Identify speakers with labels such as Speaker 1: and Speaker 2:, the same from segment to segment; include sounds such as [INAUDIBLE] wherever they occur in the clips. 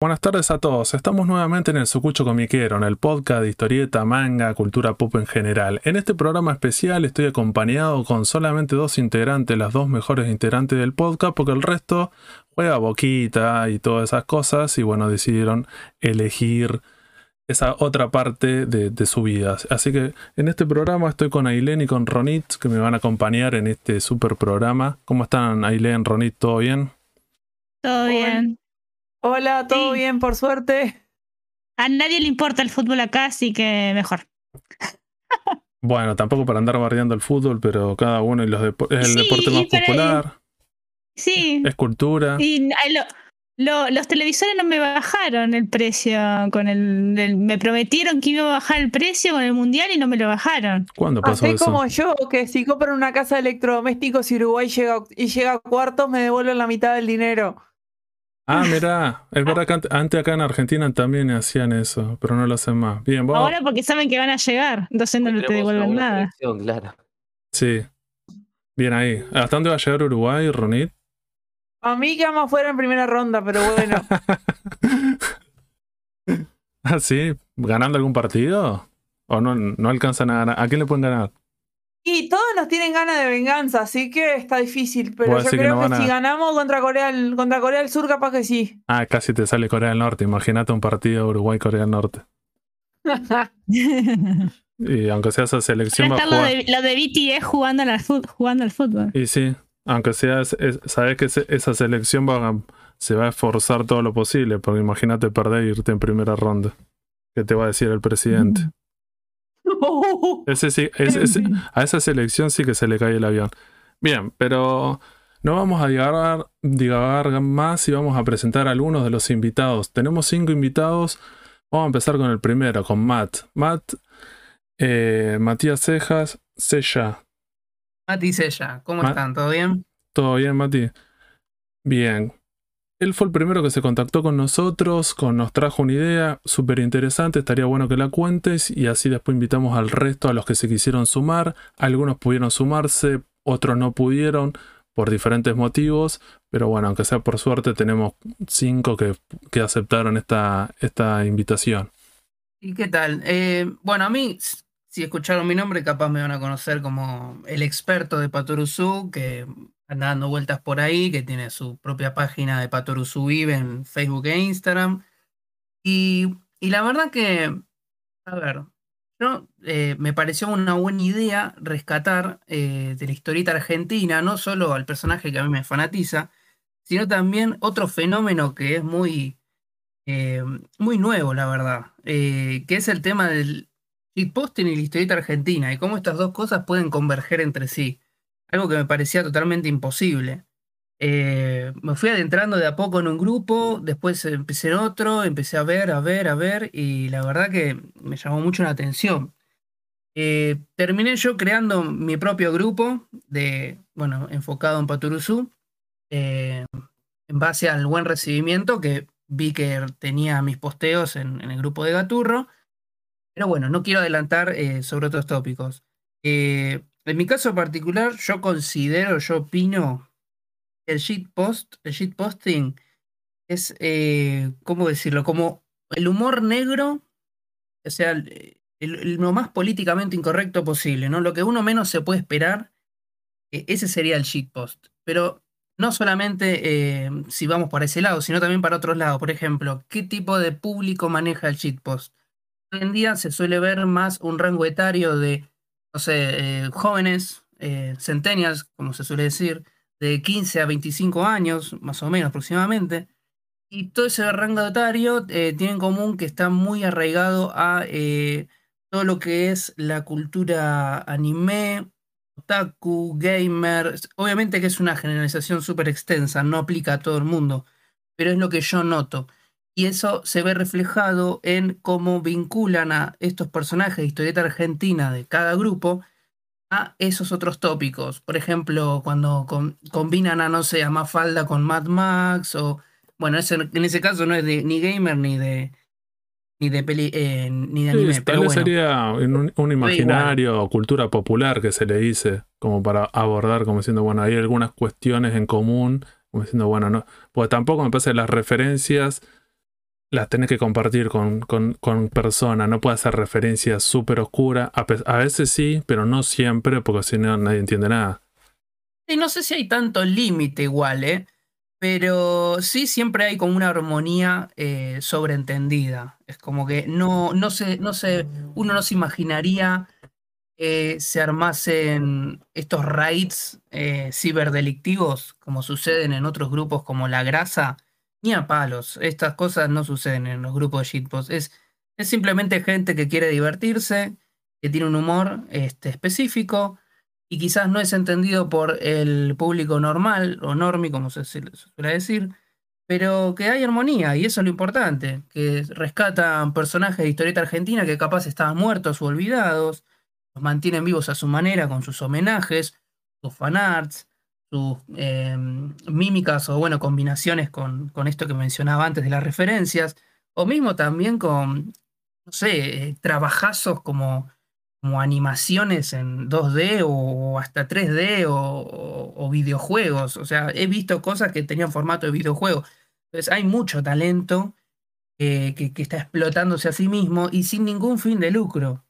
Speaker 1: Buenas tardes a todos. Estamos nuevamente en el Sucucho Comiquero, en el podcast de historieta, manga, cultura pop en general. En este programa especial estoy acompañado con solamente dos integrantes, las dos mejores integrantes del podcast, porque el resto juega boquita y todas esas cosas. Y bueno, decidieron elegir esa otra parte de, su vida. Así que en este programa estoy con Ailén y con Ronit, que me van a acompañar en este super programa. ¿Cómo están, Ailén, Ronit? ¿Todo bien?
Speaker 2: Todo bien.
Speaker 3: Hola, ¿todo bien por suerte?
Speaker 2: A nadie le importa el fútbol acá, así que mejor.
Speaker 1: Bueno, tampoco para andar bardeando el fútbol, pero cada uno y los es el deporte más popular.
Speaker 2: Sí.
Speaker 1: Es cultura.
Speaker 2: Y los televisores no me bajaron el precio con el, Me prometieron que iba a bajar el precio con el mundial y no me lo bajaron.
Speaker 1: ¿Cuándo pasó
Speaker 3: Así
Speaker 1: eso?
Speaker 3: como yo, que si compro una casa de electrodomésticos y Uruguay llega, y llega a cuartos, me devuelven la mitad del dinero.
Speaker 1: Ah, [LAUGHS] mira, es verdad que antes acá en Argentina también hacían eso, pero no lo hacen más. Bien, vos...
Speaker 2: Ahora porque saben que van a llegar, entonces no te devuelven nada.
Speaker 4: Claro.
Speaker 1: Sí. Bien ahí. ¿Hasta dónde va a llegar Uruguay, Ronit?
Speaker 3: A mí quedamos fuera en primera ronda, pero bueno. [LAUGHS]
Speaker 1: ah, sí. ¿Ganando algún partido? ¿O no, no alcanzan a ganar? ¿A quién le pueden ganar?
Speaker 3: Y todos nos tienen ganas de venganza, así que está difícil. Pero yo creo que, si ganamos contra Corea, contra Corea del Sur, capaz que sí.
Speaker 1: Ah, casi te sale Corea del Norte. Imagínate un partido Uruguay-Corea del Norte. [LAUGHS] y aunque sea esa selección.
Speaker 2: Va lo, de, lo de BTS jugando al, jugando al fútbol.
Speaker 1: Y sí, aunque sea, sabes que esa selección va se va a esforzar todo lo posible, porque imagínate perder e irte en primera ronda. ¿Qué te va a decir el presidente? [LAUGHS] Ese sí, a esa selección sí que se le cae el avión. Bien, pero no vamos a divagar, más y vamos a presentar a algunos de los invitados. Tenemos cinco invitados. Vamos a empezar con el primero, con Matt. Matt, eh, Matías Cejas, Sella.
Speaker 5: Mati Sella, ¿cómo están? ¿Todo bien?
Speaker 1: Todo bien, Mati. Bien. Él fue el primero que se contactó con nosotros, con, nos trajo una idea súper interesante, estaría bueno que la cuentes y así después invitamos al resto a los que se quisieron sumar. Algunos pudieron sumarse, otros no pudieron por diferentes motivos, pero bueno, aunque sea por suerte, tenemos cinco que, que aceptaron esta, esta invitación.
Speaker 5: ¿Y qué tal? Eh, bueno, a mí, si escucharon mi nombre, capaz me van a conocer como el experto de Patoruzú, que anda dando vueltas por ahí, que tiene su propia página de Patorusu Vive en Facebook e Instagram. Y, la verdad que, a ver, eh, me pareció una buena idea rescatar eh, de la historieta argentina, no solo al personaje que a mí me fanatiza, sino también otro fenómeno que es muy, eh, muy nuevo, la verdad, que es el tema del shitposting y la historieta argentina, y cómo estas dos cosas pueden converger entre sí algo que me parecía totalmente imposible. Eh, me fui adentrando de a poco en un grupo, después empecé en otro, empecé a ver, a ver, a ver, y la verdad que me llamó mucho la atención. Eh, terminé yo creando mi propio grupo, de, bueno, enfocado en Paturuzú, eh, en base al buen recibimiento que vi que tenía mis posteos en, en el grupo de Gaturro. Pero bueno, no quiero adelantar sobre otros tópicos. En mi caso particular, yo considero, yo opino, el shitpost, el shitposting es, eh, ¿cómo decirlo? Como el humor negro, o sea, lo más políticamente incorrecto posible, ¿no? Lo que uno menos se puede esperar, ese sería el shitpost. Pero no solamente eh, si vamos para ese lado, sino también para otros lados. Por ejemplo, ¿qué tipo de público maneja el shitpost? Hoy en día se suele ver más un rango etario de no sé, eh, jóvenes, eh, centenias, como se suele decir, de 15 a 25 años, más o menos aproximadamente. Y todo ese rango etario eh, tiene en común que está muy arraigado a todo lo que es la cultura anime, otaku, gamer. Obviamente que es una generalización súper extensa, no aplica a todo el mundo, pero es lo que yo noto. Y eso se ve reflejado en cómo vinculan a estos personajes de historieta argentina de cada grupo a esos otros tópicos. Por ejemplo, cuando combinan a, no sé, a Mafalda con Mad Max, o bueno, en ese caso no es de, ni gamer ni de ni de peli, eh, ni de anime. pero
Speaker 1: sería un, un imaginario o cultura popular que se le dice, como para abordar, como diciendo, bueno, hay algunas cuestiones en común, como diciendo, bueno, no, pues tampoco me parece las referencias las tenés que compartir con, con, personas, no puede hacer referencias súper oscuras, a, veces sí, pero no siempre, porque si no nadie entiende nada.
Speaker 5: Sí, no sé si hay tanto límite igual, ¿eh? Pero sí siempre hay como una armonía eh, sobreentendida. Es como que no, no, se, no se, uno no se imaginaría que se armasen estos raids eh, ciberdelictivos como suceden en otros grupos como La Grasa, ni a palos. Estas cosas no suceden en los grupos de shitpost. Es, es simplemente gente que quiere divertirse, que tiene un humor este, específico y quizás no es entendido por el público normal o normi, como se, suele decir, pero que hay armonía y eso es lo importante, que rescatan personajes de historieta argentina que capaz estaban muertos o olvidados, los mantienen vivos a su manera con sus homenajes, sus fanarts, sus em, mímicas o bueno, combinaciones con, con, esto que mencionaba antes de las referencias, o mismo también con, no sé, eh, trabajazos como, como animaciones en 2D o, hasta 3D o, videojuegos. O sea, he visto cosas que tenían formato de videojuego. Entonces hay mucho talento que, que, está explotándose a sí mismo y sin ningún fin de lucro.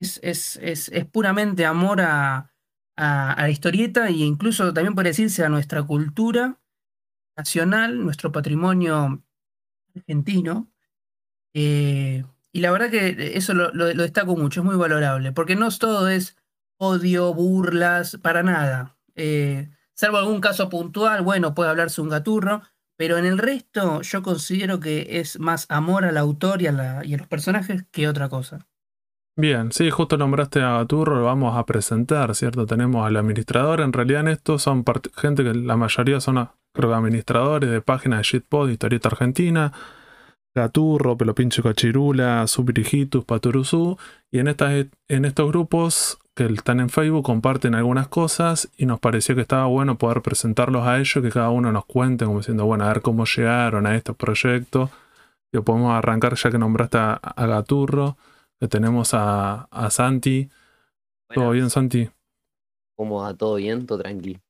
Speaker 5: Es, es, es, es puramente amor a, a, la historieta e incluso también puede decirse a nuestra cultura nacional, nuestro patrimonio argentino. Eh, y la verdad que eso lo, destaco mucho, es muy valorable, porque no todo es odio, burlas, para nada. Eh, salvo algún caso puntual, bueno, puede hablarse un gaturro, pero en el resto yo considero que es más amor al autor y a, y a los personajes que otra cosa.
Speaker 1: Bien, sí, justo nombraste a Gaturro, lo vamos a presentar, ¿cierto? Tenemos al administrador, en realidad en esto son gente que la mayoría son, creo administradores de páginas de shitpod, historieta argentina, Gaturro, Pelopinche Cachirula, Subirigitus, Paturuzú, y en, estas, en estos grupos que están en Facebook comparten algunas cosas y nos pareció que estaba bueno poder presentarlos a ellos, que cada uno nos cuente como diciendo, bueno, a ver cómo llegaron a estos proyectos. Y podemos arrancar ya que nombraste a Gaturro tenemos a, Santi. ¿Todo bien, Santi?
Speaker 4: ¿Cómo va? ¿Todo bien? Todo tranquilo.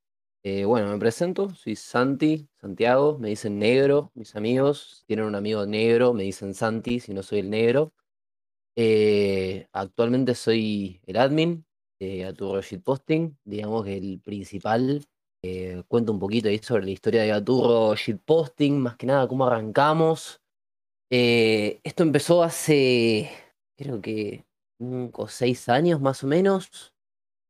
Speaker 4: Eh, bueno, me presento, soy Santi, Santiago, me dicen negro, mis amigos, tienen un amigo negro, me dicen Santi, si no soy el negro. Eh, actualmente soy el admin de Gaturro Shitposting, digamos que el principal. Eh, cuento un poquito ahí sobre la historia de Gaturro Shitposting, más que nada cómo arrancamos. esto empezó hace creo que cinco o seis años más o menos.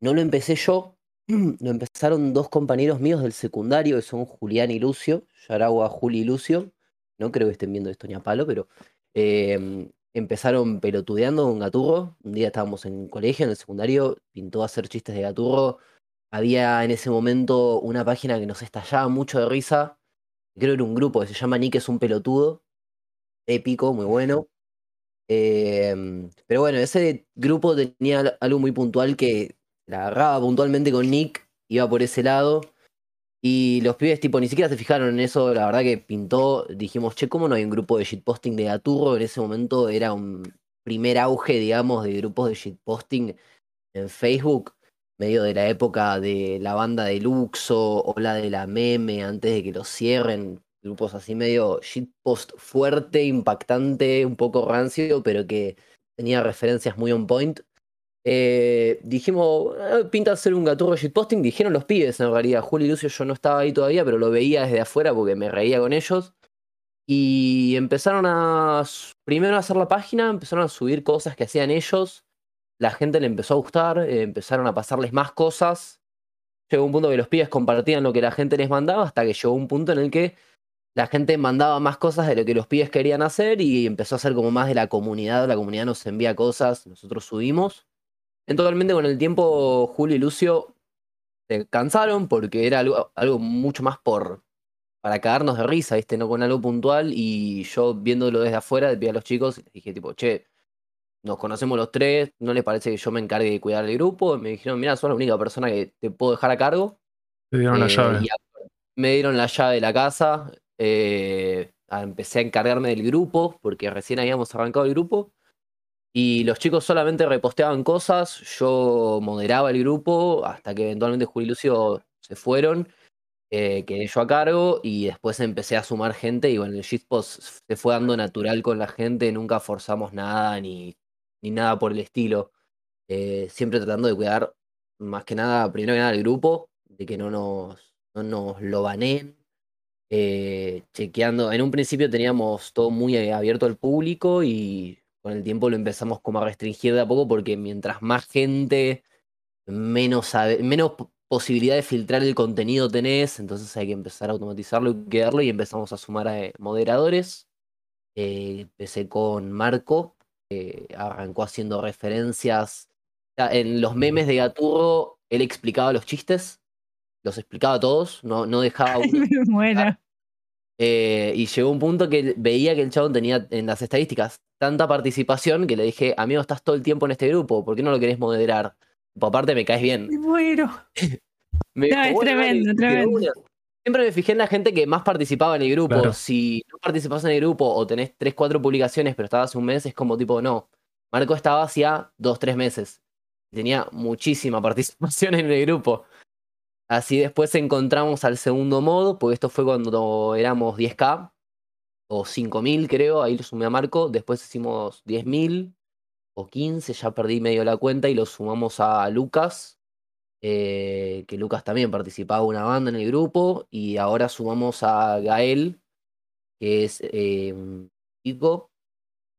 Speaker 4: No lo empecé yo, [CLEARS THROAT] lo empezaron dos compañeros míos del secundario, que son Julián y Lucio, Yaragua, Juli y Lucio. No creo que estén viendo esto ni a palo, pero em, empezaron pelotudeando con Gaturro. Un día estábamos en colegio, en el secundario, pintó hacer chistes de Gaturro. Había en ese momento una página que nos estallaba mucho de risa. Creo que era un grupo que se llama Nick es un pelotudo. Épico, muy bueno. Em, pero bueno, ese grupo tenía algo muy puntual que la agarraba puntualmente con Nick, iba por ese lado. Y los pibes, tipo, ni siquiera se fijaron en eso. La verdad que pintó. Dijimos, che, ¿cómo no hay un grupo de shitposting de Gaturro? En ese momento era un primer auge, digamos, de grupos de shitposting en Facebook. Medio de la época de la banda de Luxo o la de la meme, antes de que lo cierren grupos así medio shitpost fuerte, impactante, un poco rancio, pero que tenía referencias muy on point. Eh, dijimos, ah, pinta hacer un gaturro shitposting, dijeron los pibes en realidad. Julio y Lucio yo no estaba ahí todavía, pero lo veía desde afuera porque me reía con ellos. Y empezaron a, primero a hacer la página, empezaron a subir cosas que hacían ellos. La gente le empezó a gustar, eh, empezaron a pasarles más cosas. Llegó un punto que los pibes compartían lo que la gente les mandaba, hasta que llegó un punto en el que la gente mandaba más cosas de lo que los pibes querían hacer y empezó a ser como más de la comunidad. La comunidad nos envía cosas, nosotros subimos. Eventualmente con el tiempo Julio y Lucio se cansaron porque era algo, algo mucho más por para cagarnos de risa, ¿viste? No con algo puntual. Y yo viéndolo desde afuera, le pedí a los chicos, dije tipo, che, nos conocemos los tres, ¿no les parece que yo me encargue de cuidar el grupo? me dijeron, mira, sos la única persona que te puedo dejar a cargo.
Speaker 1: Me dieron la eh, llave.
Speaker 4: Me dieron la llave de la casa. Eh, empecé a encargarme del grupo, porque recién habíamos arrancado el grupo. Y los chicos solamente reposteaban cosas, yo moderaba el grupo hasta que eventualmente Julio y Lucio se fueron. eh, quedé yo a cargo y después empecé a sumar gente y bueno, el shitpost se fue dando natural con la gente, nunca forzamos nada ni, ni nada por el estilo. Eh, siempre tratando de cuidar más que nada, primero que nada, el grupo, de que no nos, no nos lo baneen. Eh, chequeando, en un principio teníamos todo muy abierto al público y con el tiempo lo empezamos como a restringir de a poco porque mientras más gente, menos, menos posibilidad de filtrar el contenido tenés, entonces hay que empezar a automatizarlo y quedarlo y empezamos a sumar a eh, moderadores. Eh, empecé con Marco, que arrancó haciendo referencias. En los memes de Gaturro, él explicaba los chistes, los explicaba todos, no, no dejaba
Speaker 2: uno. [LAUGHS]
Speaker 4: Eh, y llegó un punto que veía que el chabón tenía en las estadísticas tanta participación que le dije, amigo, estás todo el tiempo en este grupo, ¿por qué no lo querés moderar? aparte me caes bien.
Speaker 3: Me muero. [LAUGHS]
Speaker 2: es tremendo, tremendo.
Speaker 4: Siempre me fijé en la gente que más participaba en el grupo. Si no participás en el grupo o tenés 3, 4 publicaciones, pero estabas un mes, es como tipo, no. Marco estaba hacía 2, 3 meses. Tenía muchísima [LAUGHS] participación en el grupo. Así después encontramos al segundo modo, porque esto fue cuando éramos 10k o 5000 creo, ahí lo sumé a Marco. Después hicimos 10000 o 15, ya perdí medio la cuenta y lo sumamos a Lucas, eh, que Lucas también participaba una banda en el grupo, y ahora sumamos a Gael, que es eh, un chico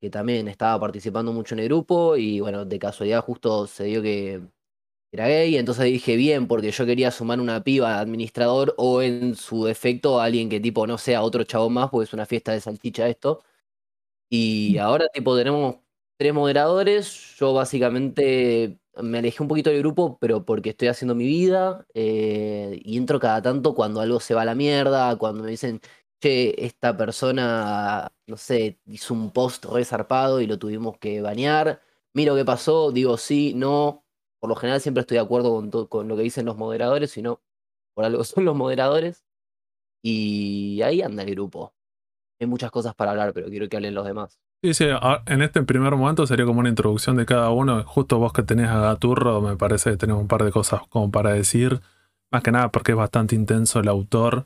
Speaker 4: que también estaba participando mucho en el grupo, y bueno, de casualidad justo se dio que era gay, entonces dije bien, porque yo quería sumar una piba administrador o en su defecto alguien que tipo no sea otro chavo más, porque es una fiesta de salchicha esto. Y mm. ahora tipo tenemos tres moderadores. Yo básicamente me alejé un poquito del grupo, pero porque estoy haciendo mi vida eh, y entro cada tanto cuando algo se va a la mierda, cuando me dicen, che, esta persona, no sé, hizo un post resarpado y lo tuvimos que bañar. Miro qué pasó, digo sí, no. Por lo general siempre estoy de acuerdo con, con lo que dicen los moderadores, sino por algo [LAUGHS] son los moderadores. Y ahí anda el grupo. Hay muchas cosas para hablar, pero quiero que hablen los demás.
Speaker 1: Sí, sí, en este primer momento sería como una introducción de cada uno. Justo vos que tenés a Gaturro, me parece que tenés un par de cosas como para decir. Más que nada porque es bastante intenso el autor,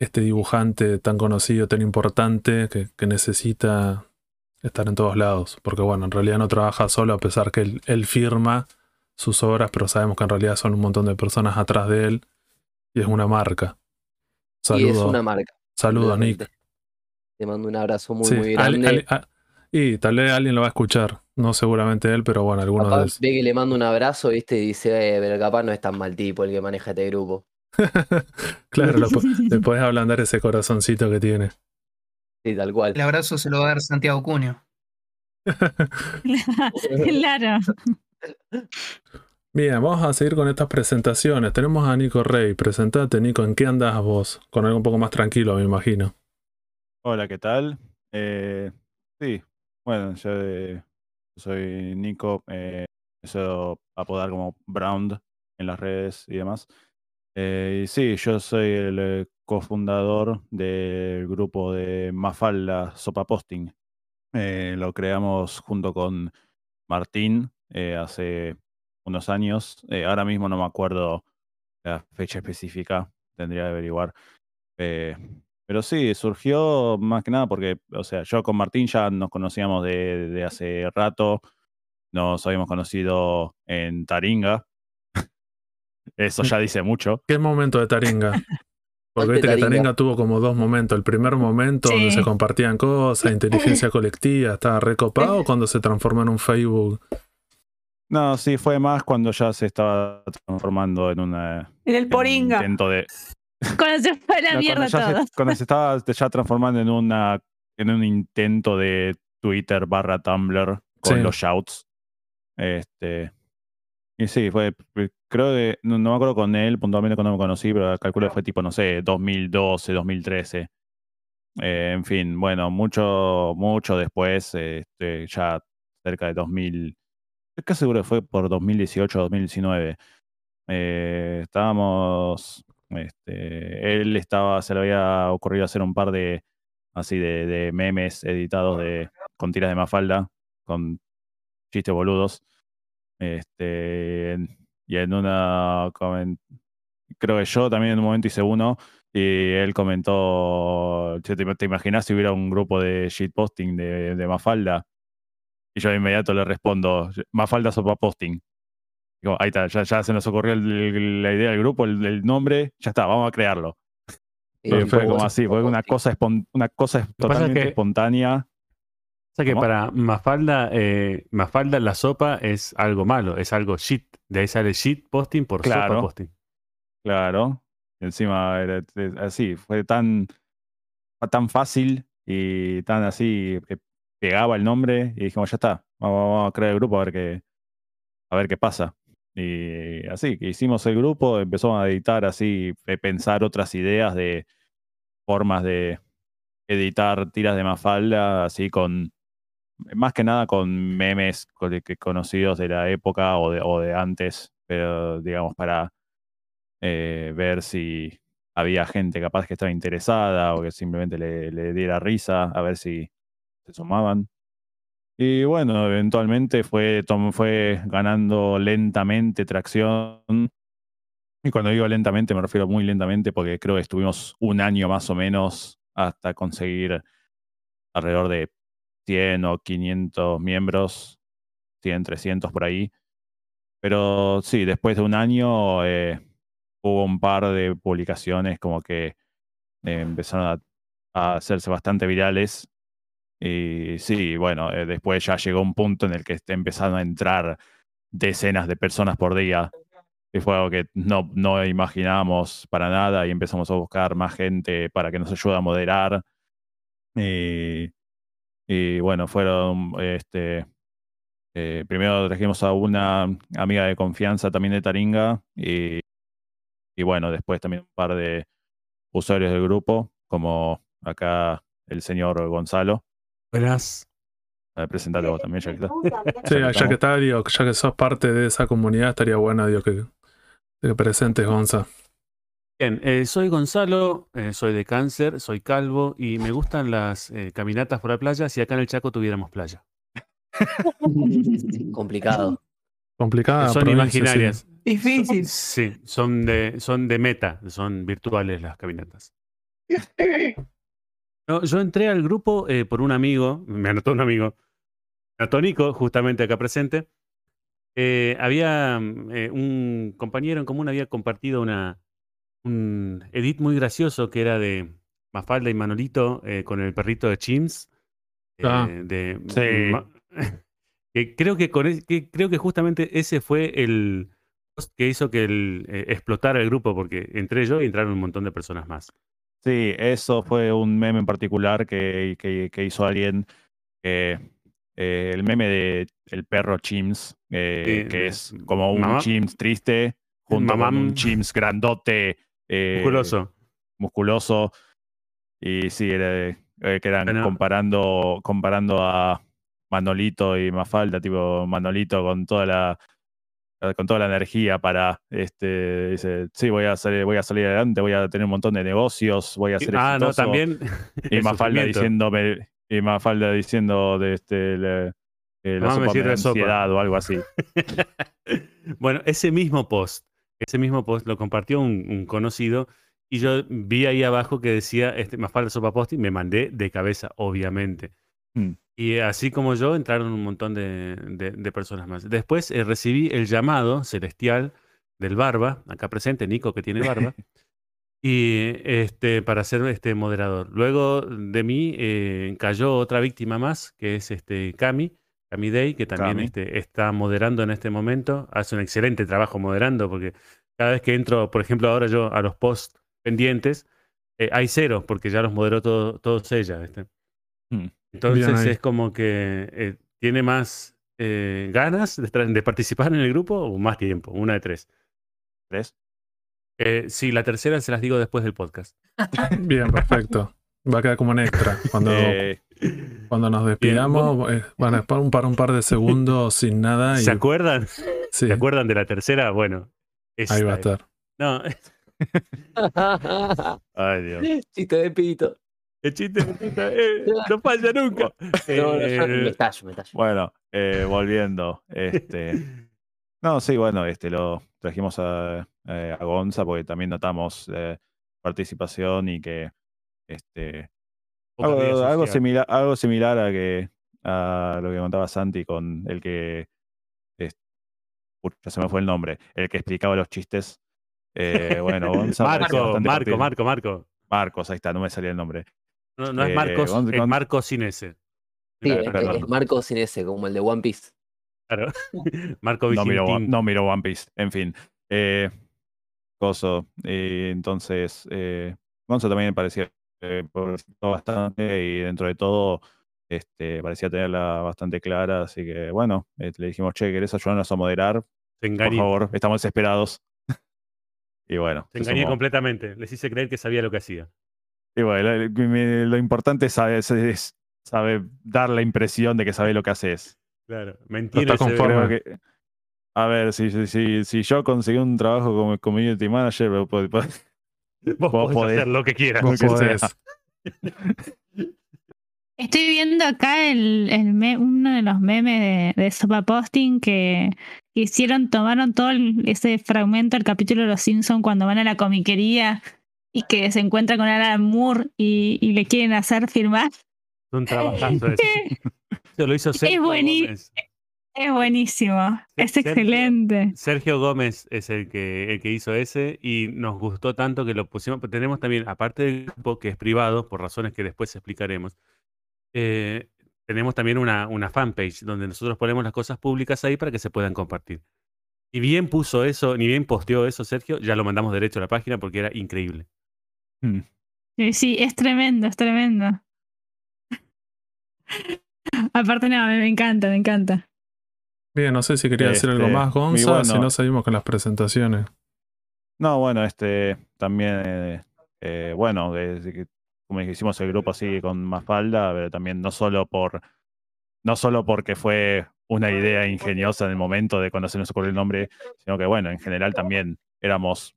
Speaker 1: este dibujante tan conocido, tan importante, que, necesita estar en todos lados. Porque bueno, en realidad no trabaja solo a pesar que él, firma sus obras, pero sabemos que en realidad son un montón de personas atrás de él y es una marca.
Speaker 4: Saludos. Y es una marca.
Speaker 1: Saludos, Nick.
Speaker 4: Te mando un abrazo muy, muy grande.
Speaker 1: Ah, y tal vez alguien lo va a escuchar. No seguramente él, pero bueno, algunos de
Speaker 4: Ve que le mando un abrazo, ¿viste? Y dice, eh, pero capaz no es tan mal tipo el que maneja este grupo. [LAUGHS]
Speaker 1: claro, le podés ablandar ese corazoncito que tiene.
Speaker 4: Sí, tal cual.
Speaker 5: El abrazo se lo va a dar Santiago Cuño. [LAUGHS] [LAUGHS]
Speaker 2: claro.
Speaker 1: Bien, vamos a seguir con estas presentaciones. Tenemos a Nico Rey. Presentate, Nico, ¿en qué andas vos? Con algo un poco más tranquilo, me imagino.
Speaker 6: Hola, ¿qué tal? Eh, sí, bueno, yo, eh, soy Nico, eh, eso apodar como Brown en las redes y demás. Eh, y sí, yo soy el cofundador del grupo de Mafalda Sopa Posting. lo creamos junto con Martín hace unos años. ahora mismo no me acuerdo la fecha específica, tendría que averiguar. Pero sí, surgió más que nada porque, o sea, yo con Martín ya nos conocíamos de, hace rato, nos habíamos conocido en Taringa. [LAUGHS] Eso ya dice mucho.
Speaker 1: ¿Qué momento de Taringa? [LAUGHS] Porque viste que Taringa tuvo como dos momentos. El primer momento donde se compartían cosas, [LAUGHS] inteligencia colectiva, estaba recopado cuando se transformó en un Facebook.
Speaker 6: No, sí, fue más cuando ya se estaba transformando en una.
Speaker 3: En el Poringa.
Speaker 6: intento de,
Speaker 2: cuando se fue la [LAUGHS] mierda
Speaker 6: todo. cuando se estaba [LAUGHS] ya transformando en una en un intento de Twitter barra Tumblr con los shouts. Este. Y sí, fue, creo que, no, me acuerdo con él puntualmente cuando me conocí, pero calculo que fue tipo, no sé, 2012, 2013. Eh, en fin, bueno, mucho, mucho después, este, ya cerca de 2000, casi seguro que fue por 2018 2019. Eh, estábamos este, él estaba, se le había ocurrido hacer un par de así de, memes editados de, con tiras de mafalda, con chistes boludos. Este, y en una creo que yo también en un momento hice uno y él comentó, ¿te, te imaginas si hubiera un grupo de shitposting de Mafalda? Y yo de inmediato le respondo, Mafalda sopa posting. Digo, ahí está, ya, se nos ocurrió la idea del grupo, el, nombre, ya está, vamos a crearlo. fue como así, fue una cosa, una cosa totalmente espontánea.
Speaker 7: O sea que para Mafalda, eh, Mafalda la sopa es algo malo, es algo shit. De ahí sale shit posting por sopa posting.
Speaker 6: Claro. Encima era así, fue tan, tan fácil y tan así que pegaba el nombre y dijimos, ya está, vamos, a crear el grupo a ver qué, a ver qué pasa. Y así, hicimos el grupo, empezamos a editar así, pensar otras ideas de formas de editar tiras de Mafalda, así con, más que nada con memes conocidos de la época o de, antes, pero digamos para eh, ver si había gente capaz que estaba interesada o que simplemente le, le diera risa, a ver si se sumaban. Y bueno, eventualmente fue, fue ganando lentamente tracción. Y cuando digo lentamente me refiero muy lentamente porque creo que estuvimos un año más o menos hasta conseguir alrededor de 100 o 500 miembros, 100, 300 por ahí. Pero sí, después de un año eh, hubo un par de publicaciones como que eh, empezaron a, hacerse bastante virales y sí, bueno, eh, después ya llegó un punto en el que empezaron a entrar decenas de personas por día. Y fue algo que no, no imaginábamos para nada y empezamos a buscar más gente para que nos ayude a moderar. Y, bueno, fueron, este, eh, primero trajimos a una amiga de confianza también de Taringa y, y bueno, después también un par de usuarios del grupo, como acá el señor Gonzalo,
Speaker 7: Buenas.
Speaker 6: Presentate vos también, ya que está. [LAUGHS]
Speaker 1: Sí, ya que está, digo, ya que sos parte de esa comunidad, estaría bueno, digo, que, que presentes, Gonza.
Speaker 7: Bien, eh, soy Gonzalo, eh, soy de cáncer, soy calvo y me gustan las eh, caminatas por la playa si acá en el Chaco tuviéramos playa. [LAUGHS]
Speaker 4: Complicado.
Speaker 1: Complicada.
Speaker 7: Son imaginarias.
Speaker 3: Difícil.
Speaker 7: Sí, son de, son de meta, son virtuales las caminatas. [LAUGHS] No, yo entré al grupo eh, por un amigo, me anotó un amigo, Nico, justamente acá presente. Eh, había mm, eh, un compañero en común, había compartido una, un edit muy gracioso que era de Mafalda y Manolito con el perrito de Chims.
Speaker 1: Ah,
Speaker 7: de, [LAUGHS] que creo que, con, que creo que justamente ese fue el que hizo que el, explotara el grupo, porque entré yo y entraron un montón de personas más.
Speaker 6: Sí, eso fue un meme en particular que, que, hizo alguien. Eh, el meme de el perro Chims, eh, que es como un Chims triste, junto con un Chims grandote.
Speaker 7: Eh, musculoso.
Speaker 6: Musculoso. Y sí, que eran comparando, comparando a Manolito y Mafalda, tipo Manolito con toda la eh, con toda la energía para este dice sí voy a salir voy a salir adelante voy a tener un montón de negocios voy a ser
Speaker 7: ah no también [LAUGHS]
Speaker 6: y Mafalda diciéndome y Mafalda diciendo de este le, eh, la sopa de ansiedad o algo así. [LAUGHS]
Speaker 7: Bueno ese mismo post ese mismo post lo compartió un, conocido y yo vi ahí abajo que decía este Mafalda sopa post y me mandé de cabeza obviamente. Mm. Y así como yo, entraron un montón de, personas más. Después eh, recibí el llamado celestial del Barba, acá presente, Nico, que tiene barba, [LAUGHS] y este, para ser este moderador. Luego de mí eh, cayó otra víctima más, que es este Cami, Cami Day, que también este, está moderando en este momento. Hace un excelente trabajo moderando, porque cada vez que entro, por ejemplo, ahora yo a los posts pendientes, eh, hay cero, porque ya los moderó todos ella. Este. Entonces es como que eh, tiene más eh, ganas de, participar en el grupo o más tiempo, una de tres.
Speaker 6: ¿Tres?
Speaker 7: Eh, sí, la tercera se las digo después del podcast. [LAUGHS]
Speaker 1: Bien, perfecto. Va a quedar como un extra. Cuando, cuando nos despidamos, van a estar un par, un par de segundos sin nada.
Speaker 7: ¿Se acuerdan? ¿Se acuerdan de la tercera? Bueno.
Speaker 1: Ahí va a estar.
Speaker 7: No. [LAUGHS] [LAUGHS]
Speaker 6: Ay, Dios.
Speaker 4: Chiste de pito.
Speaker 7: El chiste eh, no falla nunca. [LAUGHS]
Speaker 4: No, me
Speaker 6: Bueno, volviendo. Este, [LAUGHS] No, sí, bueno, este lo trajimos a, eh, a Gonza porque también notamos eh, participación y que este algo, similar, algo similar a que a lo que contaba Santi con el que ya se me fue el nombre, el que explicaba los chistes. Eh, bueno,
Speaker 7: Gonza [LAUGHS] Marco, Marco, Marco, Marco.
Speaker 6: Marcos, ahí está, no me salía el nombre.
Speaker 7: No, no es Marcos, es Marco sin S.
Speaker 4: Sí, es, Marco sin S, como el de One Piece.
Speaker 7: Claro. [LAUGHS] [LAUGHS] Marco
Speaker 6: no miro, no miro One Piece, en fin. Eh, coso. Eh, entonces, eh, Gonza también parecía eh, bastante y dentro de todo este, parecía tenerla bastante clara, así que bueno, eh, le dijimos, che, ¿querés ayudarnos a moderar? Por favor, estamos desesperados. [LAUGHS] y bueno.
Speaker 7: Se engañé completamente, les hice creer que sabía lo que hacía.
Speaker 6: Y bueno, lo, importante es saber, es sabe dar la impresión de que sabe lo que haces.
Speaker 7: Claro, mentira.
Speaker 6: a ver, si, si, si, yo conseguí un trabajo como community manager, vos, [LAUGHS]
Speaker 7: podés, hacer lo que quieras. [LAUGHS]
Speaker 2: Estoy viendo acá el, uno de los memes de, de Sopa Posting que hicieron, tomaron todo ese fragmento del capítulo de Los Simpsons cuando van a la comiquería y que se encuentra con Alan Moore y, le quieren hacer firmar.
Speaker 7: Un trabajazo [LAUGHS] ese. Eso lo hizo Sergio Gómez.
Speaker 2: Es buenísimo, es excelente.
Speaker 7: Sergio Gómez es el que, el que hizo ese y nos gustó tanto que lo pusimos. Tenemos también, aparte del grupo que es privado, por razones que después explicaremos, eh, tenemos también una, una fanpage donde nosotros ponemos las cosas públicas ahí para que se puedan compartir. Ni bien puso eso, ni bien posteó eso Sergio, ya lo mandamos derecho a la página porque era increíble.
Speaker 2: Mm. Sí, es tremendo, es tremendo. [LAUGHS] Aparte, no, me, encanta, me encanta.
Speaker 1: Bien, no sé si quería decir algo este, más, Gonza, si no seguimos con las presentaciones.
Speaker 6: No, bueno, este también, eh, eh, bueno, desde como hicimos el grupo así con más falda, pero también no solo por no solo porque fue una idea ingeniosa en el momento de cuando se nos ocurrió el nombre, sino que bueno, en general también éramos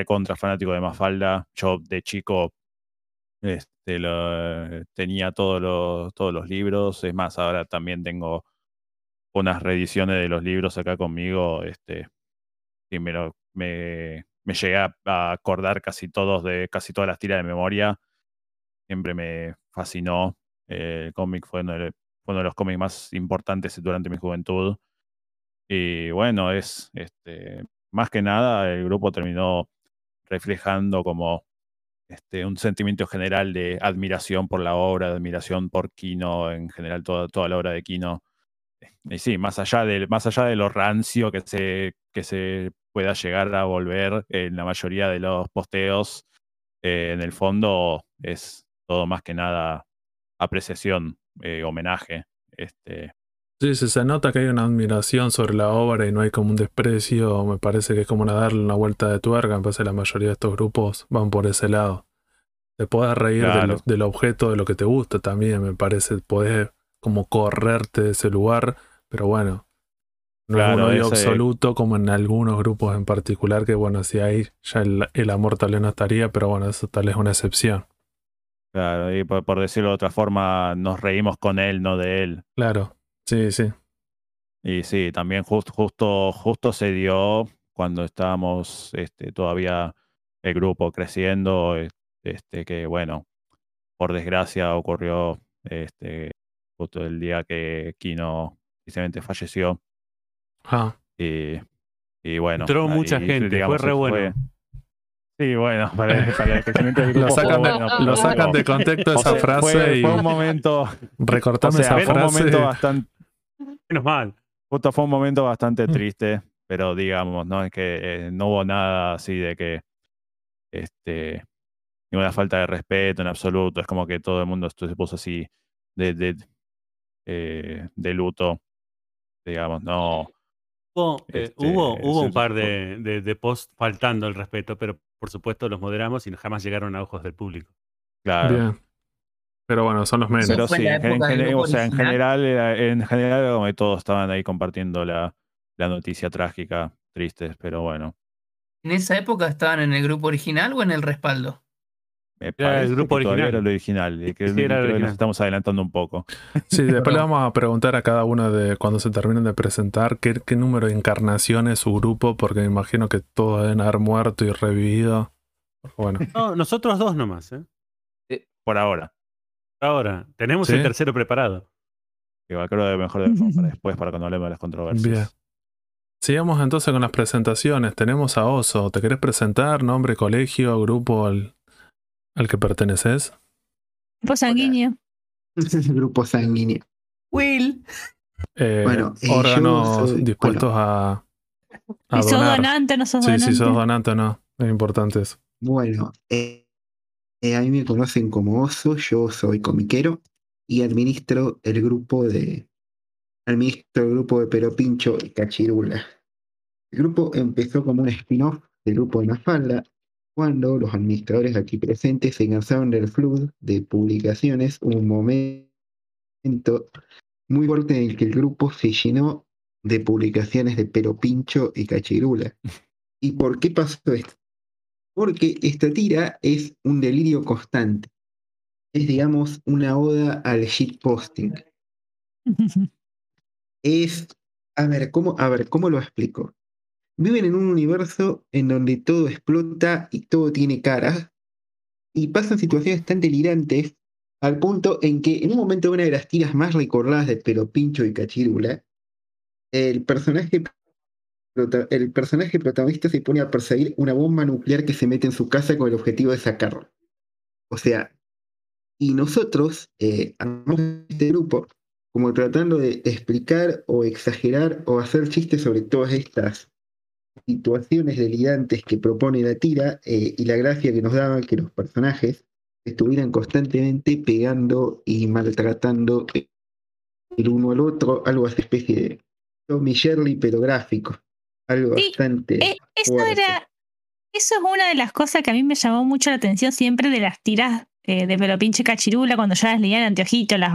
Speaker 6: recontra fanáticos de Mafalda. Yo de chico este, lo, tenía todos los, todos los libros. Es más, ahora también tengo unas reediciones de los libros acá conmigo. Este, y me, me, me llegué a acordar casi todos de casi todas las tiras de memoria siempre me fascinó. El cómic fue uno, de, los cómics más importantes durante mi juventud. Y bueno, es este, más que nada el grupo terminó reflejando como este, un sentimiento general de admiración por la obra, de admiración por Kino, en general toda, toda la obra de Kino. Y sí, más allá de, más allá de lo rancio que se, que se pueda llegar a volver en la mayoría de los posteos, eh, en el fondo es todo más que nada apreciación, eh, homenaje. Este.
Speaker 1: Sí, se nota que hay una admiración sobre la obra y no hay como un desprecio. Me parece que es como una darle una vuelta de tuerca. Me parece que la mayoría de estos grupos van por ese lado. Te puedes reír del, objeto, de lo que te gusta también, me parece. Podés como correrte de ese lugar, pero bueno, no es un odio absoluto como en algunos grupos en particular, que bueno, si ahí ya el, el amor tal vez no estaría, pero bueno, eso tal vez es una excepción.
Speaker 6: Claro, y por, decirlo de otra forma, nos reímos con él, no de él.
Speaker 1: Claro, sí, sí.
Speaker 6: Y sí, también justo, justo se dio cuando estábamos este, todavía el grupo creciendo, este, que bueno, por desgracia ocurrió este, justo el día que Kino precisamente falleció.
Speaker 1: Ah.
Speaker 6: Y, y bueno.
Speaker 7: Entró mucha gente, fue re bueno.
Speaker 6: Sí, bueno, para, el crecimiento
Speaker 1: del [LAUGHS] grupo. Lo sacan, de, lo sacan de contexto esa frase
Speaker 6: fue,
Speaker 1: y.
Speaker 6: Fue un momento.
Speaker 1: Recortame esa frase.
Speaker 6: Fue un momento bastante.
Speaker 7: Menos mal.
Speaker 6: Justo fue un momento bastante mm. triste, pero digamos, no es que eh, no hubo nada así de que. Este. Ninguna falta de respeto en absoluto. Es como que todo el mundo se puso así de, de, eh, de luto. Digamos, no.
Speaker 7: Hubo, eh, este, hubo, hubo un par de, de, de posts faltando el respeto, pero por supuesto, los moderamos y jamás llegaron a ojos del público.
Speaker 6: Claro.
Speaker 1: Pero bueno, son los menos.
Speaker 6: Pero sí, en, o sea, en general, en general, como todos estaban ahí compartiendo la, la noticia trágica, tristes, pero bueno.
Speaker 5: ¿En esa época estaban en el grupo original o en el respaldo?
Speaker 6: era el grupo original. Era el original. Que, era Nos estamos adelantando un poco.
Speaker 1: Sí, [LAUGHS] después le vamos a preguntar a cada uno de cuando se terminen de presentar qué, qué número de encarnaciones es su grupo, porque me imagino que todos deben haber muerto y revivido. Bueno.
Speaker 7: No, nosotros dos nomás, ¿eh?
Speaker 6: Por ahora.
Speaker 7: Ahora. Tenemos el tercero preparado.
Speaker 6: Igual creo que mejor para [LAUGHS] después, para cuando hablemos de las controversias. Bien.
Speaker 1: Sigamos entonces con las presentaciones. Tenemos a Oso. ¿Te querés presentar? Nombre, colegio, grupo al, al que perteneces?
Speaker 2: Grupo sanguíneo. [LAUGHS]
Speaker 8: grupo sanguíneo.
Speaker 3: Will.
Speaker 1: Eh, bueno, eh, órganos dispuestos a,
Speaker 2: a sos donante no sos donante?
Speaker 1: Sí, si sos donante o no. Es importante eso.
Speaker 8: Bueno, eh, a mí me conocen como Oso. Yo soy comiquero y administro el grupo de administro el grupo de Pero Pincho y Cachirula. El grupo empezó como un spin-off del grupo de Mafalda, cuando los administradores aquí presentes se cansaron del flood de publicaciones, un momento muy fuerte en el que el grupo se llenó de publicaciones de Pero Pincho y Cachirula. ¿Y por qué pasó esto? Porque esta tira es un delirio constante. Es, digamos, una oda al shitposting. [LAUGHS] es, a ver, ¿cómo, a ver, ¿cómo lo explico? Viven en un universo en donde todo explota y todo tiene cara, y pasan situaciones tan delirantes al punto en que en un momento de una de las tiras más recordadas de Pero Pincho y Cachirula, el personaje, el personaje protagonista se pone a perseguir una bomba nuclear que se mete en su casa con el objetivo de sacarlo. O sea, y nosotros, eh, este grupo, como tratando de explicar o exagerar o hacer chistes sobre todas estas situaciones delirantes que propone la tira eh, y la gracia que nos daba que los personajes estuvieran constantemente pegando y maltratando el uno al otro, algo así especie de Tommy Shirley pero gráfico, algo bastante.
Speaker 2: Eh, eso era, eso es una de las cosas que a mí me llamó mucho la atención siempre de las tiras eh, de Pero Pinche Cachirula cuando yo las leía en anteojito, las,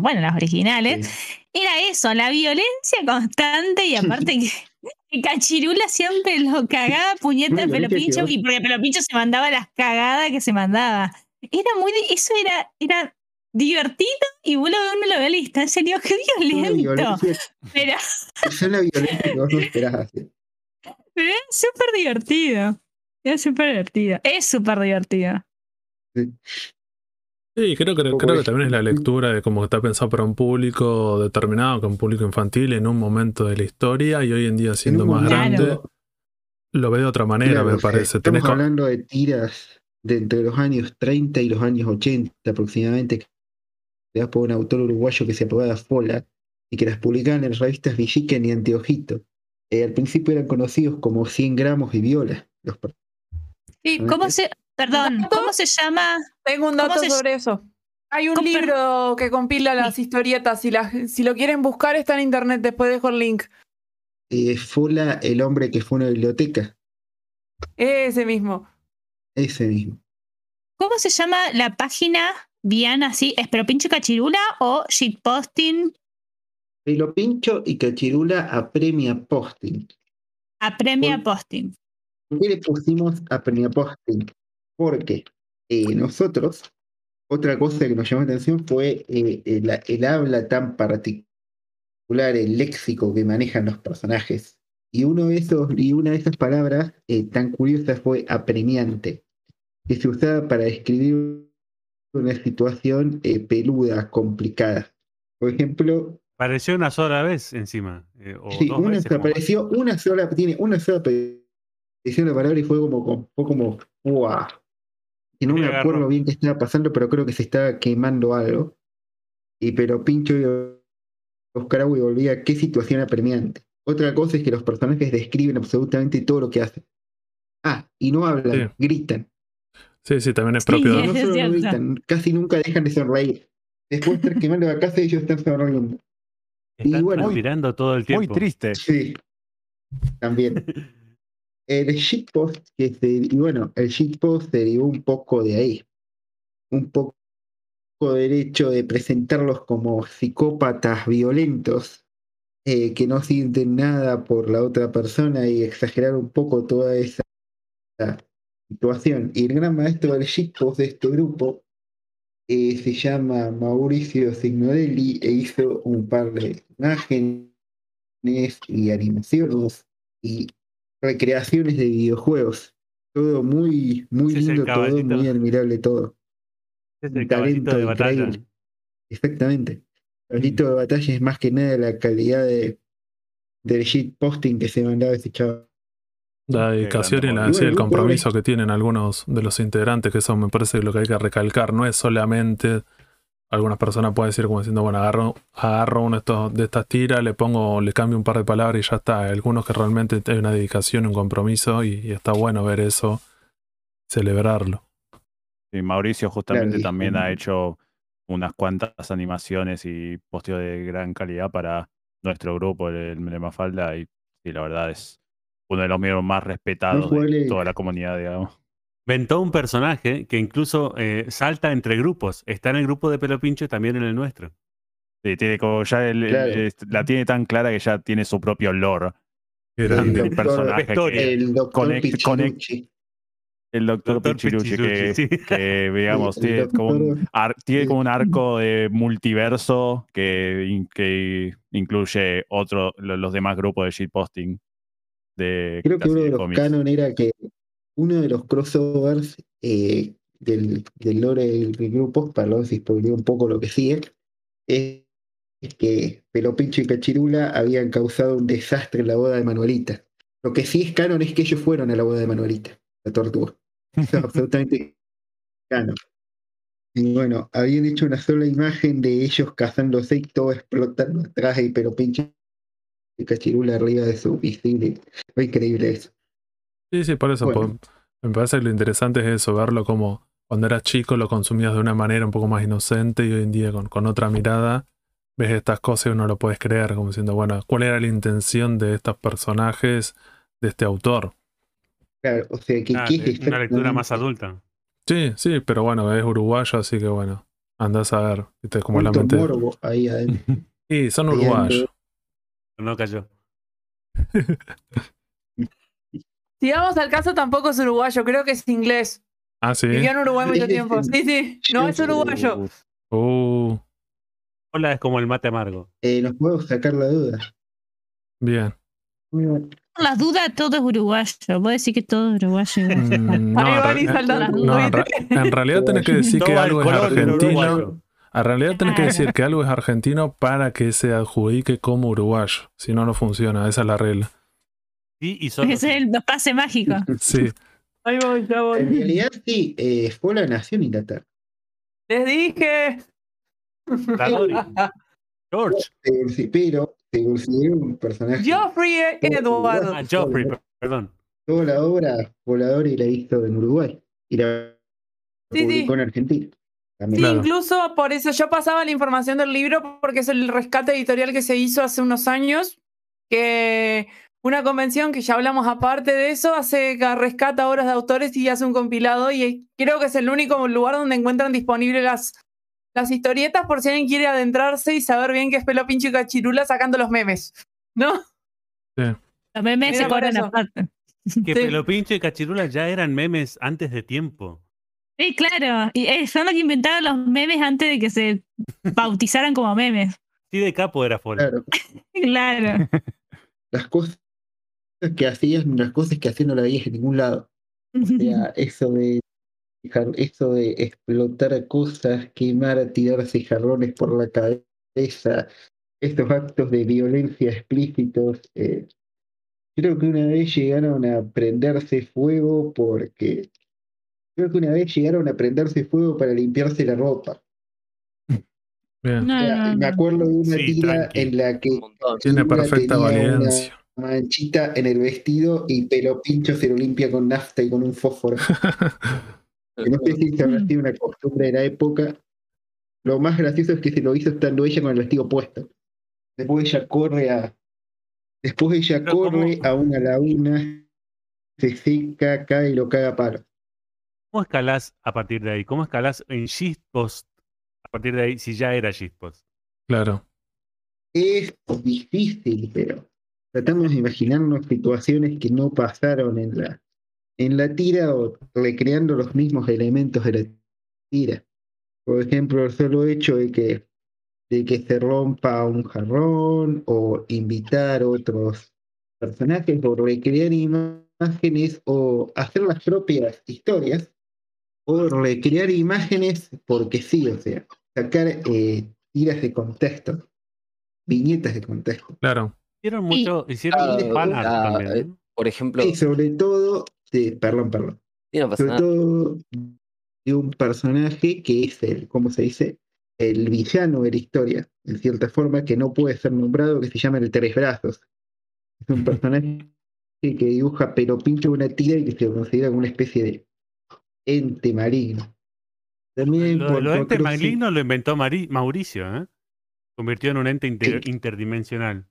Speaker 2: bueno, las originales, era eso, la violencia constante y aparte que, [LAUGHS] Cachirula siempre lo cagaba puñeta de Pelo Pincho y porque Pelo Pincho se mandaba las cagadas que se mandaba. Era muy, eso era, era divertido y uno, uno lo ve a la distancia y digo, qué violento. Pero... [LAUGHS]
Speaker 8: Es una violencia que vos no.
Speaker 2: Pero es súper divertido. Es súper divertido. Es súper divertido.
Speaker 1: Sí. creo, que, creo que también es la lectura de cómo está pensado para un público determinado, que un público infantil en un momento de la historia y hoy en día siendo más grande, lo ve de otra manera, me parece.
Speaker 8: estamos hablando de tiras de entre los años 30 y los años 80 aproximadamente, que por un autor uruguayo que se apodaba Fola y que las publicaban en revistas Villiquen y Anteojito. Eh, al principio eran conocidos como 100 gramos y viola. Los
Speaker 2: ¿Y cómo se, Perdón, ¿cómo se llama?
Speaker 3: Tengo un dato sobre eso. Hay un libro que compila las historietas. Si, si lo quieren buscar, está en internet. Después dejo el link.
Speaker 8: Eh, Fula, el hombre que fue a una biblioteca.
Speaker 3: Ese mismo.
Speaker 8: Ese mismo.
Speaker 2: ¿Cómo se llama la página bien así? ¿Es Pero Pincho Cachirula o Shitposting?
Speaker 8: Pero Pincho y Cachirula apremia posting.
Speaker 2: Apremia posting.
Speaker 8: ¿Por qué le pusimos apremia posting? porque eh, nosotros, otra cosa que nos llamó la atención fue eh, el, habla tan particular, el léxico que manejan los personajes. Y, uno de esos, y una de esas palabras eh, tan curiosas fue apremiante, que se usaba para describir una situación peluda, complicada. Por ejemplo,
Speaker 7: Apareció una sola vez encima.
Speaker 8: sí, una apareció una sola, tiene una sola aparición la palabra y fue como, fue como, ¡wow! que no me acuerdo bien qué estaba pasando, pero creo que se estaba quemando algo. Y pero Pincho y Oscar y volvía, qué situación apremiante. Otra cosa es que los personajes describen absolutamente todo lo que hacen. Ah, y no hablan, gritan.
Speaker 1: Sí, sí, también es propio. [LAUGHS]
Speaker 8: no solo gritan, casi nunca dejan de sonreír. Después de estar quemando la casa, ellos están sonriendo.
Speaker 7: Están y bueno, mirando todo el tiempo.
Speaker 6: Muy triste.
Speaker 8: Sí, también. [LAUGHS] El shitpost, que se, y bueno, el shitpost derivó un poco de ahí. Un poco del hecho de presentarlos como psicópatas violentos eh, que no sienten nada por la otra persona y exagerar un poco toda esa situación. Y el gran maestro del shitpost de este grupo eh, se llama Mauricio Signodelli e hizo un par de imágenes y animaciones y recreaciones de videojuegos. Todo muy, muy lindo, todo muy admirable todo.
Speaker 7: Es el caballito de batalla.
Speaker 8: Exactamente. El caballito de batalla es más que nada la calidad de, del shitposting que se mandaba ese chaval.
Speaker 1: La dedicación y, la, el compromiso que tienen algunos de los integrantes, que eso me parece lo que hay que recalcar. No es solamente, algunas personas pueden decir como diciendo, bueno, agarro, agarro uno de, estas tiras, le pongo, le cambio un par de palabras y ya está. Algunos que realmente hay una dedicación, un compromiso y, está bueno ver eso, celebrarlo.
Speaker 6: Sí, Mauricio justamente también ha hecho unas cuantas animaciones y posteos de gran calidad para nuestro grupo, el Mafalda, y, y la verdad es uno de los miembros más respetados de toda la comunidad, digamos.
Speaker 7: Ventó un personaje que incluso eh, salta entre grupos. Está en el grupo de Pelo Pincho y también en el nuestro.
Speaker 6: Sí, tiene como ya la tiene tan clara que ya tiene su propio lore.
Speaker 8: El, personaje que el doctor
Speaker 6: el doctor, Pichiruchi, que, digamos, tiene, como un, tiene como un arco de multiverso que, que incluye otro, los demás grupos de shitposting.
Speaker 8: Creo que uno de los canon era que uno de los crossovers eh, del, del, lore del grupo, para los spoiler un poco lo que sigue, es, que Pelopincho y Cachirula habían causado un desastre en la boda de Manuelita. Lo que sí es canon es que ellos fueron a la boda de Manuelita, la tortuga. Eso es [LAUGHS] absolutamente canon. Y bueno, habían hecho una sola imagen de ellos cazándose y todo explotando atrás y Pelopincho cachirula arriba de su visible. Fue increíble eso.
Speaker 1: Sí, sí, por eso. me parece que lo interesante es eso, verlo como cuando eras chico lo consumías de una manera un poco más inocente y hoy en día con, con otra mirada ves estas cosas y uno lo puedes creer, como diciendo, bueno, ¿cuál era la intención de estos personajes, de este autor?
Speaker 8: Claro, o sea, que,
Speaker 7: ah, es una lectura más adulta.
Speaker 1: Sí, sí, pero bueno, es uruguayo, así que bueno, andás a ver. Como la mente.
Speaker 8: ahí adentro. [LAUGHS]
Speaker 1: Sí, son uruguayos.
Speaker 7: No cayó. [LAUGHS]
Speaker 3: si vamos al caso, tampoco es uruguayo, creo que es inglés.
Speaker 1: Ah, sí.
Speaker 3: Vivió en Uruguay mucho tiempo. Sí, sí. No es uruguayo.
Speaker 1: Uh.
Speaker 7: Hola, es como el mate amargo.
Speaker 8: Eh, nos podemos sacar la duda.
Speaker 1: Bien.
Speaker 2: Las dudas, todo es uruguayo. Voy a decir que todo es uruguayo.
Speaker 1: Mm, no, en, realidad tenés que decir que algo es argentino. En realidad tenés que decir que algo es argentino para que se adjudique como uruguayo. Si no, no funciona. Esa es la regla.
Speaker 7: Sí, y
Speaker 2: Ese es el pase mágico. [LAUGHS]
Speaker 1: sí.
Speaker 3: Ahí voy, ya voy.
Speaker 8: En realidad sí, eh, fue la nación Inglaterra.
Speaker 3: Les dije.
Speaker 7: George.
Speaker 8: Pero se consideró un personaje.
Speaker 3: Geoffrey Eduardo.
Speaker 7: Ah, Geoffrey, perdón.
Speaker 8: Toda la obra Volador y la hizo en Uruguay. Y la publicó en Argentina.
Speaker 3: Sí, incluso por eso yo pasaba la información del libro porque es el rescate editorial que se hizo hace unos años, que una convención que ya hablamos aparte de eso, hace rescata obras de autores y hace un compilado y creo que es el único lugar donde encuentran disponibles las, las historietas por si alguien quiere adentrarse y saber bien qué es Pelo Pincho y Cachirula sacando los memes, ¿no?
Speaker 1: Sí.
Speaker 2: Los memes se aparte.
Speaker 7: Que Pelo Pincho y Cachirula ya eran memes antes de tiempo.
Speaker 2: Sí, claro. Y eh, son los que inventaron los memes antes de que se [LAUGHS] bautizaran como memes.
Speaker 7: Sí, de capo era fuera.
Speaker 8: Claro. [LAUGHS]
Speaker 2: claro. [LAUGHS]
Speaker 8: Las cosas que hacías, las cosas que hacías no las veías en ningún lado. O sea, eso de eso de explotar cosas, quemar, tirarse jarrones por la cabeza, estos actos de violencia explícitos. Eh, creo que una vez llegaron a prenderse fuego porque Creo que una vez llegaron a prenderse fuego para limpiarse la ropa. me acuerdo de una tira en la que
Speaker 1: tiene perfecta valencia.
Speaker 8: Una manchita en el vestido y pelo pincho se lo limpia con nafta y con un fósforo. [LAUGHS] no sé si se habrá sido una costumbre de la época. Lo más gracioso es que se lo hizo estando ella con el vestido puesto. Después ella corre a. Después ella corre a una laguna, se seca, cae y lo caga a paro.
Speaker 7: ¿Cómo escalás a partir de ahí? ¿Cómo escalás en Shitpost a partir de ahí si ya era Shitpost?
Speaker 1: Claro.
Speaker 8: Es difícil, pero tratamos de imaginarnos situaciones que no pasaron en la, en la tira o recreando los mismos elementos de la tira. Por ejemplo, el solo hecho de que, de que se rompa un jarrón o invitar otros personajes o recrear imágenes o hacer las propias historias o recrear imágenes porque sí, o sea, sacar eh, tiras de contexto, viñetas de contexto.
Speaker 1: Claro.
Speaker 7: Hicieron
Speaker 2: Y-
Speaker 7: mucho, hicieron
Speaker 8: Ah,
Speaker 7: fan art
Speaker 4: ah,
Speaker 7: también.
Speaker 4: eh,
Speaker 7: ¿no?
Speaker 4: Por ejemplo,
Speaker 8: Y sobre todo, de, perdón, perdón,
Speaker 4: sí, no pasa
Speaker 8: sobre
Speaker 4: nada.
Speaker 8: todo de un personaje que es el, ¿cómo se dice? El villano de la historia, en cierta forma, que no puede ser nombrado, que se llama el Tres Brazos. Es un personaje que dibuja pero pincho una tira y que se considera como una especie de ente maligno. También
Speaker 7: Lo,
Speaker 8: por-
Speaker 7: lo
Speaker 8: por
Speaker 7: ente maligno lo inventó Mari- Mauricio, ¿eh? Convirtió en un ente inter-
Speaker 8: Sí.
Speaker 7: interdimensional.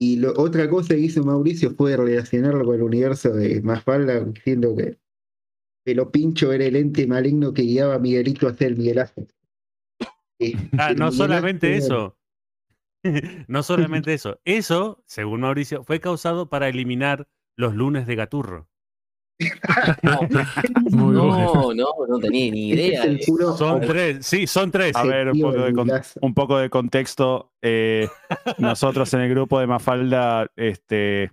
Speaker 8: Y lo- otra cosa que hizo Mauricio fue relacionarlo con el universo de Mafalda, diciendo que Pelo Pincho era el ente maligno que guiaba a Miguelito a hacer el Miguelazo. Eh,
Speaker 7: Ah,
Speaker 8: el
Speaker 7: no
Speaker 8: Miguelazo
Speaker 7: solamente
Speaker 8: era-
Speaker 7: eso. [LAUGHS] no solamente eso. Eso, según Mauricio, fue causado para eliminar los lunes de Gaturro. [LAUGHS]
Speaker 4: No, no, no tenía ni idea.
Speaker 8: es puro
Speaker 7: Son tres, sí, son tres.
Speaker 6: A ver, un poco de,
Speaker 8: del
Speaker 6: con-
Speaker 8: Miguelazo.
Speaker 6: un poco de contexto. eh, [LAUGHS] nosotros en el grupo de Mafalda, este,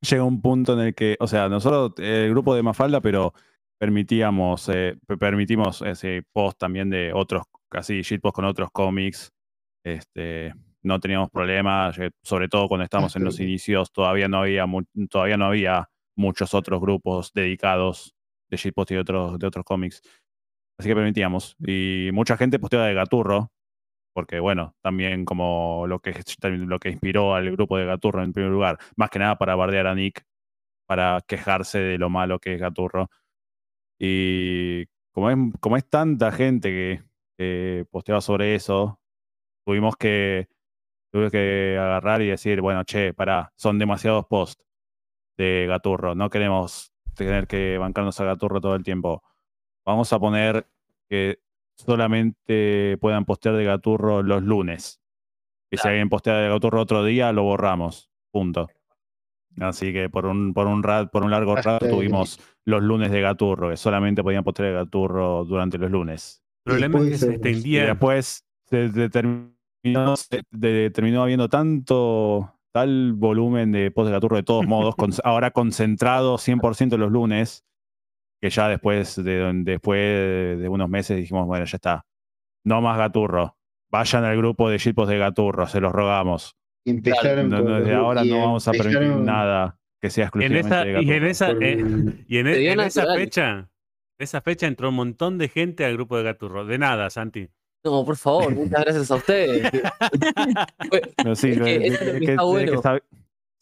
Speaker 6: llega un punto en el que, o sea, nosotros, el grupo de Mafalda, pero permitíamos, eh, pe- permitimos ese post también de otros, casi shitpost con otros cómics. Este, no teníamos problemas, eh, sobre todo cuando estábamos en los inicios, todavía no había, todavía no había muchos otros grupos dedicados de shitpost y de otros, de otros cómics. Así que permitíamos. Y mucha gente posteaba de Gaturro, porque bueno, también como lo que, lo que inspiró al grupo de Gaturro en primer lugar, más que nada para bardear a Nick, para quejarse de lo malo que es Gaturro. Y como es, como es tanta gente que, posteaba sobre eso, tuvimos que, tuve que agarrar y decir, bueno, che, pará, son demasiados posts de Gaturro, no queremos tener que bancarnos a Gaturro todo el tiempo. Vamos a poner que solamente puedan postear de Gaturro los lunes. Y si alguien postea de Gaturro otro día, lo borramos. Punto. Así que por un, por un, rat, por un largo rato
Speaker 8: ahí.
Speaker 6: tuvimos los lunes de Gaturro, que solamente podían postear de Gaturro durante los lunes.
Speaker 7: El problema es que
Speaker 8: después,
Speaker 7: se
Speaker 8: eh,
Speaker 6: Y
Speaker 7: extendía.
Speaker 6: después se determinó, se de- terminó habiendo tanto, tal volumen de post de Gaturro de todos modos, con- [LAUGHS] ahora concentrado 100% los lunes, que ya después de, después de unos meses dijimos, bueno, ya está. No más Gaturro. Vayan al grupo de shitpost de Gaturro, se los rogamos.
Speaker 8: Empezaron
Speaker 6: No, no, desde ahora no vamos a permitir
Speaker 8: empezaron
Speaker 6: nada que sea
Speaker 7: En
Speaker 6: exclusivamente
Speaker 7: esa,
Speaker 6: de
Speaker 7: y en esa, eh, y en, en esa fecha, en esa fecha entró un montón de gente al grupo de Gaturro. De nada, Santi.
Speaker 4: No, por favor, muchas gracias a ustedes. [LAUGHS]
Speaker 6: Pero sí,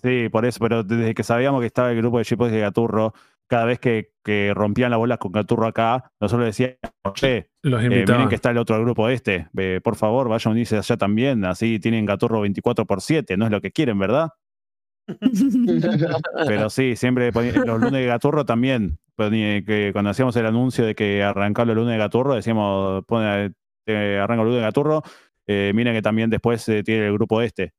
Speaker 6: sí, por eso, pero desde que sabíamos que estaba el grupo de shitpost de Gaturro, cada vez que, que rompían las bolas con Gaturro acá, nosotros decíamos, che,
Speaker 1: Los
Speaker 6: eh, miren que está el otro grupo este, eh, por favor, vayan a unirse allá también, así tienen Gaturro 24 por 7, no es lo que quieren, ¿verdad? [LAUGHS] Pero sí, siempre ponía- los lunes de Gaturro también, ponía que cuando hacíamos el anuncio de que arrancaba los lunes de Gaturro, decíamos, eh, arranca el de Gaturro, eh, miren que también después eh, tiene el grupo este.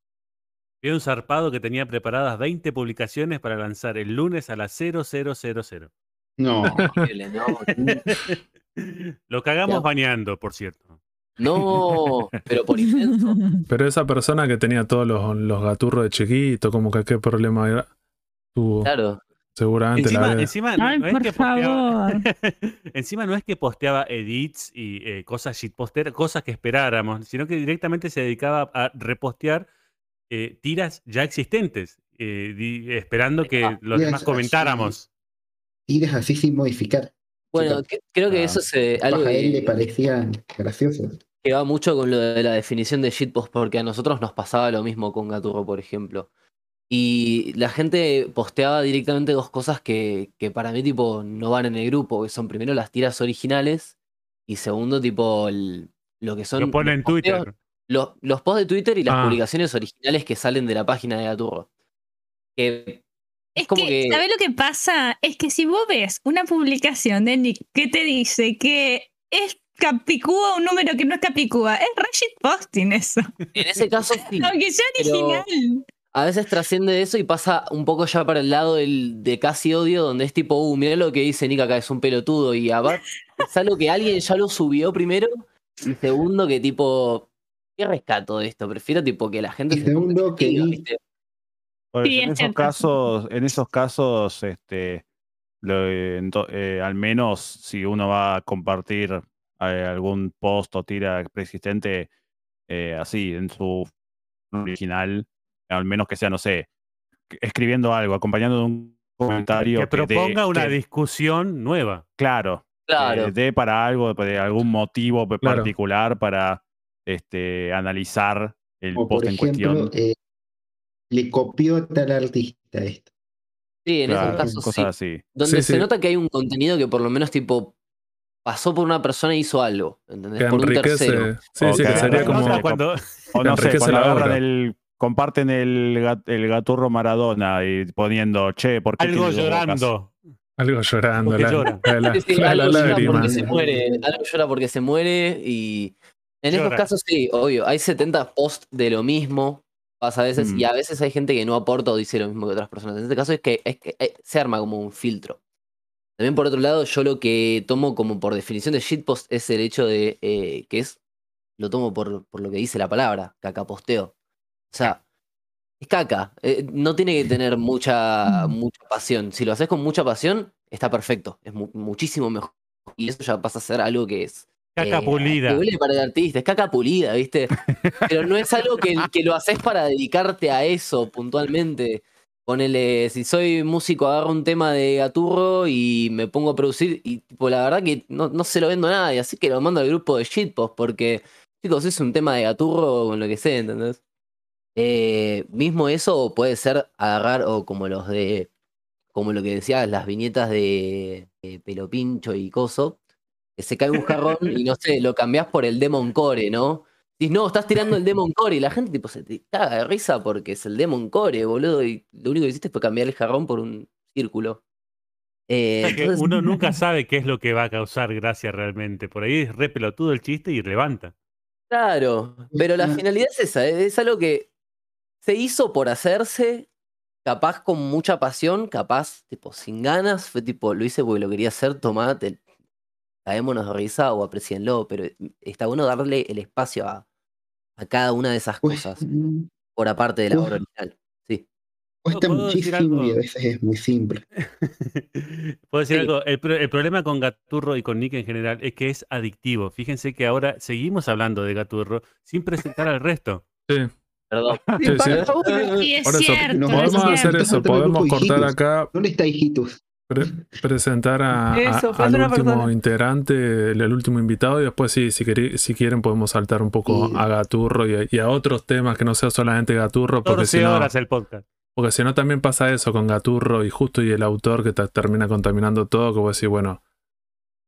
Speaker 7: Había un zarpado que tenía preparadas 20 publicaciones para lanzar el lunes a las 0000.
Speaker 8: No, [LAUGHS] [LAUGHS]
Speaker 7: Lo cagamos
Speaker 4: Ya.
Speaker 7: bañando, por cierto.
Speaker 4: no, pero por intenso. [LAUGHS]
Speaker 1: Pero esa persona que tenía todos los, los gaturros de chiquito, como que qué problema era, tuvo.
Speaker 4: Claro.
Speaker 1: Seguramente la
Speaker 7: Encima,
Speaker 1: verdad.
Speaker 7: encima no,
Speaker 2: Ay,
Speaker 7: no es
Speaker 2: por
Speaker 7: que posteaba,
Speaker 2: favor. [LAUGHS]
Speaker 7: encima no es que posteaba edits y eh, cosas shitposter, cosas que esperáramos, sino que directamente se dedicaba a repostear eh, tiras ya existentes, eh, di- esperando que
Speaker 4: Ah,
Speaker 7: los demás
Speaker 8: así.
Speaker 7: comentáramos.
Speaker 8: tiras así sin modificar.
Speaker 4: Bueno, que- creo que
Speaker 6: Ah.
Speaker 4: eso es algo
Speaker 8: a él le
Speaker 4: que,
Speaker 8: parecían graciosos.
Speaker 4: que va mucho con lo de la definición de shitpost, porque a nosotros nos pasaba lo mismo con Gaturro, por ejemplo. Y la gente posteaba directamente dos cosas que, que para mí, tipo, no van en el grupo, que son primero las tiras originales y segundo, tipo, el- lo que son
Speaker 7: Lo pone
Speaker 4: los
Speaker 7: en
Speaker 4: posteos-
Speaker 7: Twitter.
Speaker 4: los, los posts de Twitter y las
Speaker 1: Ah.
Speaker 4: publicaciones originales que salen de la página de Gaturro. Que
Speaker 2: Es
Speaker 4: como
Speaker 2: que,
Speaker 4: que-
Speaker 2: ¿sabes lo que pasa? Es que si vos ves una publicación de Nick que te dice que es Capicúa un número que no es Capicúa, es re posting eso.
Speaker 4: en ese caso sí. [LAUGHS]
Speaker 2: Aunque sea
Speaker 4: pero-
Speaker 2: original.
Speaker 4: A veces trasciende eso y pasa un poco ya para el lado del, de casi odio, donde es tipo, uh, mira lo que dice Nick acá, es un pelotudo. Y aparte, es algo que alguien ya lo subió primero. Y segundo, que tipo, ¿qué rescato de esto? Prefiero tipo que la gente
Speaker 8: Y
Speaker 4: se
Speaker 8: segundo, que
Speaker 6: en
Speaker 2: es
Speaker 6: esos casos, en esos casos, este, lo- eh, al menos si uno va a compartir eh, algún post o tira preexistente eh, así en su original, al menos que sea, no sé, escribiendo algo, acompañando de un comentario
Speaker 7: Que proponga una
Speaker 6: que-
Speaker 7: discusión nueva.
Speaker 6: claro,
Speaker 4: Claro.
Speaker 6: que dé para algo, de algún motivo
Speaker 1: Claro.
Speaker 6: particular para este, analizar el
Speaker 8: O
Speaker 6: post
Speaker 8: por
Speaker 6: en
Speaker 8: ejemplo,
Speaker 6: cuestión.
Speaker 8: eh, le copió a tal artista esto.
Speaker 4: Sí, en
Speaker 6: Claro,
Speaker 4: esos casos sí.
Speaker 6: así.
Speaker 4: Donde
Speaker 1: Sí,
Speaker 4: se
Speaker 1: sí.
Speaker 4: nota que hay un contenido que por lo menos tipo pasó por una persona y hizo algo, ¿entendés?
Speaker 1: Que
Speaker 4: por un tercero.
Speaker 1: enriquece. Sí,
Speaker 6: O
Speaker 1: sí, que sería como.
Speaker 7: cuando,
Speaker 6: O no sé,
Speaker 1: enriquece
Speaker 6: cuando
Speaker 1: la
Speaker 6: agarran el, comparten el, gat- el gaturro Maradona y poniendo, che, ¿por qué
Speaker 7: algo
Speaker 6: tiene dos bocas?"
Speaker 7: llorando.
Speaker 1: Algo llorando,
Speaker 7: Porque
Speaker 1: la,
Speaker 7: llora.
Speaker 1: la, la-
Speaker 4: Sí, algo llora porque se muere, algo llora porque se muere y en esos
Speaker 7: Llora.
Speaker 4: casos sí, obvio, hay 70 posts de lo mismo, pasa a veces,
Speaker 6: Mm.
Speaker 4: y a veces hay gente que no aporta o dice lo mismo que otras personas. En este caso es que, es que eh, se arma como un filtro. También por otro lado, yo lo que tomo como por definición de shitpost es el hecho de eh, que es, lo tomo por, por lo que dice la palabra, cacaposteo. O sea, es caca. eh, no tiene que tener mucha, mucha pasión. Si lo haces con mucha pasión, está perfecto. Es mu- muchísimo mejor. Y eso ya pasa a ser algo que es.
Speaker 7: Caca
Speaker 4: eh,
Speaker 7: pulida.
Speaker 4: que para el artista, es caca pulida, ¿viste? [LAUGHS] Pero no es algo que, que lo haces para dedicarte a eso puntualmente. Ponele, si soy músico, agarro un tema de Gaturro y me pongo a producir. Y tipo, la verdad que no, no se lo vendo a nadie, así que lo mando al grupo de shitpost porque, chicos, es un tema de Gaturro con lo que sé, ¿entendés? Eh, mismo eso puede ser agarrar, o como los de, como lo que decías, las viñetas de, de Pelo Pincho y Coso, que se cae un jarrón [LAUGHS] y no sé, lo cambiás por el Demon Core, ¿no? Dices, no, estás tirando el Demon Core y la gente tipo se te caga de risa porque es el Demon Core, boludo, y lo único que hiciste fue cambiar el jarrón por un círculo. Eh,
Speaker 7: O sea que
Speaker 4: entonces-
Speaker 7: uno nunca sabe qué es lo que va a causar gracia realmente. Por ahí es re pelotudo el chiste y levanta.
Speaker 4: Claro, pero la
Speaker 8: Ujú.
Speaker 4: finalidad es esa, es algo que se hizo por hacerse, capaz con mucha pasión, capaz tipo sin ganas, fue tipo, lo hice porque lo quería hacer, tomate, caémonos de risa o aprecienlo, pero está bueno darle el espacio a, a cada una de esas cosas [LAUGHS] por aparte de la obra original. Sí.
Speaker 8: cuesta
Speaker 7: ¿Puedo decir
Speaker 8: muchísimo y a veces es muy simple. [LAUGHS]
Speaker 7: Puedo decir
Speaker 4: Sí.
Speaker 7: algo, el, el problema con Gaturro y con Nick en general es que es adictivo. Fíjense que ahora seguimos hablando de Gaturro sin presentar al resto.
Speaker 1: Sí,
Speaker 4: Perdón. [LAUGHS]
Speaker 1: sí, sí.
Speaker 2: Sí, es
Speaker 1: Por eso,
Speaker 2: cierto.
Speaker 8: nos
Speaker 2: es
Speaker 1: Podemos hacer
Speaker 2: cierto.
Speaker 1: eso, podemos cortar acá,
Speaker 8: ¿Dónde está hijitos?
Speaker 1: pre- presentar a,
Speaker 3: Eso,
Speaker 1: al último
Speaker 3: persona.
Speaker 1: integrante, el, el último invitado, y después sí, si, queri- si quieren podemos saltar un poco
Speaker 8: Sí.
Speaker 1: a Gaturro y a, y a otros temas que no sea solamente Gaturro, porque
Speaker 7: 12
Speaker 1: si no,
Speaker 7: horas el podcast.
Speaker 1: porque si no también pasa eso con Gaturro y justo y el autor que te termina contaminando todo, que vos decís, bueno,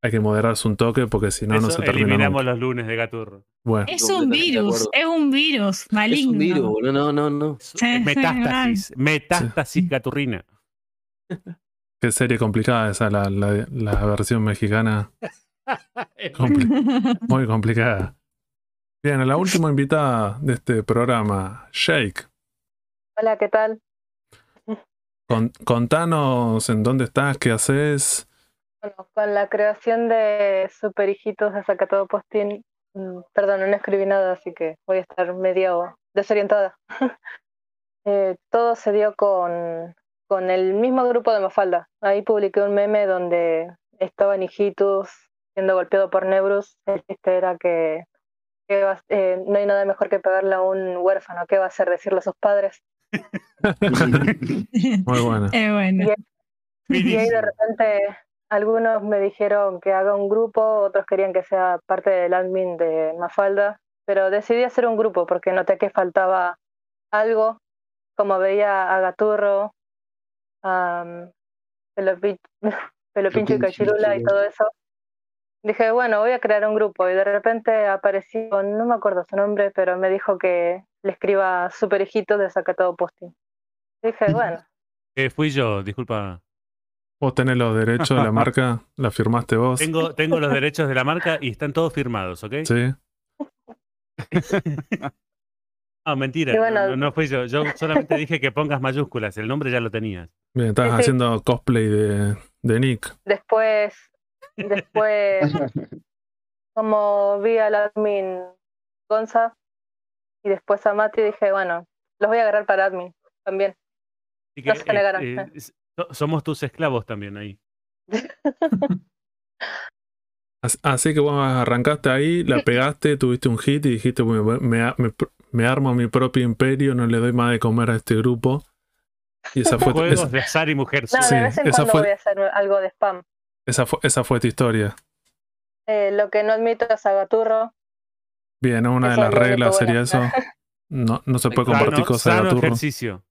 Speaker 1: hay que moderarse un toque porque si no, no
Speaker 7: Eso
Speaker 1: se termina
Speaker 7: eliminamos
Speaker 1: nunca.
Speaker 7: los lunes de Gaturro.
Speaker 1: Bueno,
Speaker 2: Es un virus, es un virus maligno.
Speaker 4: Es un virus, no, no, no.
Speaker 2: Sí,
Speaker 7: metástasis, metástasis gaturrina. [LAUGHS]
Speaker 1: qué serie complicada esa, la, la, la versión mexicana. [LAUGHS] Compli- [LAUGHS] muy complicada. Bien, la última invitada de este programa, Shake.
Speaker 9: Hola, ¿qué tal?
Speaker 1: Con- contanos en dónde estás, qué haces.
Speaker 9: Bueno, con la creación de Super Hijitos de Sacatodo Postín, mm, perdón, no escribí nada, así que voy a estar medio desorientada. [LAUGHS] Eh, todo se dio con, con el mismo grupo de Mafalda. Ahí publiqué un meme donde estaban hijitos siendo golpeado por Nebrus. El chiste era que, que va- eh, no hay nada mejor que pegarle a un huérfano. ¿Qué va a hacer? Decirle a sus padres. [LAUGHS]
Speaker 1: Muy buena.
Speaker 2: Es bueno.
Speaker 9: Y ahí
Speaker 7: Finísimo.
Speaker 9: de repente algunos me dijeron que haga un grupo, otros querían que sea parte del admin de Mafalda, pero decidí hacer un grupo porque noté que faltaba algo, como veía a Gaturro, a Pelopin- [LAUGHS] Pelopincho y Cachirula y todo eso. Dije, bueno, voy a crear un grupo y de repente apareció, no me acuerdo su nombre, pero me dijo que le escriba Super Hijitos de Sacatado Posting. Dije, [LAUGHS] bueno,
Speaker 7: Eh, fui yo, disculpa.
Speaker 1: Vos tenés los derechos de la [LAUGHS] marca, la firmaste vos.
Speaker 7: Tengo, tengo los derechos de la marca y están todos firmados, ¿ok?
Speaker 1: Sí. [LAUGHS]
Speaker 7: Ah, mentira.
Speaker 9: Bueno-
Speaker 7: no, no, fui yo. Yo solamente dije que pongas mayúsculas. El nombre ya lo tenías.
Speaker 1: Bien, estás
Speaker 9: Sí, sí.
Speaker 1: haciendo cosplay de, de Nick.
Speaker 9: Después, después, [LAUGHS] como vi al admin Gonza y después a Mati, dije, bueno, los voy a agarrar para admin también.
Speaker 7: Así
Speaker 9: No se
Speaker 7: eh,
Speaker 9: negaron,
Speaker 7: eh,
Speaker 9: eh.
Speaker 7: So- somos tus esclavos también ahí. [LAUGHS]
Speaker 1: As- Así que vos arrancaste ahí, la pegaste, [LAUGHS] tuviste un hit y dijiste, "Me- me, me- me armo mi propio imperio, no le doy más de comer a este grupo. Y esa fue,
Speaker 7: Juegos
Speaker 1: esa,
Speaker 7: de azar y mujer.
Speaker 9: No.
Speaker 1: Sí,
Speaker 9: de vez en
Speaker 1: esa
Speaker 9: cuando
Speaker 1: fue-
Speaker 9: voy a hacer algo de spam.
Speaker 1: esa fue, esa fue tu historia.
Speaker 9: Eh, lo que no admito es Agaturro.
Speaker 1: Bien, una de las reglas sería
Speaker 9: bueno.
Speaker 1: eso. [LAUGHS] No, no se puede compartir cosas de
Speaker 7: sano
Speaker 1: Gaturro.
Speaker 7: ejercicio.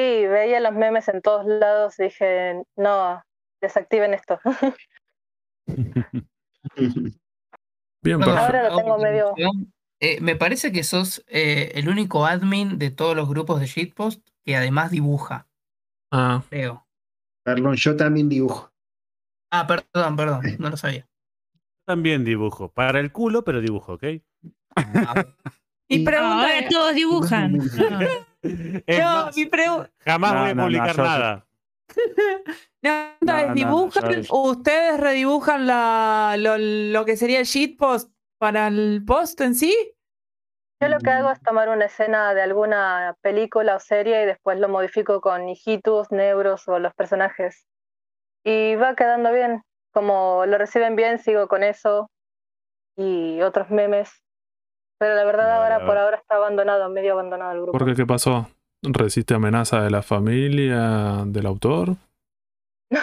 Speaker 9: Sí, veía los memes en todos lados y dije, no, desactiven esto. [LAUGHS] [LAUGHS]
Speaker 1: Bien, perfecto.
Speaker 9: Ahora lo tengo medio-.
Speaker 5: Eh, me parece que sos eh, el único admin de todos los grupos de shitpost que además dibuja,
Speaker 1: Ah,
Speaker 5: creo.
Speaker 8: Perdón, yo también dibujo.
Speaker 5: Ah, perdón, perdón, no lo sabía.
Speaker 7: También dibujo. Para el culo, pero dibujo, ¿ok?
Speaker 5: Ah,
Speaker 3: Y pregunta es-
Speaker 2: todos dibujan. [LAUGHS]
Speaker 7: Es
Speaker 3: no,
Speaker 7: más,
Speaker 3: mi pregu-
Speaker 7: jamás
Speaker 6: No,
Speaker 7: voy a
Speaker 6: no, no,
Speaker 7: publicar
Speaker 6: yo-
Speaker 7: nada.
Speaker 3: pregunta [LAUGHS]
Speaker 6: No,
Speaker 3: es,
Speaker 6: no,
Speaker 3: ¿dibujan,
Speaker 6: yo-
Speaker 3: ustedes redibujan la, lo, lo que sería el shitpost para el post en sí?
Speaker 9: Yo lo que hago es tomar una escena de alguna película o serie y después lo modifico con hijitus, neuros o los personajes. Y va quedando bien. Como lo reciben bien, sigo con eso y otros memes. Pero la verdad ahora por ahora está abandonado, medio abandonado el grupo.
Speaker 1: ¿por qué qué pasó? ¿Resiste amenaza de la familia, del autor? [LAUGHS]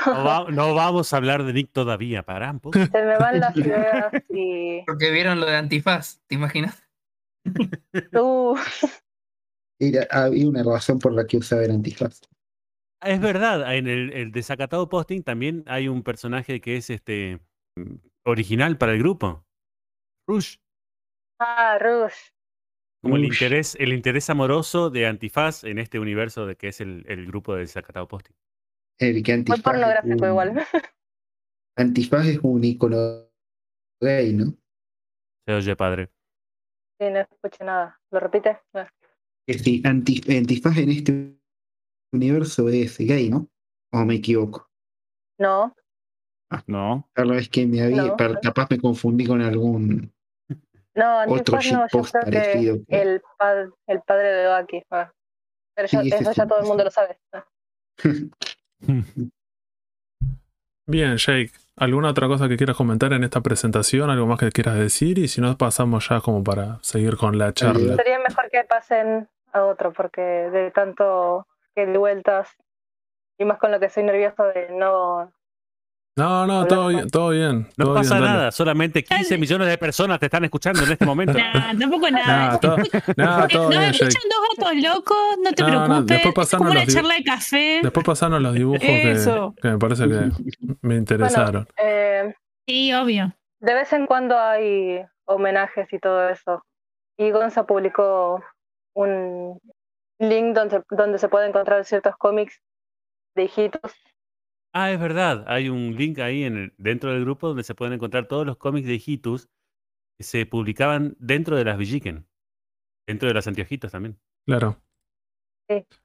Speaker 7: No, va- no vamos a hablar de Nick todavía, pará un poco.
Speaker 9: Se me van las [LAUGHS] ideas y...
Speaker 5: porque vieron lo de antifaz, ¿te imaginas?
Speaker 9: Uh, [LAUGHS]
Speaker 8: Era- había una razón por la que usaba el antifaz.
Speaker 7: Es verdad, en el, el desacatado posting también hay un personaje que es este original para el grupo. Rush.
Speaker 9: Ah, Rush.
Speaker 7: Como el interés, el interés amoroso de Antifaz en este universo de que es el, el grupo de desacatado posting.
Speaker 8: El que
Speaker 9: Muy
Speaker 8: antifaz.
Speaker 9: pornográfico
Speaker 8: un-
Speaker 9: igual.
Speaker 8: Antifaz es un icono gay, ¿no?
Speaker 7: Se oye padre.
Speaker 9: Sí, no escuché nada. ¿Lo repite? No.
Speaker 8: Sí, anti- antifaz en este universo es gay, ¿no? ¿O me equivoco?
Speaker 9: No,
Speaker 6: No.
Speaker 8: Claro, es que me había,
Speaker 9: No.
Speaker 8: capaz me confundí con algún
Speaker 9: no,
Speaker 8: otro
Speaker 9: Antifaz no, yo
Speaker 8: shitpost
Speaker 9: creo que
Speaker 8: parecido. que-
Speaker 9: el, pad- el padre de Oaki. ah. Pero yo-
Speaker 8: Sí, sí,
Speaker 9: eso
Speaker 8: sí,
Speaker 9: ya todo el mundo lo sabe. ah. [LAUGHS]
Speaker 1: Bien, Jake. ¿Alguna otra cosa que quieras comentar en esta presentación? ¿Algo más que quieras decir? Y si no, pasamos ya como para seguir con la charla.
Speaker 9: Sería mejor que pasen a otro, porque de tanto que de vueltas, y más con lo que soy nervioso de no.
Speaker 1: No, no, todo bien, todo bien.
Speaker 7: No
Speaker 1: todo
Speaker 7: pasa
Speaker 1: bien,
Speaker 7: nada, solamente 15 millones de personas te están escuchando en este momento. [LAUGHS]
Speaker 2: Nah, tampoco nada.
Speaker 1: Nada, todo, nada, todo bien, Jake.
Speaker 2: escuchan dos gatos locos, no te
Speaker 1: No, no,
Speaker 2: preocupes.
Speaker 1: después
Speaker 2: es como una charla de café.
Speaker 1: Después pasanos los dibujos que,
Speaker 3: Eso.
Speaker 1: que me parece que me interesaron.
Speaker 9: Eh,
Speaker 2: Sí, obvio.
Speaker 9: de vez en cuando hay homenajes y todo eso. Y Gonza publicó un link donde, donde se pueden encontrar ciertos cómics de hijitos.
Speaker 7: Ah, es verdad. Hay un link ahí en el- dentro del grupo donde se pueden encontrar todos los cómics de Hitus que se publicaban dentro de las Villiquen. Dentro de las anteojitos también.
Speaker 1: Claro.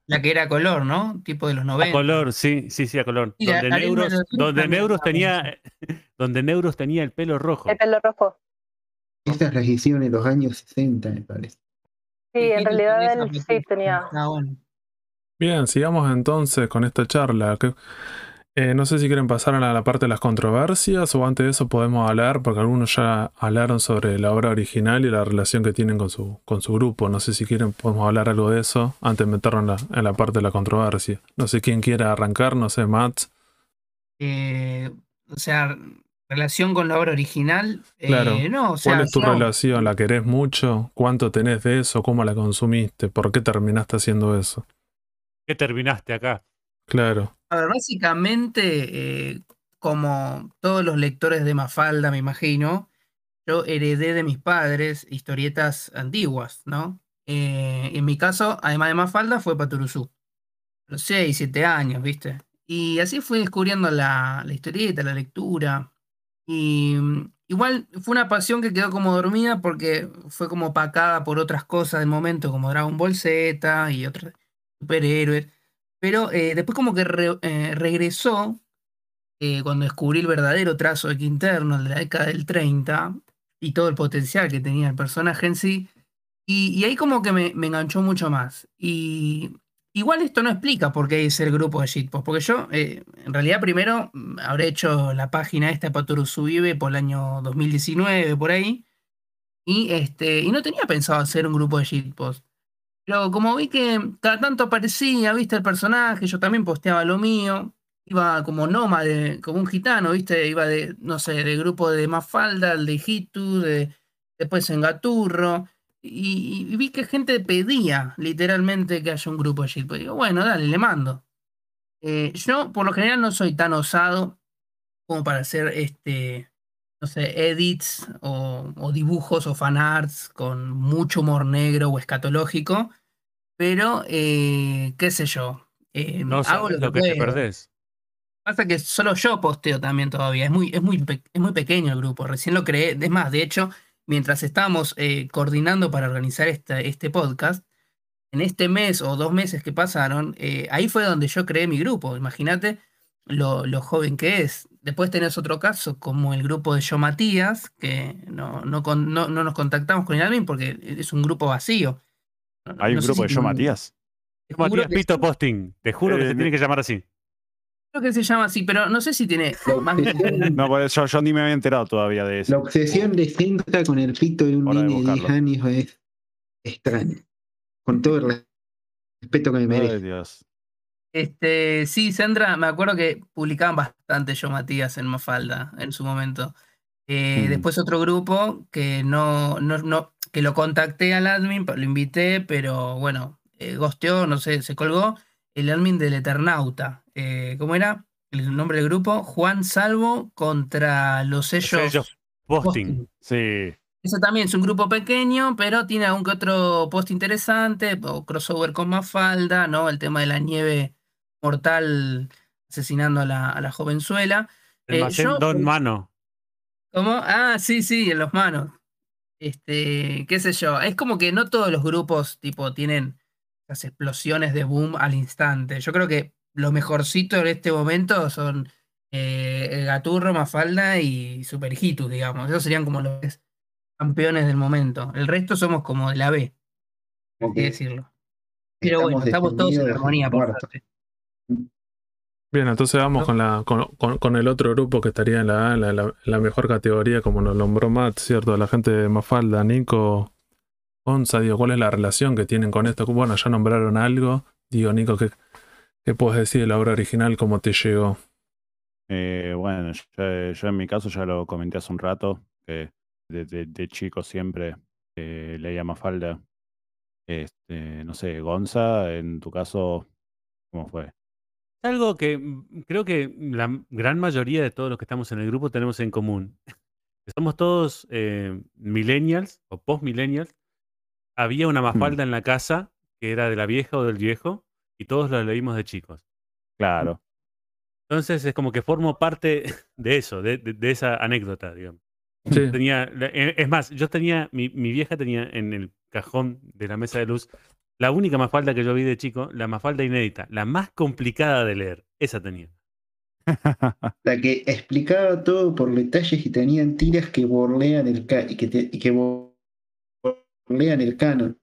Speaker 5: La que era a color, ¿no? Tipo de los
Speaker 7: A
Speaker 5: 90.
Speaker 7: color, sí, sí, sí, a color.
Speaker 5: Mira,
Speaker 7: donde Neuros,
Speaker 5: Melodía
Speaker 7: donde
Speaker 5: también
Speaker 7: Neuros
Speaker 5: estaba
Speaker 7: tenía, [LAUGHS] donde Neuros tenía el pelo rojo.
Speaker 9: El pelo rojo.
Speaker 8: Estas las hicieron en los años 60, me parece.
Speaker 9: Sí, en realidad él sí tenía.
Speaker 5: Bueno.
Speaker 1: Bien, sigamos entonces con esta charla. Eh, no sé si quieren pasar a la, la parte de las controversias o antes de eso podemos hablar, porque algunos ya hablaron sobre la obra original y la relación que tienen con su, con su grupo. No sé si quieren, podemos hablar algo de eso antes de meternos en la, en la parte de la controversia. No sé quién quiere arrancar, no sé, Matt.
Speaker 5: Eh, o sea, relación con la obra original. eh,
Speaker 1: Claro.
Speaker 5: no, o sea,
Speaker 1: ¿Cuál es tu
Speaker 5: no.
Speaker 1: relación? ¿La querés mucho? ¿Cuánto tenés de eso? ¿Cómo la consumiste? ¿Por qué terminaste haciendo eso?
Speaker 7: ¿Qué terminaste acá?
Speaker 1: Claro.
Speaker 5: A ver, básicamente, eh, como todos los lectores de Mafalda, me imagino, yo heredé de mis padres historietas antiguas, ¿no? Eh, en mi caso, además de Mafalda, fue Paturuzú. Los 6, 7 años, ¿viste? Y así fui descubriendo la, la historieta, la lectura. Y mm, igual fue una pasión que quedó como dormida porque fue como opacada por otras cosas del momento, como Dragon Ball Z y otros superhéroes. Pero eh, después como que eh, regresó eh, cuando descubrí el verdadero trazo de Quinterno, de la década del 30, y todo el potencial que tenía el personaje en sí. Y, ahí como que me, enganchó mucho más. Y igual esto no explica por qué es el grupo de shitpost, porque yo en realidad primero mm, habré hecho la página esta de Patorusu Vive por el año 2019, por ahí, y, este, y no tenía pensado hacer un grupo de shitpost. Pero como vi que cada tanto aparecía, viste el personaje, yo también posteaba lo mío, iba como nómade, como un gitano, viste, iba de, no sé, de grupo de Mafalda, de Hitu, de, después en Gaturro, y, vi que gente pedía literalmente que haya un grupo de shitpost. Digo, bueno, dale, le mando. Eh, yo por lo general no soy tan osado como para hacer este, no sé, edits o, o dibujos o fanarts con mucho humor negro o escatológico, pero eh, qué sé yo. eh,
Speaker 7: No
Speaker 5: hago
Speaker 7: sabes
Speaker 5: lo que
Speaker 7: que te
Speaker 5: puedo.
Speaker 7: perdés.
Speaker 5: Pasa que solo yo posteo también todavía. Es muy, es muy, es muy pequeño el grupo. Recién lo creé. Es más, de hecho, mientras estábamos eh, coordinando para organizar esta- este podcast, en este mes o dos meses que pasaron, eh, ahí fue donde yo creé mi grupo. Imagínate lo, lo joven que es. Después tenés otro caso, como el grupo de Yo Matías, que no, no, con- no, no nos contactamos con el admin porque es un grupo vacío. No-
Speaker 6: Hay
Speaker 5: no
Speaker 6: un grupo
Speaker 5: si
Speaker 6: de yo, Matías.
Speaker 5: te juro
Speaker 7: Matías
Speaker 5: que
Speaker 7: Pito. Posting. Te juro que
Speaker 6: Eh,
Speaker 7: se tiene que llamar así.
Speaker 5: Creo que se llama así, pero no sé si tiene
Speaker 8: La
Speaker 5: más
Speaker 6: No, pues yo, yo ni me había enterado todavía de
Speaker 8: la
Speaker 6: eso.
Speaker 8: obsesión de Sendra con el pito de un niño de 10
Speaker 6: buscarlo.
Speaker 8: años es extraña. Con todo el respeto que me
Speaker 6: Ay,
Speaker 8: merece.
Speaker 6: Dios.
Speaker 5: Este, sí, Sandra, me acuerdo que publicaban bastante yo Matías en Mafalda en su momento. Eh,
Speaker 6: Mm.
Speaker 5: Después otro grupo que no, no, no, que lo contacté al admin, lo invité, pero bueno, eh, gosteó, no sé, se colgó. El admin del Eternauta. Eh, ¿cómo era? El nombre del grupo, Juan Salvo contra los sellos.
Speaker 7: Sellos Posting.
Speaker 5: Posting.
Speaker 6: Sí.
Speaker 5: Eso también es un grupo pequeño, pero tiene algún que otro post interesante, o crossover con Mafalda, ¿no? El tema de la nieve mortal asesinando a la, a la jovenzuela.
Speaker 7: El
Speaker 5: Eh, yo-
Speaker 7: Don Mano.
Speaker 5: ¿Cómo? Ah, sí, sí, en los manos. Este, qué sé yo. Es como que no todos los grupos, tipo, tienen las explosiones de boom al instante. Yo creo que lo mejorcito en este momento son eh, el Gaturro, Mafalda y Super Hitus, digamos. Esos serían como los campeones del momento. El resto somos como de la B, por
Speaker 8: Ok.
Speaker 5: así decirlo. Pero bueno, estamos todos en armonía, por
Speaker 8: muertos.
Speaker 1: Bien, entonces vamos
Speaker 5: ¿No?
Speaker 1: con, la, con, con- con el otro grupo que estaría en la, la, la- la mejor categoría, como nos nombró Matt, ¿cierto? La gente de Mafalda, Nico, Onza, digo, ¿cuál es la relación que tienen con esto? Bueno, ya nombraron algo. Digo, Nico, ¿qué, qué puedes decir de la obra original? ¿Cómo te llegó?
Speaker 6: Eh, bueno, yo, yo en mi caso ya lo comenté hace un rato, que de, de- de chico siempre eh, leía Mafalda. Este, no sé, Gonza, en tu caso, ¿cómo fue?
Speaker 7: Algo que mm, creo que la gran mayoría de todos los que estamos en el grupo tenemos en común. [LAUGHS] Somos todos eh, millennials o post-millennials. Había una mafalda en la casa que era de la vieja o del viejo y todos la leímos de chicos.
Speaker 6: Claro.
Speaker 7: Entonces es como que formo parte [LAUGHS] de eso, de, de- de esa anécdota, digamos.
Speaker 1: Sí,
Speaker 7: Tenía, eh, es más, yo tenía, mi, mi vieja tenía en el cajón de la mesa de luz la única mafalda que yo vi de chico, la mafalda inédita, la más complicada de leer. Esa tenía. [LAUGHS]
Speaker 8: La que explicaba todo por detalles y tenían tiras que borlean el ca- y que, te- y que bo- borlean el canon.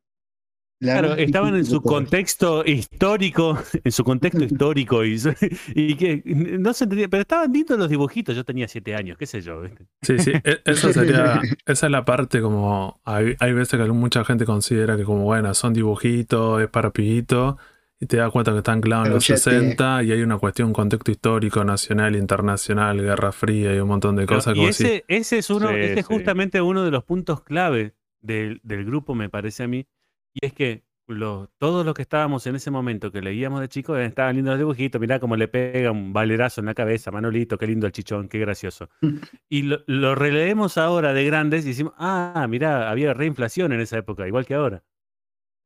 Speaker 8: La
Speaker 7: Claro, estaban [LAUGHS] en su contexto [LAUGHS] histórico, en su contexto histórico y, que no se entendía, pero estaban lindos los dibujitos. Yo tenía siete años, qué sé yo. ¿viste?
Speaker 1: sí, sí. e- [LAUGHS] Eso sería, esa es la parte como, hay, hay veces que mucha gente considera que como, bueno, son dibujitos, es para pibito, y te das cuenta que están clavados en los
Speaker 8: ya te-
Speaker 1: 60 y hay una cuestión, un contexto histórico, nacional, internacional, Guerra Fría y un montón de
Speaker 7: Pero-
Speaker 1: cosas
Speaker 7: y ese, ese es uno,
Speaker 6: Sí,
Speaker 7: ese es
Speaker 6: sí.
Speaker 7: justamente uno de los puntos clave del, del grupo, me parece a mí. Y es que los, todos los que estábamos en ese momento que leíamos de chicos eh, estaban lindos los dibujitos, mirá cómo le pega un valerazo en la cabeza, Manolito, qué lindo el chichón, qué gracioso. [LAUGHS] Y lo, lo releemos ahora de grandes y decimos, ah, mirá, había reinflación en esa época, igual que ahora.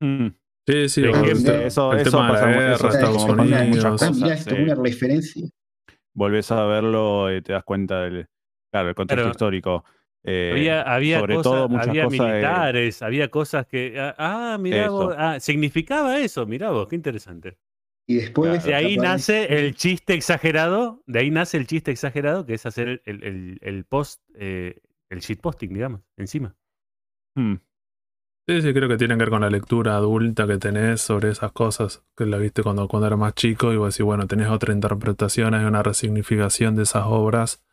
Speaker 6: Mm,
Speaker 1: Sí, sí,
Speaker 7: ejemplo,
Speaker 6: eso-
Speaker 1: el
Speaker 6: eso pasa
Speaker 8: una referencia.
Speaker 6: volvés a verlo y te das cuenta del claro, el contexto
Speaker 7: Pero-
Speaker 6: histórico. Eh,
Speaker 7: Había, había
Speaker 6: sobre
Speaker 7: cosas,
Speaker 6: todo muchas
Speaker 7: había
Speaker 6: cosas de-
Speaker 7: militares, había cosas que. Ah, Ah, mirá
Speaker 6: Eso.
Speaker 7: vos. Ah, significaba eso, mirá vos, qué interesante.
Speaker 8: Y después.
Speaker 7: De ahí nace el chiste exagerado, de ahí nace el chiste exagerado, que es hacer el, el- el- el post, eh, el shitposting, digamos, encima.
Speaker 6: Hmm.
Speaker 1: Sí, sí, creo que tiene que ver con la lectura adulta que tenés sobre esas cosas que la viste cuando, cuando era más chico y vos decís, bueno, tenés otra interpretación, hay una resignificación de esas obras,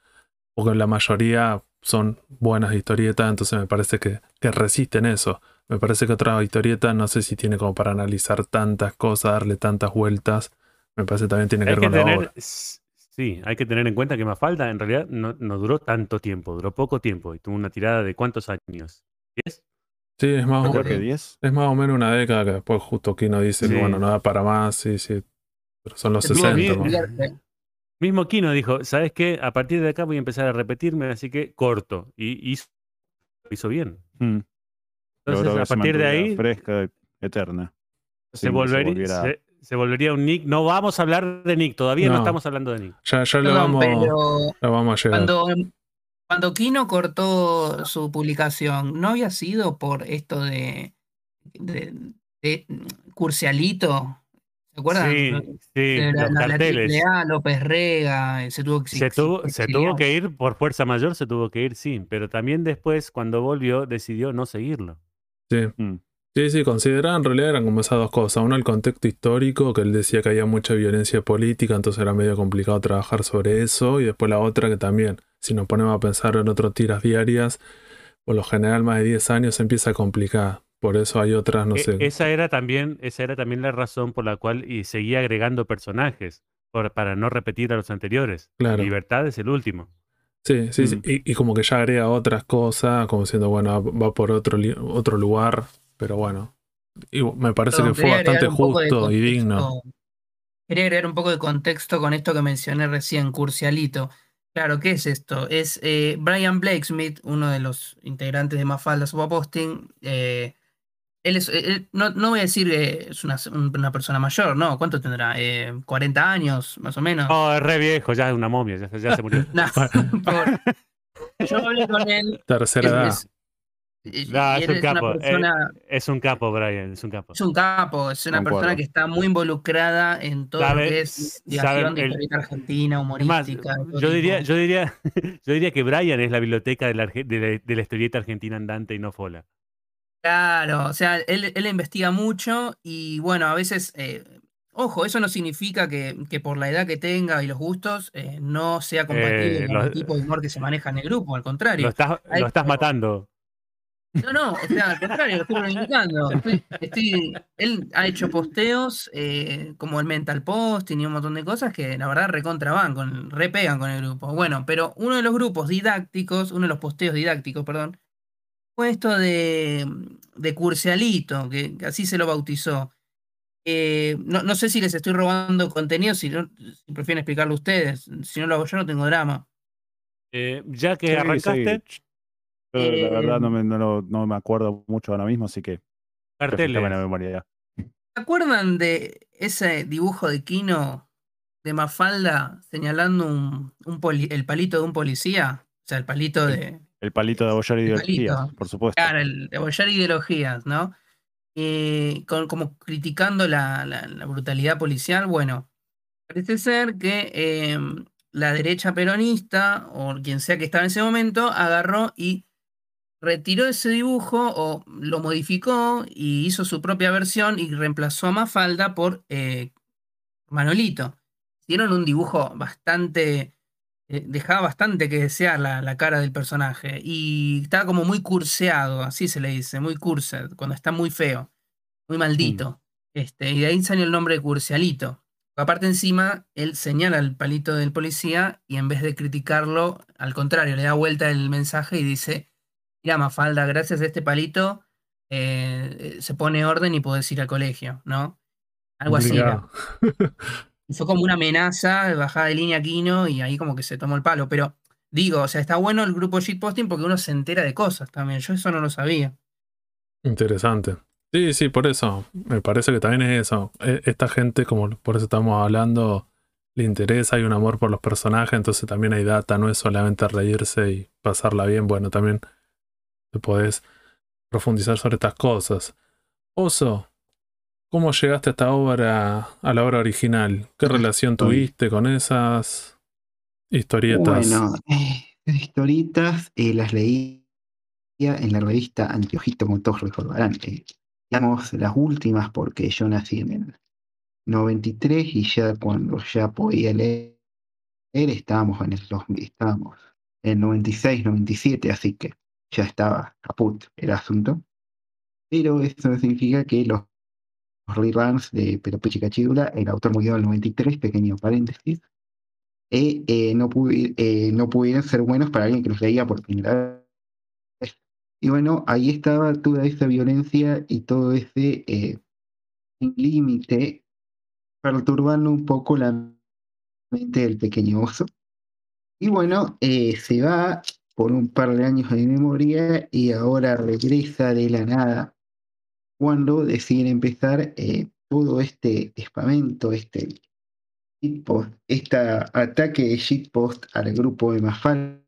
Speaker 1: porque la mayoría son buenas historietas, entonces me parece que, que resisten eso. Me parece que otra historieta no sé si tiene como para analizar tantas cosas, darle tantas vueltas. Me parece que también tiene que
Speaker 7: Hay
Speaker 1: ver
Speaker 7: que
Speaker 1: con la
Speaker 7: tener,
Speaker 1: obra.
Speaker 7: s- sí, hay que tener en cuenta que Mafalda en realidad no, no duró tanto tiempo, duró poco tiempo y tuvo una tirada de cuántos años. ¿Diez?
Speaker 1: Sí, es más, o-
Speaker 6: Creo que 10.
Speaker 1: es más o menos una década que después justo Kino dice
Speaker 7: Sí.
Speaker 1: que bueno, no da para más, sí, sí. Pero son los
Speaker 5: tuvo
Speaker 1: 60.
Speaker 5: que
Speaker 1: ¿no?
Speaker 7: Mismo Kino dijo, ¿sabes qué? A partir de acá voy a empezar a repetirme, así que corto. Y hizo, hizo bien.
Speaker 6: Hmm.
Speaker 7: Entonces, a partir de ahí,
Speaker 6: Fresca, eterna.
Speaker 7: se, volvería, se, se volvería un Nick. No vamos a hablar de Nick, todavía no,
Speaker 1: No.
Speaker 7: estamos hablando de Nick.
Speaker 1: Ya, ya le
Speaker 5: Perdón,
Speaker 1: vamos,
Speaker 5: pero
Speaker 1: ya vamos a llegar.
Speaker 5: cuando, cuando Kino cortó su publicación, ¿no había sido por esto de, de, de Curcialito?
Speaker 7: Sí, sí,
Speaker 5: De la,
Speaker 7: los carteles.
Speaker 5: López Rega, eh, se tuvo que
Speaker 7: Se tuvo, se tuvo
Speaker 5: exiliar.
Speaker 7: que ir por fuerza mayor, se tuvo que ir, sí. Pero también después, cuando volvió, decidió no seguirlo.
Speaker 1: Sí.
Speaker 6: Hmm.
Speaker 1: Sí, sí, consideraba en realidad eran como esas dos cosas. Uno, el contexto histórico, que él decía que había mucha violencia política, entonces era medio complicado trabajar sobre eso. Y después la otra, que también, si nos ponemos a pensar en otras tiras diarias, por lo general más de 10 años se empieza a complicar. Por eso hay otras, no
Speaker 7: E-
Speaker 1: sé.
Speaker 7: esa, era también, esa era también la razón por la cual y seguía agregando personajes, por- para no repetir a los anteriores.
Speaker 1: Claro.
Speaker 7: Libertad es el último.
Speaker 1: Sí, sí, sí.
Speaker 6: Mm.
Speaker 1: Y, y como que ya agrega otras cosas, como diciendo, bueno, va por otro, otro lugar, pero bueno. Y me parece que fue bastante justo y digno.
Speaker 5: Quería agregar un poco de contexto con esto que mencioné recién, Curcialito. Claro, ¿qué es esto? Es eh, Brian Blakesmith, uno de los integrantes de Mafalda Posting. Eh, él es, él- no, no voy a decir que es una, una persona mayor, ¿no? ¿Cuánto tendrá? Eh, ¿40 años, más o menos?
Speaker 7: No, es re viejo, ya es una momia, ya, ya se murió. [LAUGHS]
Speaker 5: No, [LAUGHS] pobre. Yo hablé con él.
Speaker 1: Tercera
Speaker 5: es-
Speaker 1: edad.
Speaker 5: es- y
Speaker 7: es un capo. eh,
Speaker 5: persona-
Speaker 7: es un capo, Brian, es un capo.
Speaker 5: Es un capo, es una
Speaker 6: Concuerdo.
Speaker 5: persona que está muy involucrada en todo
Speaker 7: Sabe-
Speaker 5: lo que es
Speaker 7: sabe
Speaker 5: de
Speaker 7: el-
Speaker 5: argentina,
Speaker 7: más,
Speaker 5: humorística.
Speaker 7: yo diría, yo diría, [LAUGHS] yo diría que Brian es la biblioteca de la, arge- de la- de la historieta argentina andante y no Fola.
Speaker 5: Claro, o sea, él, él investiga mucho y bueno, a veces, eh, ojo, eso no significa que, que por la edad que tenga y los gustos eh, no sea compatible
Speaker 7: Eh,
Speaker 5: con
Speaker 7: lo-
Speaker 5: el tipo de humor que se maneja en el grupo, al contrario.
Speaker 7: Lo estás,
Speaker 5: Hay-
Speaker 7: lo estás matando.
Speaker 5: No, no, o sea, al contrario, lo estoy reivindicando. Estoy- estoy- él ha hecho posteos eh, como el Mental Post y un montón de cosas que la verdad recontra van, con, repegan con el grupo. Bueno, pero uno de los grupos didácticos, uno de los posteos didácticos, perdón, fue esto de, de Curcialito, que, que así se lo bautizó. Eh, no, no sé si les estoy robando contenido, si, no- si prefieren explicarlo ustedes. Si no lo hago yo, no tengo drama.
Speaker 7: Eh, ya que
Speaker 6: Sí,
Speaker 7: arrancaste,
Speaker 6: sí. Yo, la verdad no
Speaker 5: Eh,
Speaker 6: me, no, lo- no me acuerdo mucho ahora mismo, así que refrescame la
Speaker 7: carteles.
Speaker 6: memoria.
Speaker 5: ¿Se acuerdan de ese dibujo de Kino de Mafalda señalando un, un poli- el palito de un policía? O sea, el palito de.
Speaker 6: El palito de abollar
Speaker 5: El
Speaker 6: ideologías,
Speaker 5: palito.
Speaker 6: por supuesto.
Speaker 5: Claro, el de apoyar ideologías, ¿no? Eh, con, como criticando la, la- la brutalidad policial. Bueno, parece ser que eh, la derecha peronista, o quien sea que estaba en ese momento, agarró y retiró ese dibujo o lo modificó y hizo su propia versión y reemplazó a Mafalda por eh, Manolito. Hicieron un dibujo bastante. Eh, dejaba bastante que desear la, la cara del personaje. Y estaba como muy curseado, así se le dice, muy cursed, cuando está muy feo, muy maldito. Este, y de ahí salió el nombre de Curcialito. Aparte encima, él señala el palito del policía y en vez de criticarlo, al contrario, le da vuelta el mensaje y dice, mira Mafalda, gracias a este palito eh, se pone orden y podés ir al colegio, ¿no? Algo así era.
Speaker 1: Mirá.
Speaker 5: Y [LAUGHS] Fue como una amenaza, bajada de línea Kino y ahí como que se tomó el palo. Pero digo, o sea, está bueno el grupo shitposting porque uno se entera de cosas también. Yo eso no lo sabía.
Speaker 1: Interesante. Sí, sí, por eso. Me parece que también es eso. E- Esta gente, como por eso estamos hablando, le interesa, hay un amor por los personajes, entonces también hay data, no es solamente reírse y pasarla bien, bueno, también te podés profundizar sobre estas cosas. Oso, ¿cómo llegaste a esta obra, a la obra original? ¿Qué relación tuviste con esas historietas?
Speaker 8: Bueno, eh, historietas eh, las leí en la revista Antiojito, como todos recordarán. eh, digamos, las últimas, porque yo nací en el 93 y ya cuando ya podía leer, estábamos en el 2000, estábamos en 96, 97, así que ya estaba caput el asunto. Pero eso significa que los, los reruns de Peropeche y Cachidula, el autor murió en el 93, pequeño paréntesis, eh, eh, no, pudi- eh, no pudieron ser buenos para alguien que los leía por primera vez. Y bueno, ahí estaba toda esa violencia y todo ese eh, límite perturbando un poco la mente del pequeño oso. Y bueno, eh, se va por un par de años de memoria y ahora regresa de la nada cuando deciden empezar eh, todo este espamento, este shitpost, este ataque de shitpost al grupo de Mafalda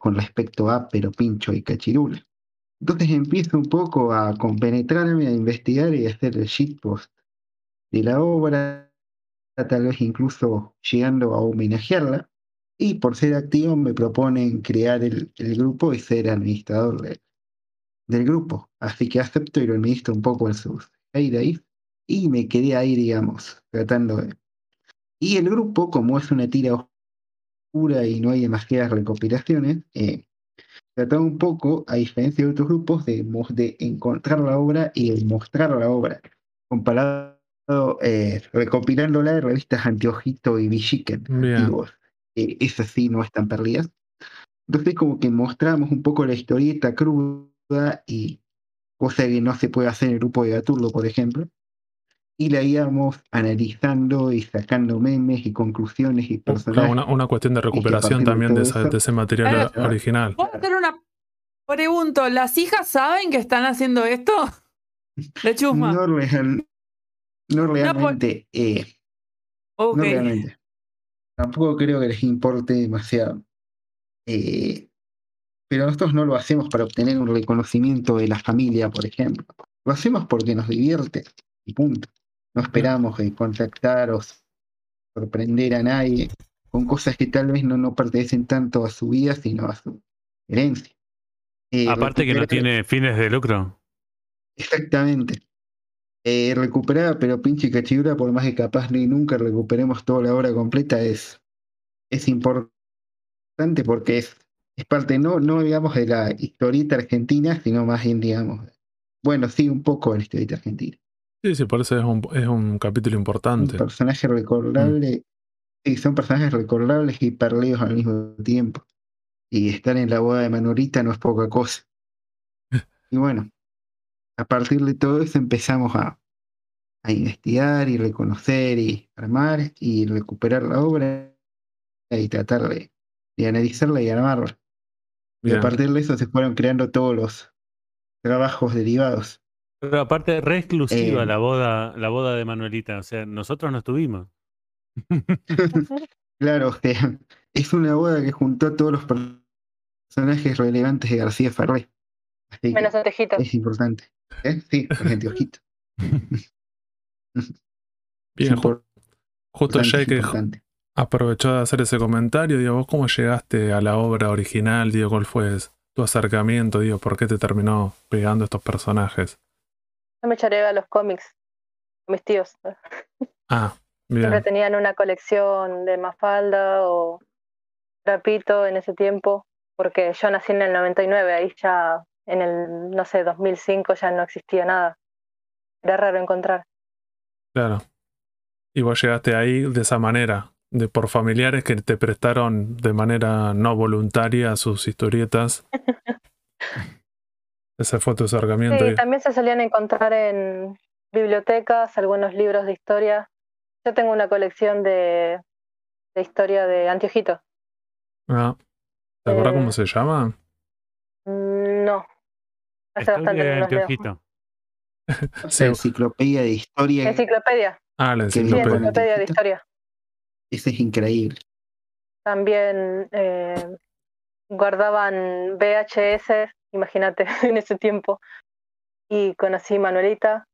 Speaker 8: con respecto a Pero Pincho y Cachirula. Entonces empiezo un poco a compenetrarme, a investigar y a hacer el shitpost de la obra, tal vez incluso llegando a homenajearla. Y por ser activo me proponen crear el, el grupo y ser administrador de- del grupo. Así que [LAUGHS] acepto y lo administro un poco en sus heydays. Y me quedé ahí, digamos, tratando de... Y el grupo, como es una tira oscura y no hay demasiadas recopilaciones, eh, trataba un poco, a diferencia de otros grupos, de, de encontrar la obra y de mostrar la obra, comparado, eh, recopilándola de revistas Antiojito y
Speaker 1: Bien.
Speaker 8: antiguos. Eh, esas sí no están perdidas. Entonces como que mostramos un poco la historieta cruda y cosa que no se puede hacer en el grupo de Gaturlo, por ejemplo. Y la íbamos analizando y sacando memes y conclusiones y
Speaker 1: Claro,
Speaker 8: personajes.
Speaker 1: una, una cuestión de recuperación también de, esa- ese material
Speaker 3: Eh,
Speaker 1: original.
Speaker 3: ¿Puedo hacer una pregunta? ¿Las hijas saben que están haciendo esto? [LAUGHS] De chusma.
Speaker 8: No, real- no realmente, eh, no realmente. Tampoco creo que les importe demasiado. Eh, pero nosotros no lo hacemos para obtener un reconocimiento de la familia, por ejemplo. Lo hacemos porque nos divierte y punto. No esperamos eh, contactar o sorprender a nadie con cosas que tal vez no, no pertenecen tanto a su vida, sino a su herencia. Eh,
Speaker 7: Aparte que no
Speaker 8: recuperar-
Speaker 7: tiene fines de lucro.
Speaker 8: Exactamente. Eh, recuperada, pero pinche cachidura, por más que capaz ni nunca recuperemos toda la obra completa, es, es importante porque es, es parte, no, no digamos de la historieta argentina, sino más bien, digamos, bueno, sí, un poco de la historieta argentina.
Speaker 1: Sí, sí, por eso es un, es un capítulo
Speaker 8: Un
Speaker 1: importante.
Speaker 8: personaje recordable, sí, son personajes recordables y perdidos al mismo tiempo. Y estar en la boda de Manolita no es poca cosa. Y bueno, a partir de todo eso empezamos a, a investigar y reconocer y armar y recuperar la obra y tratar de, de analizarla y armarla. Y a partir de eso se fueron creando todos los trabajos derivados.
Speaker 7: Pero aparte, re exclusiva
Speaker 8: Eh.
Speaker 7: la boda, la boda de Manuelita. O sea, nosotros no estuvimos. [LAUGHS]
Speaker 8: Claro, o [LAUGHS] sea, es una boda que juntó a todos los personajes relevantes de García Ferré. Así que
Speaker 9: Menos
Speaker 8: es importante. ¿Eh? Sí, ojito. [LAUGHS]
Speaker 1: Bien, ju- justo
Speaker 8: importante, es
Speaker 1: Aprovechó de hacer ese comentario. Digo, ¿vos cómo llegaste a la obra original? Digo, ¿cuál fue tu acercamiento? Digo, ¿por qué te terminó pegando estos personajes?
Speaker 9: Yo me echaré a los cómics. Mis tíos.
Speaker 1: Ah,
Speaker 9: Siempre
Speaker 1: bien.
Speaker 9: tenían una colección de Mafalda o Trapito en ese tiempo, porque yo nací en el 99, ahí ya en el, no sé, 2005 ya no existía nada. Era raro encontrar.
Speaker 1: Claro. Y vos llegaste ahí de esa manera, de por familiares que te prestaron de manera no voluntaria sus historietas. [LAUGHS] Ese fue tu acercamiento.
Speaker 9: Sí, también se solían encontrar en bibliotecas algunos libros de historia. Yo tengo una colección de, de historia de Antiojito.
Speaker 1: Ah, ¿Te acuerdas
Speaker 9: Eh,
Speaker 1: cómo se llama?
Speaker 9: Mm, No. Hace bastante
Speaker 7: de [LAUGHS]
Speaker 8: enciclopedia de historia.
Speaker 9: Enciclopedia.
Speaker 1: Ah, la
Speaker 9: Sí,
Speaker 8: Enciclopedia.
Speaker 1: enciclopedia.
Speaker 9: de historia.
Speaker 8: Eso es increíble.
Speaker 9: También eh, guardaban VHS, imagínate, [LAUGHS] en ese tiempo. Y conocí Manuelita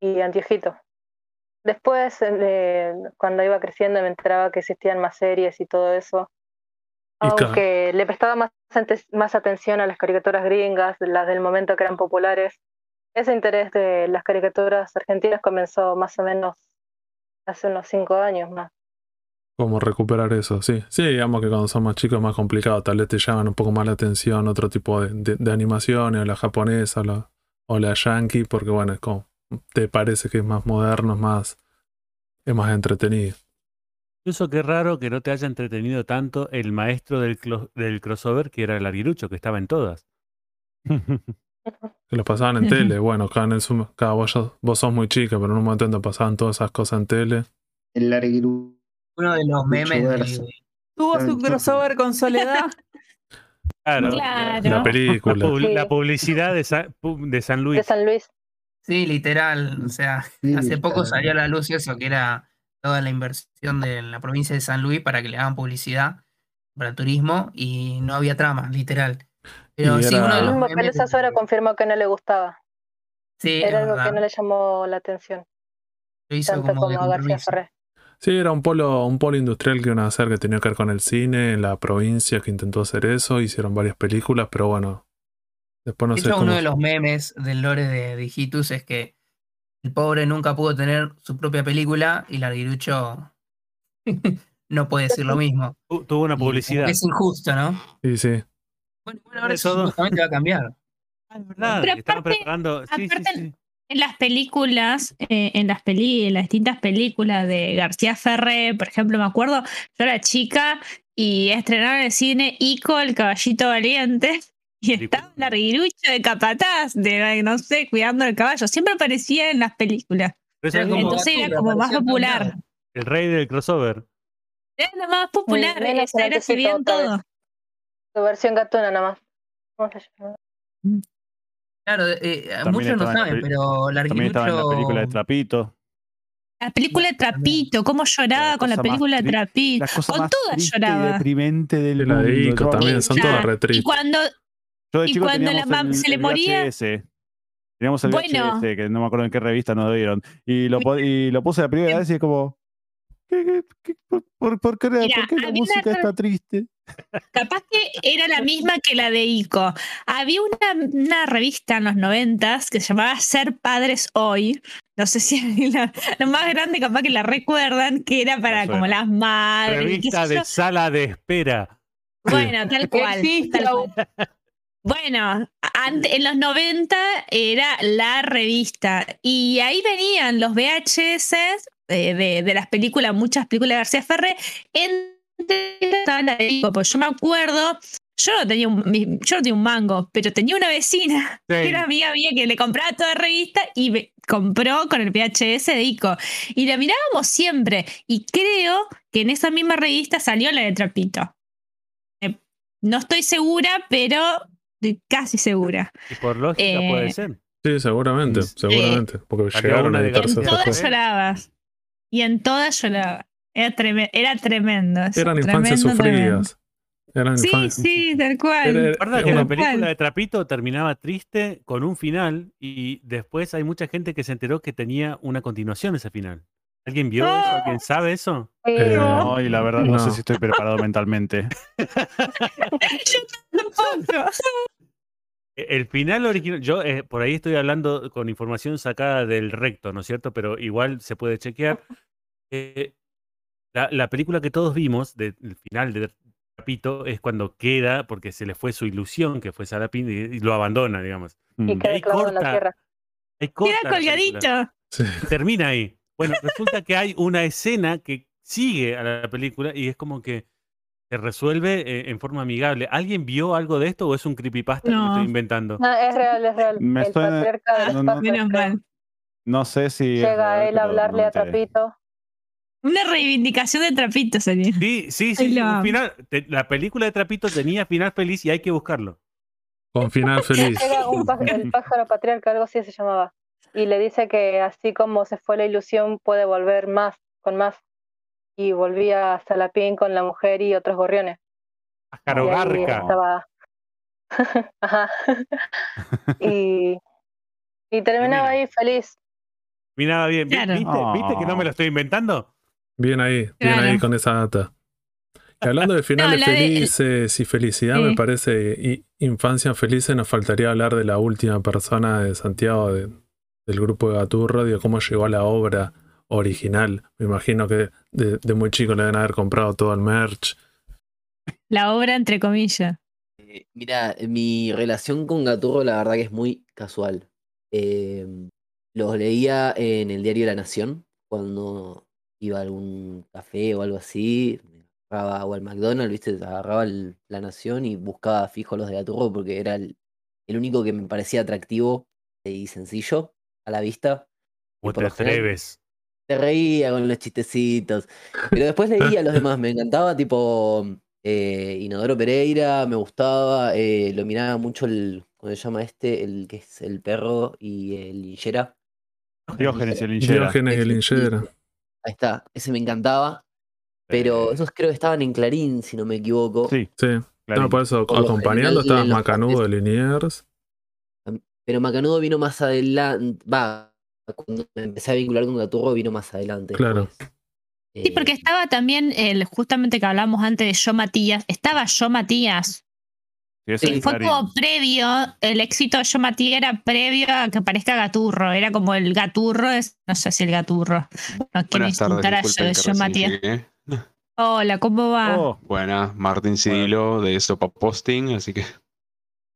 Speaker 9: y Antiojito. Después, eh, cuando iba creciendo, me enteraba que existían más series y todo eso. Aunque le prestaba más, más atención a las caricaturas gringas, las del momento que eran populares. Ese interés de las caricaturas argentinas comenzó más o menos hace unos cinco años más.
Speaker 1: ¿Cómo recuperar eso? Sí, sí, digamos que cuando son más chicos es más complicado. Tal vez te llaman un poco más la atención otro tipo de, de, de animaciones, o la japonesa o la, o la yankee, porque bueno, es como, te parece que es más moderno, es más, es más entretenido.
Speaker 7: Incluso qué raro que no te haya entretenido tanto el maestro del, clo- del crossover, que era el Arguirucho, que estaba en todas.
Speaker 1: Que lo pasaban en tele. [LAUGHS] Bueno, acá en el Zoom, acá vos, vos sos muy chica, pero en un momento te pasaban todas esas cosas en tele.
Speaker 8: El larguirucho
Speaker 5: Uno de los memes de,
Speaker 3: Tuvo su crossover con Soledad. [LAUGHS]
Speaker 7: Claro.
Speaker 2: Claro.
Speaker 1: La
Speaker 7: La,
Speaker 1: película.
Speaker 9: Sí.
Speaker 7: la publicidad de San, de San
Speaker 9: De
Speaker 7: Luis.
Speaker 9: San Luis.
Speaker 5: Sí, literal. O sea,
Speaker 8: Sí,
Speaker 5: hace poco salió a la luz eso, que era toda la inversión de la provincia de San Luis para que le hagan publicidad para turismo y no había trama, literal. Pero
Speaker 1: Y
Speaker 5: sí,
Speaker 1: era-
Speaker 5: uno de los
Speaker 9: mismo Pelusa
Speaker 5: de-
Speaker 9: confirmó que no le gustaba.
Speaker 5: Sí,
Speaker 9: Era algo que no le llamó la atención,
Speaker 5: lo hizo
Speaker 9: tanto
Speaker 5: como de
Speaker 9: como García
Speaker 5: compromiso.
Speaker 1: Sí, era un polo, un polo industrial que iban a hacer que tenía que ver con el cine en la provincia que intentó hacer eso. Hicieron varias películas, pero bueno. Después no
Speaker 5: De
Speaker 1: sé
Speaker 5: hecho,
Speaker 1: cómo.
Speaker 5: uno de los memes del lore de Digitus es que el pobre nunca pudo tener su propia película y Larguirucho [LAUGHS] no puede decir lo mismo.
Speaker 7: Tu- Tuvo una publicidad.
Speaker 5: Es injusto, ¿no?
Speaker 1: Sí, sí.
Speaker 5: Bueno, bueno, ahora
Speaker 7: Eso-
Speaker 5: supuestamente va a cambiar.
Speaker 7: Ah, es verdad,
Speaker 2: aparte-
Speaker 7: preparando. Sí, sí, sí.
Speaker 2: En las películas, eh, en las peli, en las distintas películas de García Ferré, por ejemplo, me acuerdo, yo era chica y estrenaron en el cine Ico, el caballito valiente, [LAUGHS] y estaba Larguirucho de capataz, de no sé, cuidando el caballo. Siempre aparecía en las películas. Entonces era como más popular.
Speaker 7: el rey del crossover.
Speaker 2: Era lo más popular, era si bien todo.
Speaker 9: Su versión gatuna nomás. ¿Cómo se llama?
Speaker 5: Claro, eh,
Speaker 6: También
Speaker 5: muchos no
Speaker 6: la
Speaker 5: saben, pero
Speaker 6: También estaba en la película de Trapito.
Speaker 2: La película de Trapito, cómo lloraba
Speaker 6: La
Speaker 2: con la película de Trapito.
Speaker 6: La cosa
Speaker 2: Con
Speaker 6: más
Speaker 2: todas
Speaker 6: triste y
Speaker 2: lloraba.
Speaker 6: deprimente del
Speaker 1: la de
Speaker 6: mundo.
Speaker 1: Ico
Speaker 6: Yo-
Speaker 1: también, son todas re
Speaker 2: Y cuando
Speaker 6: Yo de
Speaker 2: y
Speaker 6: chico
Speaker 2: cuando la
Speaker 6: teníamos
Speaker 2: mam
Speaker 6: el,
Speaker 2: se le
Speaker 6: el
Speaker 2: moría-
Speaker 6: VHS. Teníamos el
Speaker 2: Bueno.
Speaker 6: VHS, que no me acuerdo en qué revista nos dieron. Y lo, y lo puse la primera vez y es como. ¿Qué- qué- qué- por, por- por qué,
Speaker 2: Mira,
Speaker 6: por qué la música está triste?
Speaker 2: Capaz que era la misma que la de Ico. Había una, una revista en los noventas que se llamaba Ser Padres Hoy. No sé si [LAUGHS] la, lo más grande capaz que la recuerdan, que era para como las madres.
Speaker 7: Revista de
Speaker 2: yo.
Speaker 7: sala de espera.
Speaker 2: Bueno, tal cual. Tal. Bueno, ante- en los 90 era la revista y ahí venían los VHS eh, de, de las películas, muchas películas de García Ferré, entre la de Ico, pues yo me acuerdo, yo no tenía un, yo no tenía un mango, pero tenía una vecina [LAUGHS]
Speaker 7: Sí.
Speaker 2: que era amiga mía que le compraba toda revista y me compró con el VHS de Ico y la mirábamos siempre y creo que en esa misma revista salió la de Trapito. Eh, No estoy segura, pero estoy casi segura.
Speaker 7: Y por lógica
Speaker 2: Eh,
Speaker 7: puede ser.
Speaker 1: Sí, seguramente, seguramente. Porque llegaron a
Speaker 2: en
Speaker 1: editarse otras
Speaker 2: todas llorabas. Y en todas lloraba. Era, treme- era tremendo. eso,
Speaker 1: Eran infancias
Speaker 2: tremendo, tremendo.
Speaker 1: sufridas. Eran
Speaker 2: Sí,
Speaker 1: infan-
Speaker 2: sí, tal cual.
Speaker 1: Era- era-
Speaker 7: Recuerda que
Speaker 1: una-
Speaker 7: la
Speaker 2: Tal
Speaker 7: película
Speaker 2: cual.
Speaker 7: de Trapito terminaba triste con un final y después hay mucha gente que se enteró que tenía una continuación ese final. ¿Alguien vio eso? ¿Alguien sabe eso?
Speaker 1: Eh,
Speaker 6: No, y la verdad no,
Speaker 1: no.
Speaker 6: sé si estoy preparado mentalmente. [LAUGHS]
Speaker 2: Tampoco.
Speaker 7: El final original, yo eh, por ahí estoy hablando con información sacada del recto, ¿no es cierto? Pero igual se puede chequear. Eh, la, la película que todos vimos, del final de Trapito, es cuando queda, porque se le fue su ilusión, que fue Sarapín, y, y lo abandona, digamos.
Speaker 6: Mm.
Speaker 9: y queda
Speaker 7: ahí
Speaker 9: clavado en la
Speaker 7: corta.
Speaker 9: tierra.
Speaker 2: Queda colgadito.
Speaker 1: sí.
Speaker 7: termina ahí. Bueno, resulta que hay una escena que sigue a la película y es como que se resuelve eh, en forma amigable. ¿Alguien vio algo de esto o es un creepypasta que me
Speaker 2: No.
Speaker 7: estoy inventando?
Speaker 9: No, es real, es real.
Speaker 6: Me
Speaker 9: el
Speaker 6: suena-
Speaker 9: patriarca de los
Speaker 6: no, no.
Speaker 9: pájaros
Speaker 2: Menos mal.
Speaker 6: No sé si.
Speaker 9: llega
Speaker 6: real,
Speaker 9: él a hablarle
Speaker 6: no
Speaker 9: a. Trapito.
Speaker 2: Una reivindicación de trapito sería.
Speaker 7: Sí, sí, sí. un final, te- la película de Trapito tenía final feliz y hay que buscarlo.
Speaker 1: Con final feliz.
Speaker 9: Llega un pá- el [LAUGHS] pájaro patriarca, algo así se llamaba. Y le dice que así como se fue la ilusión, puede volver más, con más. Y volvía hasta la pin con la mujer y otros gorriones. Estaba. [LAUGHS] Ajá. y, y [LAUGHS] terminaba ahí feliz.
Speaker 7: Miraba bien.
Speaker 2: Claro.
Speaker 7: ¿Viste, ¿Viste que no me lo estoy inventando?
Speaker 1: Bien ahí, bien
Speaker 2: Claro.
Speaker 1: ahí con esa data. Y hablando de [LAUGHS] finales
Speaker 2: de-
Speaker 1: felices y felicidad,
Speaker 2: Sí.
Speaker 1: me parece, y infancia felices, nos faltaría hablar de la última persona de Santiago de- del grupo de Gaturro, de cómo llegó a la obra original. Me imagino que de, de muy chico le deben haber comprado todo el merch.
Speaker 2: La obra entre comillas.
Speaker 4: Eh, Mira, mi relación con Gaturro la verdad que es muy casual. Eh, los leía en el diario La Nación cuando iba a algún café o algo así. me Agarraba o al McDonald's, ¿viste? Agarraba el- La Nación y buscaba fijo los de Gaturro porque era el, el único que me parecía atractivo y sencillo a la vista.
Speaker 7: ¿Cómo te atreves?
Speaker 4: Te reía con los chistecitos. Pero después leía a los demás, me encantaba, tipo eh, Inodoro Pereira, me gustaba, eh, lo miraba mucho el, ¿cómo se llama este? El que es el perro y el linchera.
Speaker 6: Diógenes y el linchera.
Speaker 1: Diógenes y
Speaker 4: Ese,
Speaker 1: Linchera.
Speaker 4: Ahí está, ese me encantaba. Pero
Speaker 6: Eh,
Speaker 4: esos creo que estaban en Clarín, si no me equivoco.
Speaker 6: Sí,
Speaker 1: Sí,
Speaker 6: claro.
Speaker 1: no, por eso
Speaker 4: Por
Speaker 1: acompañando
Speaker 4: general,
Speaker 1: estaba
Speaker 4: en los
Speaker 1: Macanudo de Liniers.
Speaker 4: Pero Macanudo vino más adelante. Va, cuando me empecé a vincular con Gaturro vino más adelante.
Speaker 1: Claro.
Speaker 2: Sí, porque
Speaker 4: Eh,
Speaker 2: estaba también, el, justamente que hablamos antes de Yo Matías, estaba Yo Matías.
Speaker 6: Sí,
Speaker 2: Fue
Speaker 6: Clarín.
Speaker 2: como previo, el éxito de Yo Matías era previo a que aparezca Gaturro. Era como el Gaturro, es, no sé si el Gaturro. No quiero
Speaker 10: Buenas tardes,
Speaker 2: insultar a Yo, Yo Matías. Hola, ¿cómo va?
Speaker 6: Oh,
Speaker 10: Buenas, Martín Cirilo de Sopa Posting, así que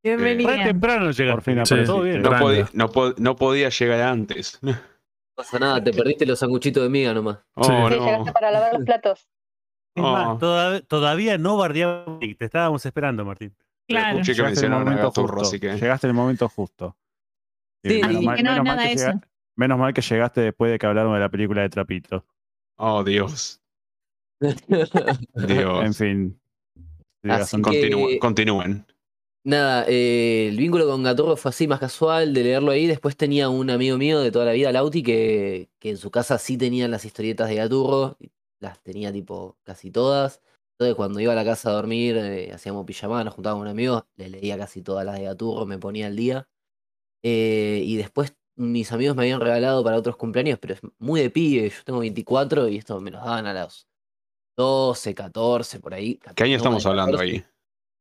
Speaker 3: Bienvenido.
Speaker 7: Re temprano llegaste.
Speaker 6: Por fin
Speaker 7: pero todo bien.
Speaker 10: no, podía, no, po- no podía llegar antes. [LAUGHS]
Speaker 4: No pasa nada, te perdiste los sanguchitos de miga nomás.
Speaker 10: Oh,
Speaker 1: Sí.
Speaker 10: No.
Speaker 9: llegaste para lavar los platos.
Speaker 7: Es más,
Speaker 10: Oh.
Speaker 7: toda- todavía no bardeamos. Te estábamos esperando, Martín.
Speaker 2: Claro.
Speaker 10: escuché que
Speaker 6: llegaste en el momento
Speaker 10: Gaturro,
Speaker 6: justo.
Speaker 10: así que.
Speaker 6: Llegaste en el momento justo.
Speaker 4: Sí,
Speaker 6: menos, mal,
Speaker 2: que no,
Speaker 6: menos mal
Speaker 2: nada
Speaker 6: que
Speaker 2: de
Speaker 6: llega-
Speaker 2: eso.
Speaker 6: menos mal que llegaste después de que hablaron de la película de Trapito.
Speaker 10: Oh, Dios. [LAUGHS]
Speaker 6: En
Speaker 10: Dios.
Speaker 6: fin.
Speaker 4: Así que-
Speaker 10: Continúen. continúen.
Speaker 4: Nada, eh, el vínculo con Gaturro fue así más casual de leerlo ahí. Después tenía un amigo mío de toda la vida, Lauti, que, que en su casa sí tenían las historietas de Gaturro. Las tenía tipo casi todas. Entonces cuando iba a la casa a dormir, eh, hacíamos pijamada, nos juntábamos con amigos, le leía casi todas las de Gaturro, me ponía al día. Eh, y después mis amigos me habían regalado para otros cumpleaños, pero es muy de pibe. Yo tengo 24 y esto me los daban a los 12, 14, por ahí.
Speaker 10: ¿Qué año estamos hablando
Speaker 4: 14.
Speaker 10: ahí?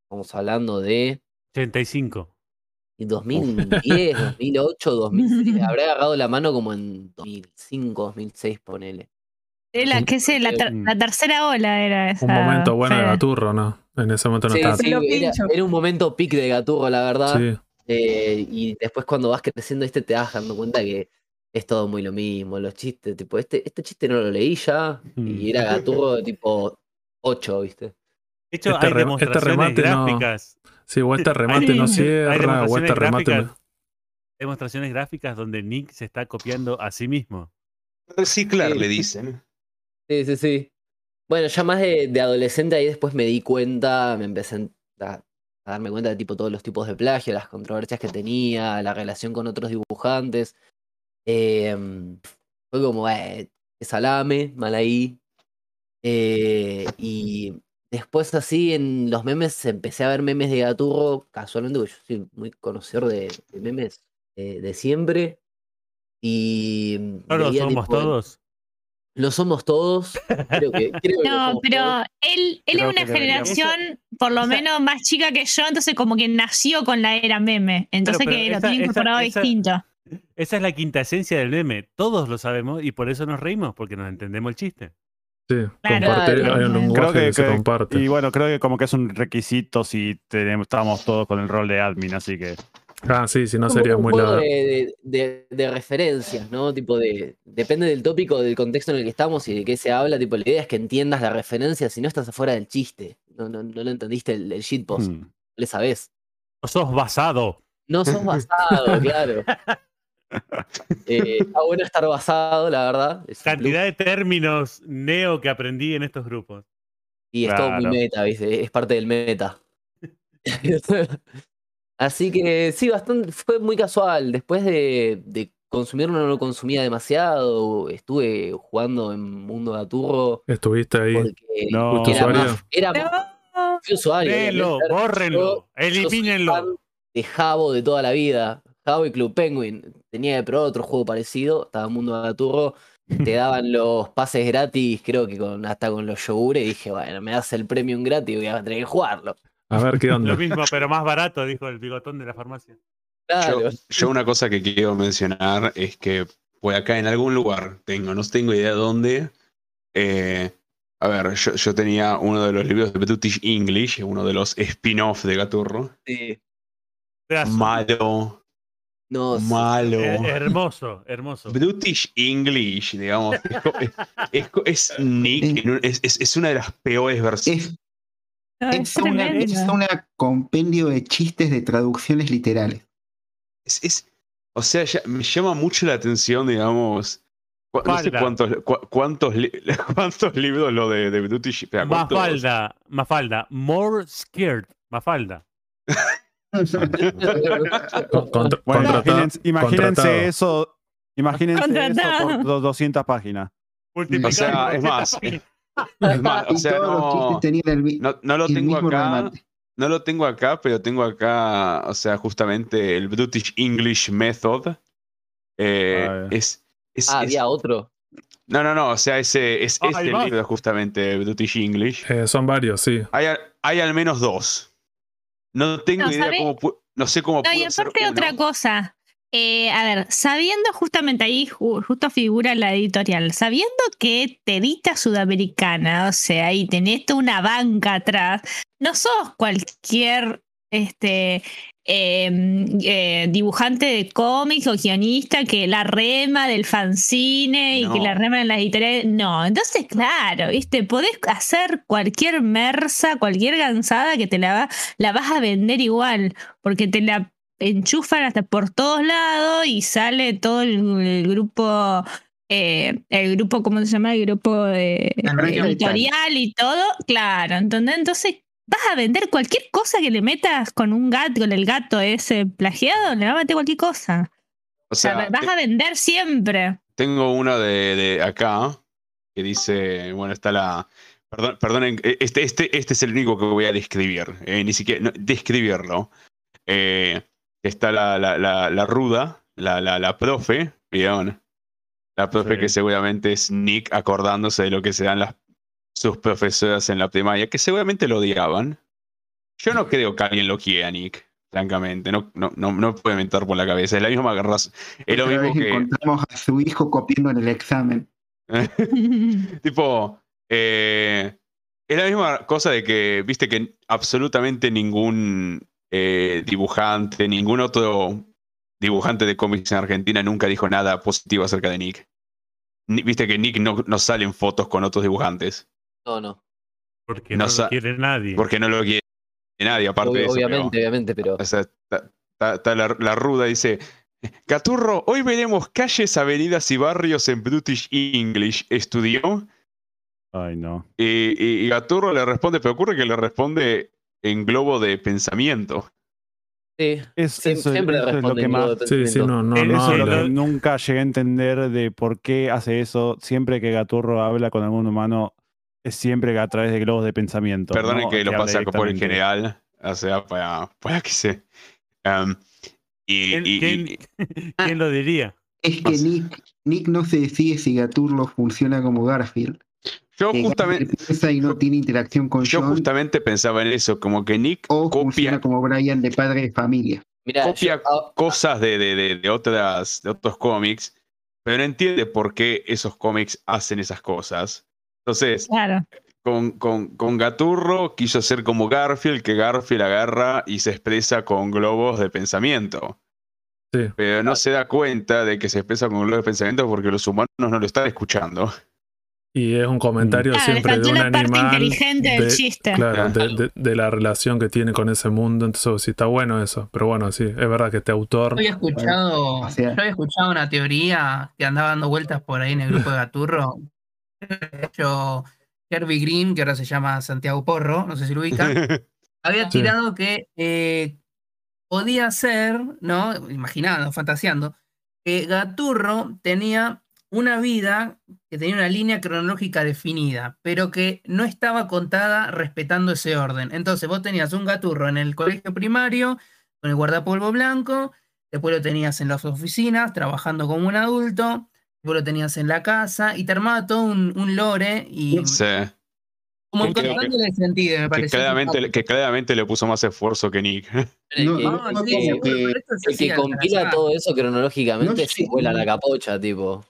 Speaker 4: Estamos hablando de
Speaker 7: 85.
Speaker 4: y 2010, 2008, 2006. Habré agarrado la mano como en 2005, 2006, ponele.
Speaker 2: Era, qué sé, la, ter-
Speaker 7: Mm.
Speaker 2: la tercera ola era esa.
Speaker 1: Un momento bueno de. Gaturro, ¿no? En ese momento no
Speaker 4: Sí,
Speaker 1: estaba.
Speaker 4: sí, era, un momento pic de Gaturro, la verdad.
Speaker 1: Sí,
Speaker 4: Eh, y después cuando vas creciendo, este te vas dando cuenta que es todo muy lo mismo. Los chistes, tipo, este, este chiste no lo leí ya. Y era Gaturro de tipo 8, ¿viste?
Speaker 7: De hecho,
Speaker 1: Este
Speaker 7: hay
Speaker 1: re- este
Speaker 7: demostraciones
Speaker 1: remate no-
Speaker 7: gráficas.
Speaker 1: sí, o este [LAUGHS] remate
Speaker 7: Hay-
Speaker 1: no
Speaker 7: hay
Speaker 1: cierra, o
Speaker 7: demostraciones
Speaker 1: este remate.
Speaker 7: gráficas. Demostraciones gráficas donde Nick se está copiando a sí mismo.
Speaker 10: Reciclar,
Speaker 4: Sí.
Speaker 10: le dicen.
Speaker 4: Sí, sí, sí. Bueno, ya más de, de adolescente ahí después me di cuenta, me empecé a, a darme cuenta de tipo todos los tipos de plagio, las controversias que tenía, la relación con otros dibujantes. Em, fue como, eh, salame, mal ahí. Eh, y después así en los memes empecé a ver memes de Gaturro, casualmente, porque yo soy muy conocedor de, de memes eh, de siempre. Y
Speaker 7: No lo somos
Speaker 4: tipo,
Speaker 7: todos.
Speaker 4: lo somos todos. Creo que, [LAUGHS] creo que lo
Speaker 2: No,
Speaker 4: somos
Speaker 2: pero
Speaker 4: todos.
Speaker 2: él, él
Speaker 6: Creo
Speaker 2: es una
Speaker 6: deberíamos-
Speaker 2: generación, por lo [LAUGHS] menos más chica que yo, entonces como que nació con la era meme. Entonces
Speaker 7: pero
Speaker 2: que lo tiene incorporado
Speaker 7: esa-
Speaker 2: distinto.
Speaker 7: Esa es la quinta esencia del meme. Todos lo sabemos y por eso nos reímos, porque nos entendemos el chiste.
Speaker 1: Sí,
Speaker 2: Claro.
Speaker 1: comparte-
Speaker 4: Claro.
Speaker 1: hay un lenguaje
Speaker 6: Creo
Speaker 1: que,
Speaker 6: que,
Speaker 1: se
Speaker 6: que-
Speaker 1: comparte.
Speaker 6: y bueno, creo que como que es un requisito si tenemos, estamos todos con el rol de admin, así que
Speaker 1: Ah, sí, si no sería
Speaker 4: un
Speaker 1: muy
Speaker 4: juego
Speaker 1: la.
Speaker 4: de, de, de- de referencias, ¿no? Tipo de. Depende del tópico, del contexto en el que estamos y de qué se habla. Tipo, la idea es que entiendas la referencia, si no estás afuera del chiste. No, no, no lo entendiste el, el shitpost.
Speaker 6: hmm,
Speaker 4: No le sabés.
Speaker 7: No sos basado.
Speaker 4: No sos basado, [LAUGHS] claro. Eh, está bueno estar basado, la verdad. es
Speaker 7: Cantidad de términos neo que aprendí en estos grupos.
Speaker 4: Y es todo muy
Speaker 6: Claro.
Speaker 4: meta, ¿viste? Es parte del meta. [LAUGHS] Así que sí, bastante, fue muy casual. Después de, de consumirlo no lo consumía demasiado. Estuve jugando en Mundo Gaturro
Speaker 1: Estuviste ahí.
Speaker 4: porque
Speaker 6: No.
Speaker 1: ¿Fuiste
Speaker 4: era
Speaker 1: usuario?
Speaker 4: más, era
Speaker 3: No.
Speaker 4: fui usuario. Obviamente.
Speaker 7: bórrenlo, elimínenlo.
Speaker 4: De Jabo de toda la vida. Y Club Penguin. Tenía probar otro juego parecido. Estaba Mundo Gaturro. [LAUGHS] Te daban los pases gratis, creo que con, hasta con los yogures. Y dije, bueno, me das el premium gratis y voy a tener que jugarlo.
Speaker 1: A ver qué onda.
Speaker 7: Lo mismo, pero más barato, dijo el bigotón de la farmacia.
Speaker 4: Claro.
Speaker 10: Yo, yo una cosa que quiero mencionar es que pues acá en algún lugar tengo, no tengo idea dónde. eh, a ver, yo, yo tenía uno de los libros de British English, uno de los spin-off de Gaturro.
Speaker 4: Sí.
Speaker 10: Malo,
Speaker 4: No, sí.
Speaker 10: malo.
Speaker 7: Eh, hermoso, hermoso.
Speaker 10: British English, digamos. Es, es- es Nick, es, es- es una de las peores versiones.
Speaker 8: Es,
Speaker 2: No,
Speaker 8: es
Speaker 2: es
Speaker 8: una, una compendio de chistes de traducciones literales.
Speaker 10: Es, es- o sea, ya- me llama mucho la atención, digamos. cu- No sé cuántos, cu- cuántos, li- [LAUGHS] cuántos libros lo de, de British.
Speaker 7: Mafalda, Mafalda, more scared, Mafalda. [LAUGHS]
Speaker 1: Contra-
Speaker 6: Bueno, imagínense, imagínense eso. Imagínense eso
Speaker 2: Contratado.
Speaker 6: por do- 200 páginas.
Speaker 10: O sea,
Speaker 7: por
Speaker 10: es
Speaker 7: 80
Speaker 10: más. Es más, o
Speaker 8: y
Speaker 10: sea,
Speaker 8: todos los
Speaker 10: no,
Speaker 8: el,
Speaker 10: no, no lo tengo acá.
Speaker 8: remate.
Speaker 10: No lo tengo acá, pero tengo acá, o sea, justamente el British English Method. Eh,
Speaker 6: Ah,
Speaker 10: es, es-
Speaker 4: Ah,
Speaker 10: es-
Speaker 4: había otro.
Speaker 10: no, no, no, o sea, ese, es
Speaker 7: Ah,
Speaker 10: este libro justamente, British English.
Speaker 1: Eh, son varios, sí.
Speaker 10: Hay, hay al menos dos. No tengo
Speaker 2: No,
Speaker 10: idea
Speaker 2: ¿sabe?
Speaker 10: cómo, no sé cómo
Speaker 2: No, y aparte otra cosa. Eh, a ver, sabiendo justamente ahí, ju- justo figura la editorial, sabiendo que te edita sudamericana, o sea, y tenés toda una banca atrás, no sos cualquier este eh, eh, dibujante de cómics o guionista que la rema del fanzine y que
Speaker 10: No.
Speaker 2: la rema en las editoriales. No, entonces, claro, viste, podés hacer cualquier mersa, cualquier gansada que te la, va, la vas a vender igual, porque te la enchufan hasta por todos lados y sale todo el, el grupo, eh, el grupo, ¿cómo se llama? El grupo de,
Speaker 8: Enrique
Speaker 2: editorial y todo, claro, ¿entendés? Entonces vas a vender cualquier cosa que le metas con un gato, con el gato ese plagiado, le va a meter cualquier cosa.
Speaker 10: O
Speaker 2: O sea, vas
Speaker 10: te-
Speaker 2: a vender siempre.
Speaker 10: tengo uno de, de acá que dice, bueno, está la... Perdón, perdonen, eh, este, este, este es el único que voy a describir, eh, ni siquiera no, describirlo. Eh, está la, la, la, la ruda, la, la, la profe, ¿vieron? La profe
Speaker 7: Sí.
Speaker 10: que seguramente es Nick acordándose de lo que se dan las, sus profesoras en la primaria, que seguramente lo odiaban. Yo no creo que alguien lo quiera, Nick, francamente. No, no, no, no puede mentar por la cabeza. Es la misma razón. Es lo mismo que.
Speaker 8: encontramos a su hijo copiando en el examen. [LAUGHS]
Speaker 10: Tipo, eh, es la misma cosa de que, viste que absolutamente ningún eh, dibujante, ningún otro dibujante de cómics en Argentina nunca dijo nada positivo acerca de Nick. Ni- Viste que Nick no, no sale en fotos con otros dibujantes,
Speaker 4: No, no.
Speaker 7: Porque
Speaker 10: No
Speaker 7: lo quiere nadie.
Speaker 10: porque no lo quiere nadie, aparte de eso. pero-
Speaker 4: obviamente, obviamente, pero.
Speaker 10: o sea, ta- ta- ta la, la ruda dice, Gaturro, hoy veremos calles, avenidas y barrios en British English. ¿Estudió?
Speaker 6: Ay, no.
Speaker 10: Y, y- y Gaturro le responde, pero ocurre que le responde en globo de pensamiento.
Speaker 4: Sí.
Speaker 6: Es,
Speaker 4: Sí,
Speaker 6: eso,
Speaker 4: siempre
Speaker 6: eso es lo
Speaker 4: responde
Speaker 6: que más.
Speaker 1: Sí, sí, no, no,
Speaker 7: Él-
Speaker 1: no
Speaker 6: Eso es lo
Speaker 1: habla.
Speaker 6: que nunca llegué a entender de por qué hace eso. Siempre que Gaturro habla con algún humano, es siempre a través de globos de pensamiento.
Speaker 10: Perdonen
Speaker 6: no
Speaker 10: que lo pase por el general, o sea, para, para que se... um, y,
Speaker 7: ¿Quién,
Speaker 10: y-
Speaker 7: quién-
Speaker 10: y- [LAUGHS]
Speaker 7: quién lo diría?
Speaker 8: Es que Nick, Nick no se decide si Gaturro funciona como Garfield.
Speaker 10: yo, justamente,
Speaker 8: y no tiene interacción con
Speaker 10: yo
Speaker 8: John,
Speaker 10: justamente pensaba en eso, como que Nick
Speaker 8: o
Speaker 10: copia
Speaker 8: funciona como Brian de padre de familia.
Speaker 10: Copia
Speaker 4: yo- ah,
Speaker 10: cosas de, de, de, de otras, de otros cómics, pero no entiende por qué esos cómics hacen esas cosas. Entonces,
Speaker 2: Claro.
Speaker 10: con, con, con Gaturro quiso ser como Garfield, que Garfield agarra y se expresa con globos de pensamiento.
Speaker 1: Sí.
Speaker 10: Pero no se da cuenta de que se expresa con globos de pensamiento porque los humanos no lo están escuchando.
Speaker 1: Y es un comentario
Speaker 2: Claro,
Speaker 1: siempre de un
Speaker 2: la parte
Speaker 1: animal.
Speaker 2: inteligente del
Speaker 1: de-
Speaker 2: chiste.
Speaker 1: Claro, de,
Speaker 10: Claro.
Speaker 1: de- de la relación que tiene con ese mundo. Entonces, sí, está bueno eso. Pero bueno, sí, es verdad que este autor.
Speaker 5: Yo había escuchado, yo había escuchado una teoría que andaba dando vueltas por ahí en el grupo de Gaturro. De hecho, Herbie Green, que ahora se llama Santiago Porro, no sé si lo ubican, [LAUGHS] había
Speaker 1: Sí.
Speaker 5: tirado que eh, podía ser, ¿no? Imaginando, fantaseando, que Gaturro tenía una vida que tenía una línea cronológica definida, pero que no estaba contada respetando ese orden. Entonces vos tenías un Gaturro en el colegio primario con el guardapolvo blanco, después lo tenías en las oficinas trabajando como un adulto, después lo tenías en la casa y te armaba todo un, un lore y
Speaker 10: Sí.
Speaker 5: como
Speaker 10: que- que-
Speaker 5: encontrándole sentido, me
Speaker 10: Que
Speaker 5: parece.
Speaker 10: claramente, que claramente le puso más esfuerzo que Nick. [LAUGHS]
Speaker 8: No, no,
Speaker 5: No,
Speaker 8: no,
Speaker 5: sí,
Speaker 8: como que-
Speaker 4: el que compila todo eso cronológicamente
Speaker 8: No
Speaker 4: se vuela la capocha, tipo.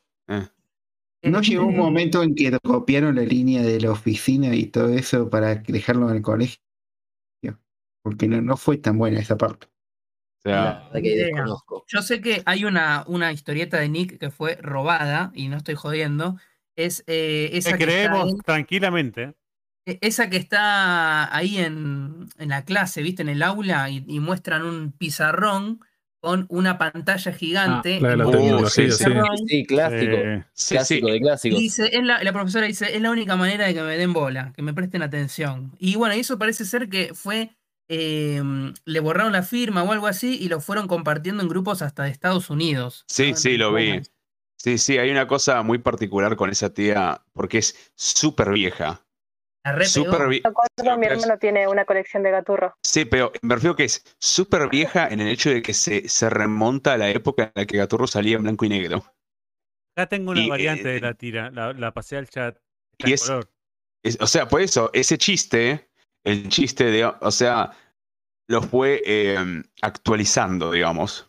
Speaker 8: ¿No llegó un
Speaker 5: Eh,
Speaker 8: momento en que copiaron la línea de la oficina y todo eso para dejarlo en el colegio? Porque no, no fue tan buena esa parte.
Speaker 4: La que desconozco.
Speaker 5: Yo sé que hay una, una historieta de Nick que fue robada, y no estoy jodiendo. Es eh, esa, que está
Speaker 7: creemos
Speaker 5: en-
Speaker 7: tranquilamente.
Speaker 5: e- esa que está ahí en, en la clase, ¿viste? En el aula, y, y muestran un pizarrón con una pantalla gigante.
Speaker 1: la de la
Speaker 10: sí.
Speaker 5: pizarrón,
Speaker 4: Sí, clásico.
Speaker 6: Eh,
Speaker 10: sí,
Speaker 4: clásico de
Speaker 5: Y
Speaker 4: clásicos.
Speaker 5: dice, es la, la profesora dice, es la única manera de que me den bola, que me presten atención. Y bueno, eso parece ser que fue, eh, le borraron la firma o algo así y lo fueron compartiendo en grupos hasta de Estados Unidos.
Speaker 10: Sí,
Speaker 5: ¿no?
Speaker 10: sí, lo vi. Sí, sí, hay una cosa muy particular con esa tía, porque es súper vieja. Vie-
Speaker 9: Me acuerdo, mi hermano tiene una colección de gaturros.
Speaker 10: Sí, pero me refiero que es súper vieja en el hecho de que se, se remonta a la época en la que Gaturro salía en blanco y negro.
Speaker 7: Acá tengo una
Speaker 10: Y,
Speaker 7: variante
Speaker 10: eh,
Speaker 7: de la tira, la, la pasé al chat.
Speaker 10: Y
Speaker 7: en
Speaker 10: es-
Speaker 7: color.
Speaker 10: Es- o sea, por eso, ese chiste, el chiste de, o sea, lo fue eh, actualizando, digamos.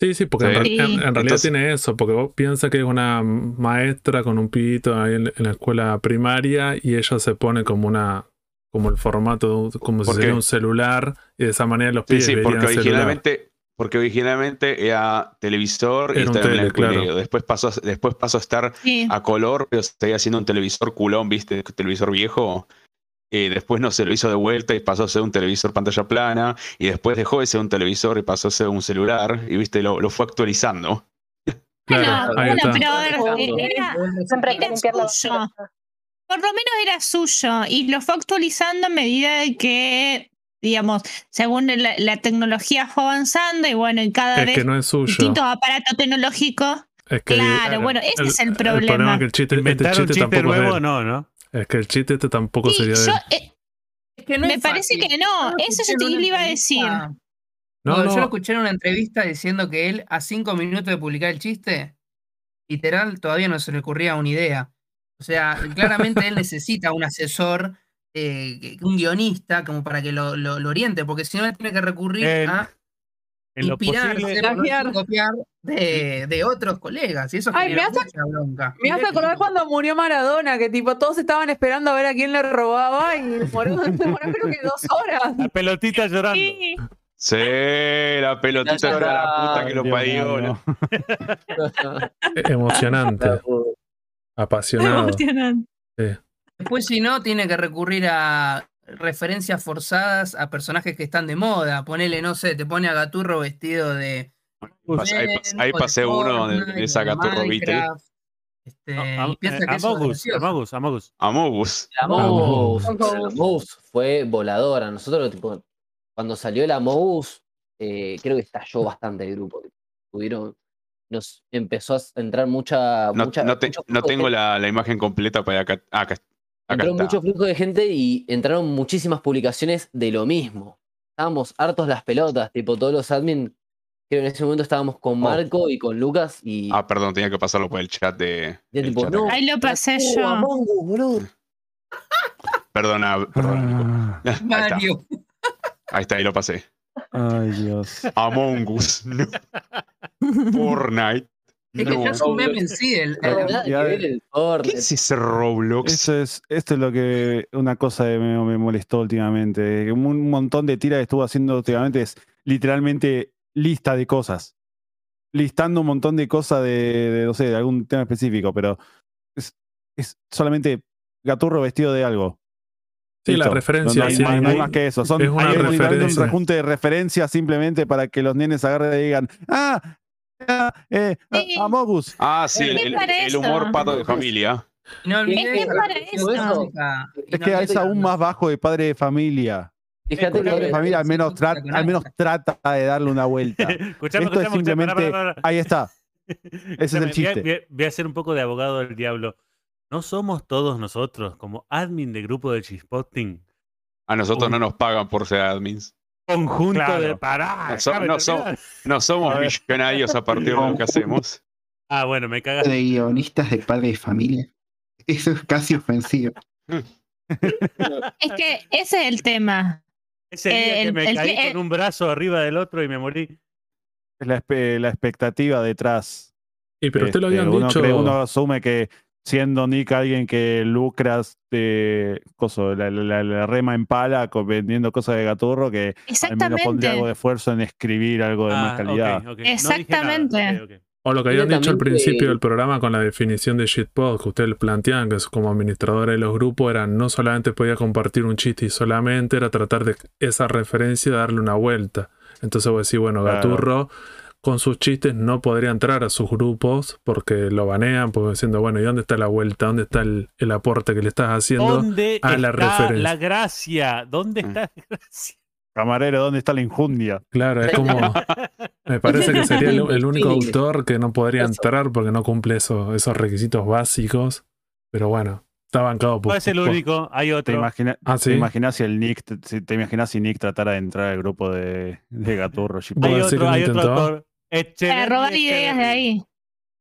Speaker 1: Sí, sí, porque en,
Speaker 10: Sí.
Speaker 1: real- en- en realidad
Speaker 10: Entonces-
Speaker 1: tiene eso, porque vos piensas que es una maestra con un pito ahí en, en la escuela primaria y ella se pone como una como el formato, de un- como si
Speaker 10: ¿Por
Speaker 1: sería
Speaker 10: qué?
Speaker 1: un celular y de esa manera los
Speaker 10: Sí,
Speaker 1: pies
Speaker 10: sí,
Speaker 1: verían
Speaker 10: porque
Speaker 1: celular.
Speaker 10: originalmente, porque originalmente era televisor y
Speaker 1: Era
Speaker 10: estaba en
Speaker 1: tele,
Speaker 10: y
Speaker 1: claro.
Speaker 10: Después pasó, a- después pasó a estar
Speaker 2: Sí.
Speaker 10: a color, pero seguía siendo un televisor culón, ¿viste? Televisor viejo. Eh, después no se lo hizo de vuelta y pasó a ser un televisor pantalla plana. Y después dejó de ser un televisor y pasó a ser un celular. Y viste, lo, lo fue actualizando.
Speaker 1: Claro,
Speaker 2: Bueno, pero a ver,
Speaker 5: Fondo.
Speaker 2: era-
Speaker 9: Siempre hay que
Speaker 2: Era
Speaker 9: limpiar la
Speaker 2: suyo.
Speaker 9: basura.
Speaker 2: por lo menos era suyo y lo fue actualizando a medida de que, digamos, según la, la tecnología fue avanzando y bueno, y cada
Speaker 1: Es
Speaker 2: vez
Speaker 1: que no es suyo.
Speaker 2: distintos aparatos tecnológicos.
Speaker 1: Es que
Speaker 2: Claro, bueno, ese es el problema.
Speaker 1: es que el chiste, este chiste
Speaker 7: chiste
Speaker 1: tampoco es de
Speaker 7: nuevo,
Speaker 1: él.
Speaker 7: no, ¿no?
Speaker 1: Es que el chiste este tampoco
Speaker 2: Sí,
Speaker 1: sería de
Speaker 2: yo,
Speaker 1: él.
Speaker 2: eh,
Speaker 5: Es que no
Speaker 2: me
Speaker 5: es
Speaker 2: parece
Speaker 5: fácil.
Speaker 2: que no, eso yo te iba a decir.
Speaker 1: No,
Speaker 5: No, Yo lo escuché en una entrevista diciendo que él, a cinco minutos de publicar el chiste, literal, todavía no se le ocurría una idea. O sea, claramente él [LAUGHS] necesita un asesor, eh, un guionista, como para que lo, lo- lo oriente, porque si no, él tiene que recurrir
Speaker 7: En-
Speaker 5: a
Speaker 7: En
Speaker 5: inspirarse, copiar de, de otros colegas. Y eso
Speaker 3: Ay, me hace-
Speaker 5: mucha bronca.
Speaker 3: Me hace acordar cuando murió Maradona, que tipo todos estaban esperando a ver a quién le robaba y se demoró creo que dos horas.
Speaker 7: La pelotita llorando.
Speaker 2: Sí,
Speaker 10: Sí, la pelotita era la puta que lo parió. [LAUGHS]
Speaker 1: emocionante, [LAUGHS] apasionado.
Speaker 2: emocionante.
Speaker 5: Después, si no, tiene que recurrir a referencias forzadas a personajes que están de moda. Ponele, no sé, te pone a Gaturro vestido de.
Speaker 10: Ahí, pas-
Speaker 5: Zen,
Speaker 10: ahí
Speaker 5: o de
Speaker 10: pasé uno de, esa Gaturro.
Speaker 5: Minecraft, este,
Speaker 7: No, eh, Amogus. Amogus, Amogus.
Speaker 10: Amogus.
Speaker 9: Amogus.
Speaker 4: fue voladora. Nosotros, tipo, cuando salió la Mouse, eh, creo que estalló bastante el grupo. Tuvieron, nos empezó a entrar mucha.
Speaker 10: No,
Speaker 4: mucha
Speaker 10: no te-
Speaker 4: mucho
Speaker 10: no
Speaker 4: flujo de
Speaker 10: tengo la, la imagen completa para acá. Acá, acá
Speaker 4: Entró
Speaker 10: está.
Speaker 4: mucho flujo de gente y entraron muchísimas publicaciones de lo mismo. Estábamos hartos las pelotas, tipo todos los admin. Creo que en ese momento estábamos con Marco y con Lucas y
Speaker 10: Ah, perdón, tenía que pasarlo por el chat de.
Speaker 4: ya
Speaker 10: el
Speaker 4: tipo,
Speaker 10: chat
Speaker 4: no.
Speaker 2: Ahí lo pasé yo.
Speaker 4: Among Us, boludo. [LAUGHS]
Speaker 10: Perdona, perdona.
Speaker 6: Ah,
Speaker 10: Ahí está,
Speaker 5: Mario.
Speaker 10: ahí está, ahí lo pasé.
Speaker 6: Ay, Dios.
Speaker 10: Among Us. no. [LAUGHS] Fortnite.
Speaker 5: Es que ya es un meme en sí. El,
Speaker 10: ¿Qué es ese Roblox?
Speaker 6: Esto es, esto es lo que una cosa que me, me molestó últimamente. Un montón de tiras que estuvo haciendo últimamente es literalmente lista de cosas. Listando un montón de cosas de, de, no sé, de algún tema específico, pero es, es solamente Gaturro vestido de algo.
Speaker 1: Sí, la referencia,
Speaker 6: No, hay,
Speaker 1: sí,
Speaker 6: no hay
Speaker 1: hay-
Speaker 6: más que eso. Son,
Speaker 1: es una
Speaker 6: hay literalmente
Speaker 1: referencia.
Speaker 6: un rejunte de referencias simplemente para que los nenes agarren y digan, ah, eh,
Speaker 2: Sí.
Speaker 6: ah, Amogus.
Speaker 10: Ah, sí, el,
Speaker 2: Es
Speaker 10: humor pato de familia.
Speaker 5: no olvides
Speaker 2: Es que
Speaker 6: Es que es aún más bajo de padre de familia.
Speaker 4: Fíjate
Speaker 6: El padre de
Speaker 4: que
Speaker 6: familia al menos, trata, al menos trata de darle una vuelta. [LAUGHS]
Speaker 7: Escuchame,
Speaker 6: Esto es
Speaker 7: escuchame, escuchame, pará,
Speaker 6: simplemente. Ahí está. [LAUGHS] Ese es el
Speaker 7: a-
Speaker 6: chiste.
Speaker 7: Voy a, voy a ser un poco de abogado del diablo. ¿No somos todos nosotros, como admin de grupo de Chispotting,
Speaker 10: A nosotros
Speaker 7: Un-
Speaker 10: no nos pagan por ser admins.
Speaker 7: Conjunto de. Pará,
Speaker 10: No so- no so-
Speaker 7: terminar.
Speaker 10: No somos millonarios a partir de lo que hacemos.
Speaker 7: Ah, bueno, me cagas.
Speaker 8: de guionistas de padre de familia. Eso es casi ofensivo.
Speaker 2: Es que ese es el tema.
Speaker 7: Ese día que
Speaker 2: el-
Speaker 7: me
Speaker 2: el
Speaker 7: caí
Speaker 2: que-
Speaker 7: con un brazo arriba del otro y me morí.
Speaker 6: Es la, la expectativa detrás.
Speaker 1: Y pero usted lo
Speaker 6: Este,
Speaker 1: habían
Speaker 6: uno,
Speaker 1: dicho.
Speaker 6: cree- uno asume que siendo Nick alguien que lucra de coso, la, la- la rema en pala vendiendo cosas de gaturro, que al menos pondría algo de
Speaker 2: Exactamente.
Speaker 6: esfuerzo en escribir algo de
Speaker 7: Ah,
Speaker 6: más calidad.
Speaker 7: dije nada,
Speaker 2: Exactamente.
Speaker 1: O lo que habían dicho al principio del programa con la definición de shitpost, que ustedes planteaban que es como administradora de los grupos, era no solamente podía compartir un chiste y solamente era tratar de esa referencia y darle una vuelta. Entonces vos decís, bueno,
Speaker 6: Claro.
Speaker 1: Gaturro con sus chistes no podría entrar a sus grupos porque lo banean, porque diciendo, bueno, ¿y dónde está la vuelta? ¿Dónde está el, el aporte que le estás haciendo?
Speaker 7: ¿Dónde
Speaker 1: a la
Speaker 7: está
Speaker 1: referencia.
Speaker 7: la gracia? ¿Dónde
Speaker 10: Mm.
Speaker 7: está la gracia?
Speaker 6: Camarero, ¿dónde está la injundia?
Speaker 1: Claro, es como. Me [LAUGHS] parece que sería el, el único
Speaker 4: Sí.
Speaker 1: autor que no podría
Speaker 4: Eso.
Speaker 1: entrar porque no cumple eso- esos requisitos básicos. Pero bueno, está bancado por.
Speaker 7: No es el único, hay
Speaker 6: ¿Te,
Speaker 7: otro.
Speaker 6: imagina-
Speaker 1: Ah,
Speaker 6: te
Speaker 1: sí.
Speaker 6: imaginas si el Nick, te- si te imaginas si Nick tratara de entrar al grupo de, de Gaturro?
Speaker 7: Echeverry, Echeverry.
Speaker 2: ideas de ahí.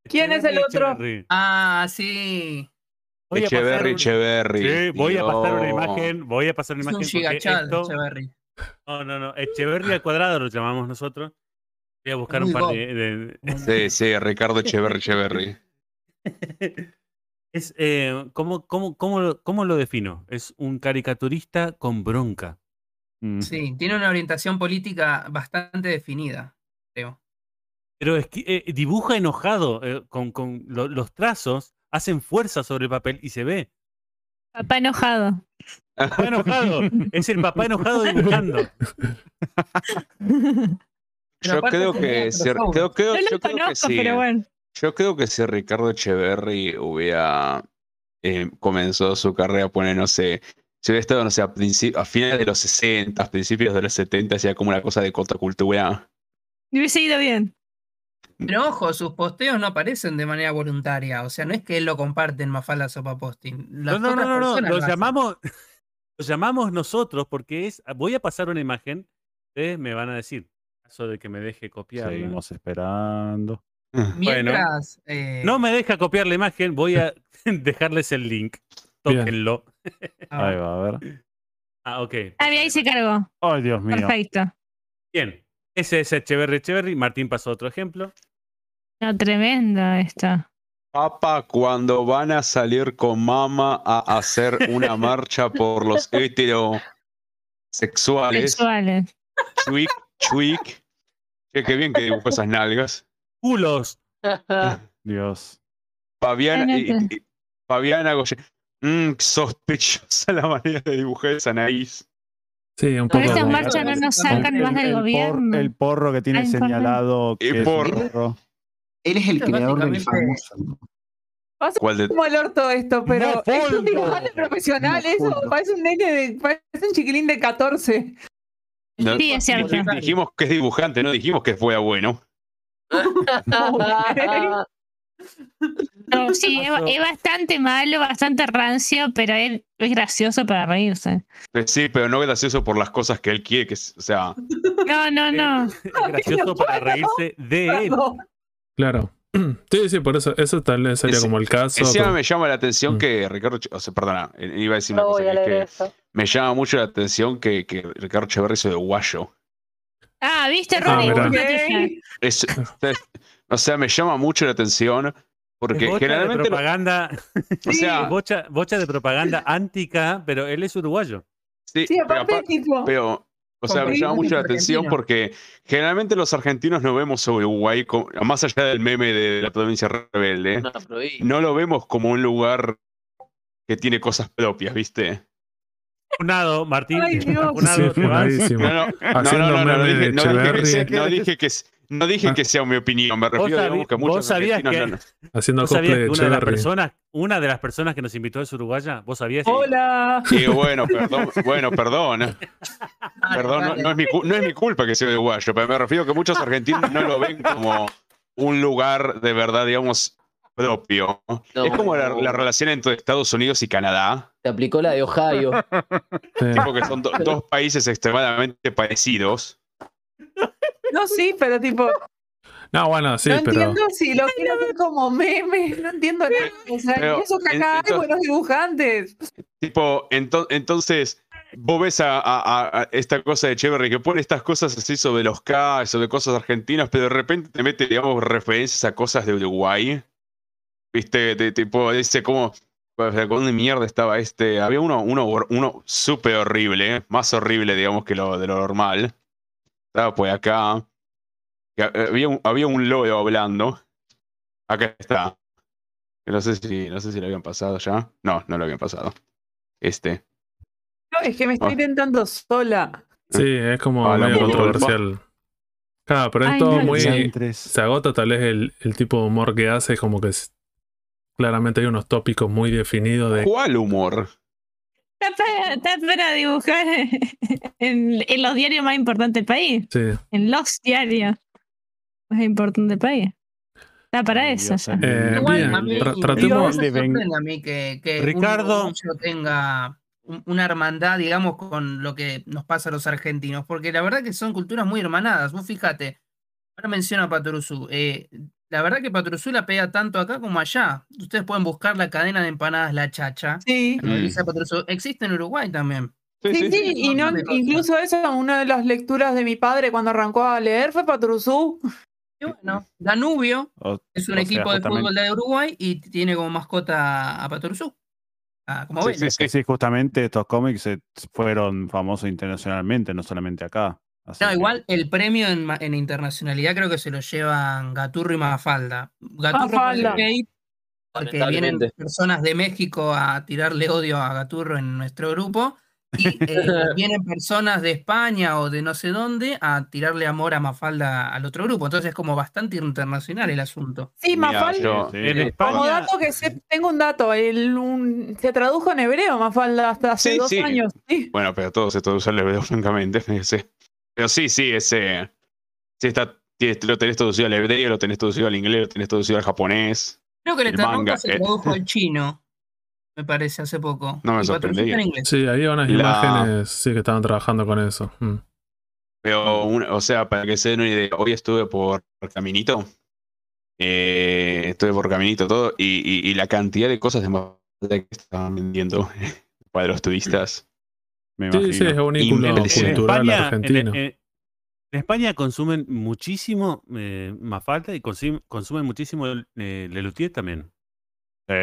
Speaker 3: ¿Quién es el otro?
Speaker 7: Echeverry.
Speaker 5: Ah, sí.
Speaker 7: Voy
Speaker 10: Echeverry,
Speaker 7: un-
Speaker 10: Echeverry.
Speaker 7: Sí, voy a pasar una imagen, voy a pasar una
Speaker 5: Es un
Speaker 7: imagen porque
Speaker 5: gigachad,
Speaker 7: esto,
Speaker 5: Echeverry.
Speaker 7: no, no, no, Echeverry al cuadrado lo llamamos nosotros. Voy a buscar un par de, de-
Speaker 10: Sí, sí, Ricardo Echeverry, Echeverry. [LAUGHS]
Speaker 7: es eh, ¿cómo, cómo, cómo, lo- cómo lo defino? Es un caricaturista con bronca.
Speaker 6: Mm.
Speaker 5: Sí, tiene una orientación política bastante definida.
Speaker 7: Pero es que eh, dibuja enojado, eh, con, con lo- los trazos, hacen fuerza sobre el papel y se ve.
Speaker 2: Papá enojado.
Speaker 7: Está enojado. es el papá enojado dibujando. [LAUGHS]
Speaker 10: Yo creo que, si- creo, creo-
Speaker 2: No lo
Speaker 10: yo creo que
Speaker 2: conozco,
Speaker 10: sí.
Speaker 2: pero bueno.
Speaker 10: Yo creo que si Ricardo Echeverry hubiera eh, comenzado su carrera, pone, no sé, si hubiera estado, no sé, a, a finales de los 60, principios de los 70, hacía como una cosa de contracultura.
Speaker 2: Me hubiese ido bien.
Speaker 5: Pero ojo, sus posteos no aparecen de manera voluntaria. O sea, no es que él lo comparte en Mafalda Sopa Posting.
Speaker 7: No, no, no, no, no, Lo llamamos, [LAUGHS] lo llamamos nosotros porque es. Voy a pasar una imagen. Ustedes me van a decir. Caso de que me deje copiar.
Speaker 6: Seguimos esperando.
Speaker 5: Mientras. eh,
Speaker 7: No me deja copiar la imagen, voy a [LAUGHS] dejarles el link. Tóquenlo. [LAUGHS]
Speaker 5: ah,
Speaker 6: Ahí va, a ver.
Speaker 7: Ah, ok.
Speaker 2: Ah, bien, ahí se cargó.
Speaker 6: Ay, Dios mío.
Speaker 2: Perfecto.
Speaker 7: Bien. Ese es Echeverry Echeverry. Martín pasó otro ejemplo.
Speaker 2: No, tremendo esto.
Speaker 10: Papa, cuando van a salir con mama a hacer una [LAUGHS] marcha por los heterosexuales,
Speaker 2: Sexuales.
Speaker 10: chuic, chuic. Che, qué bien que dibujó esas nalgas.
Speaker 7: Culos. [LAUGHS]
Speaker 6: Dios.
Speaker 10: Fabiana, y- Fabiana Goye. Mmm, sospechosa la manera de dibujar esa nariz.
Speaker 1: Sí, un
Speaker 2: Con
Speaker 1: poco.
Speaker 2: estas
Speaker 1: como-
Speaker 2: marchas no nos sacan más del
Speaker 6: el por-
Speaker 2: gobierno.
Speaker 6: el porro que tiene
Speaker 2: Ah,
Speaker 6: señalado que
Speaker 10: El porro.
Speaker 6: porro.
Speaker 8: Él es el creador del famoso.
Speaker 10: ¿Cuál de
Speaker 3: como el orto esto, pero
Speaker 7: No,
Speaker 3: es un dibujante profesional, eso parece un nene de, parece un chiquilín de 14.
Speaker 10: No,
Speaker 2: Sí, es cierto.
Speaker 10: dij- dijimos que es dibujante, no dijimos que fuera bueno. [LAUGHS] [LAUGHS]
Speaker 2: No, sí, [LAUGHS] es, es bastante malo, bastante rancio, pero es, es gracioso para reírse.
Speaker 10: Eh, Sí, pero no gracioso por las cosas que él quiere, que es- o sea,
Speaker 2: No, no, no. [LAUGHS]
Speaker 7: Es [LAUGHS] gracioso para reírse de él.
Speaker 1: Claro. [CLEARS THROAT] Sí, sí, por eso. Eso tal vez sería
Speaker 10: Ese-
Speaker 1: como el caso.
Speaker 10: encima me llama la atención
Speaker 1: Mm.
Speaker 10: que Ricardo, o sea, perdona, eh, iba a decir una
Speaker 9: No
Speaker 10: cosa que es me llama mucho la atención que, que Ricardo Echeverry hizo de guayo.
Speaker 2: Ah, ¿viste,
Speaker 1: Ah,
Speaker 2: Ronnie?
Speaker 10: Es- es- o sea, me llama mucho la atención
Speaker 7: Es
Speaker 10: porque
Speaker 7: bocha de
Speaker 10: generalmente, lo-
Speaker 7: propaganda. [LAUGHS]
Speaker 10: o sea,
Speaker 7: bocha, bocha de propaganda antica, pero él es uruguayo.
Speaker 10: sí,
Speaker 3: sí,
Speaker 10: pero,
Speaker 3: aparte,
Speaker 10: aparte-
Speaker 3: tipo,
Speaker 10: pero, o sea, me llama mucho la atención porque generalmente los argentinos no vemos a Uruguay, como- más allá del meme de la provincia rebelde,
Speaker 4: No,
Speaker 10: lo vemos como un lugar que tiene cosas propias, ¿viste?
Speaker 7: Funado, Martín.
Speaker 3: Ay, Dios.
Speaker 1: Sí.
Speaker 10: No, no, no, no, no, no, dije,
Speaker 1: de
Speaker 10: no dije que
Speaker 1: Echeverry.
Speaker 10: No dije dije que sea mi opinión, me refiero digamos, que muchos
Speaker 7: sabías
Speaker 10: argentinos
Speaker 7: que-
Speaker 10: no- no-
Speaker 1: Haciendo
Speaker 7: ¿Vos sabías que una de, las personas, una de las personas que nos invitó es uruguaya? ¿Vos sabías?
Speaker 3: hola.
Speaker 10: Y bueno, perdón, bueno, perdón.
Speaker 5: Vale,
Speaker 10: Perdón, no, es mi, cu- no es mi culpa que sea uruguayo, pero me refiero que muchos argentinos no lo ven como, un lugar de verdad, digamos, propio.
Speaker 4: No.
Speaker 10: es como la, la relación entre Estados Unidos y Canadá,
Speaker 4: Te aplicó la de Ohio.
Speaker 1: Sí.
Speaker 10: tipo que son do- dos países extremadamente parecidos.
Speaker 3: No, sí, pero tipo,
Speaker 1: No, bueno, sí,
Speaker 3: no
Speaker 1: pero.
Speaker 3: entiendo si lo quiero hacer como meme, no entiendo nada. O sea,
Speaker 10: Pero,
Speaker 3: eso que hay buenos dibujantes.
Speaker 10: Tipo, ento- entonces, vos ves a, a- a esta cosa de Cheverry que pone estas cosas así sobre los K, sobre cosas argentinas, pero de repente te mete, digamos, referencias a cosas de Uruguay. Viste, de, tipo, dice como. o sea, ¿Dónde mierda estaba este? Había uno, uno, uno súper horrible, más horrible, digamos, que lo de lo normal. Estaba pues acá. que Había un, había un loro hablando. Acá está. No sé si, no sé si lo habían pasado ya. No, no lo habían pasado. Este.
Speaker 3: No, es que me estoy
Speaker 10: Ah.
Speaker 3: intentando sola.
Speaker 1: Sí, es como
Speaker 10: Ah,
Speaker 1: medio controversial. Claro, pero es todo
Speaker 2: no,
Speaker 1: muy. Se agota tal vez el, el tipo de humor que hace, como que es- claramente hay unos tópicos muy definidos de.
Speaker 10: ¿Cuál humor?
Speaker 2: Está para, está para dibujar [LAUGHS] en, en los diarios más importantes del país.
Speaker 1: Sí.
Speaker 2: En los diarios más importantes del país. Está para
Speaker 6: Ay,
Speaker 2: eso. Ya.
Speaker 1: Eh,
Speaker 5: Igual,
Speaker 1: bien,
Speaker 5: a mí,
Speaker 1: tratemos-
Speaker 5: me sorprende a mí que, que
Speaker 7: Ricardo.
Speaker 5: tenga un- una hermandad, digamos, con lo que nos pasa a los argentinos, porque la verdad que son culturas muy hermanadas. Vos fíjate, ahora menciona a Patoruzú. eh, la verdad que Patoruzú la pega tanto acá como allá. Ustedes pueden buscar la cadena de empanadas La Chacha.
Speaker 3: Sí.
Speaker 5: Existe en Uruguay también.
Speaker 3: Sí, sí, y no, incluso eso, una de las lecturas de mi padre cuando arrancó a leer fue Patrusú.
Speaker 5: Y bueno, Danubio
Speaker 6: O-
Speaker 5: es un
Speaker 6: o sea,
Speaker 5: equipo de fútbol de Uruguay y tiene como mascota a Patoruzú. Ah, como
Speaker 10: Sí, sí,
Speaker 6: Sí, sí, justamente estos cómics fueron famosos internacionalmente, no solamente acá. Así
Speaker 5: No,
Speaker 6: que-
Speaker 5: igual el premio en, internacionalidad creo que se lo llevan Gaturro y Mafalda. Gaturro por el
Speaker 3: Mafalda.
Speaker 5: porque vienen personas de México a tirarle odio a Gaturro en nuestro grupo. Y eh, [LAUGHS] vienen personas de España o de no sé dónde a tirarle amor a Mafalda al otro grupo. Entonces es como bastante internacional el asunto.
Speaker 3: Sí,
Speaker 10: Mira,
Speaker 3: Mafalda.
Speaker 10: yo-
Speaker 6: Sí,
Speaker 7: En
Speaker 6: sí.
Speaker 3: Como
Speaker 7: España,
Speaker 3: dato que sé- tengo un dato, el, un- se tradujo en hebreo Mafalda hasta hace
Speaker 10: Sí,
Speaker 3: dos
Speaker 10: sí.
Speaker 3: años. Sí.
Speaker 10: Bueno, pero todo se traduce al hebreo, [LAUGHS] francamente. Pero sí, sí, ese. Sí, está, lo tenés traducido al hebreo, lo tenés traducido al inglés, lo tenés traducido al japonés.
Speaker 5: Creo que el
Speaker 10: manga,
Speaker 5: se
Speaker 10: eh.
Speaker 5: tradujo al [LAUGHS] chino, me parece, hace poco.
Speaker 10: No me sorprendería.
Speaker 1: Sí, había unas
Speaker 10: La-
Speaker 1: imágenes sí que estaban trabajando con eso. Mm.
Speaker 10: Pero, una- o sea, para que se den una idea, hoy estuve por Caminito. Eh, estuve por Caminito todo. Y, y- y la cantidad de cosas de que estaban vendiendo [LAUGHS] para los turistas.
Speaker 6: Me
Speaker 1: Sí,
Speaker 6: imagino.
Speaker 1: sí, es un ícono cultural
Speaker 7: en-
Speaker 1: argentino.
Speaker 7: en- en España consumen muchísimo eh, Mafalda y consumen, consumen muchísimo eh, Lelutier también.
Speaker 6: Sí.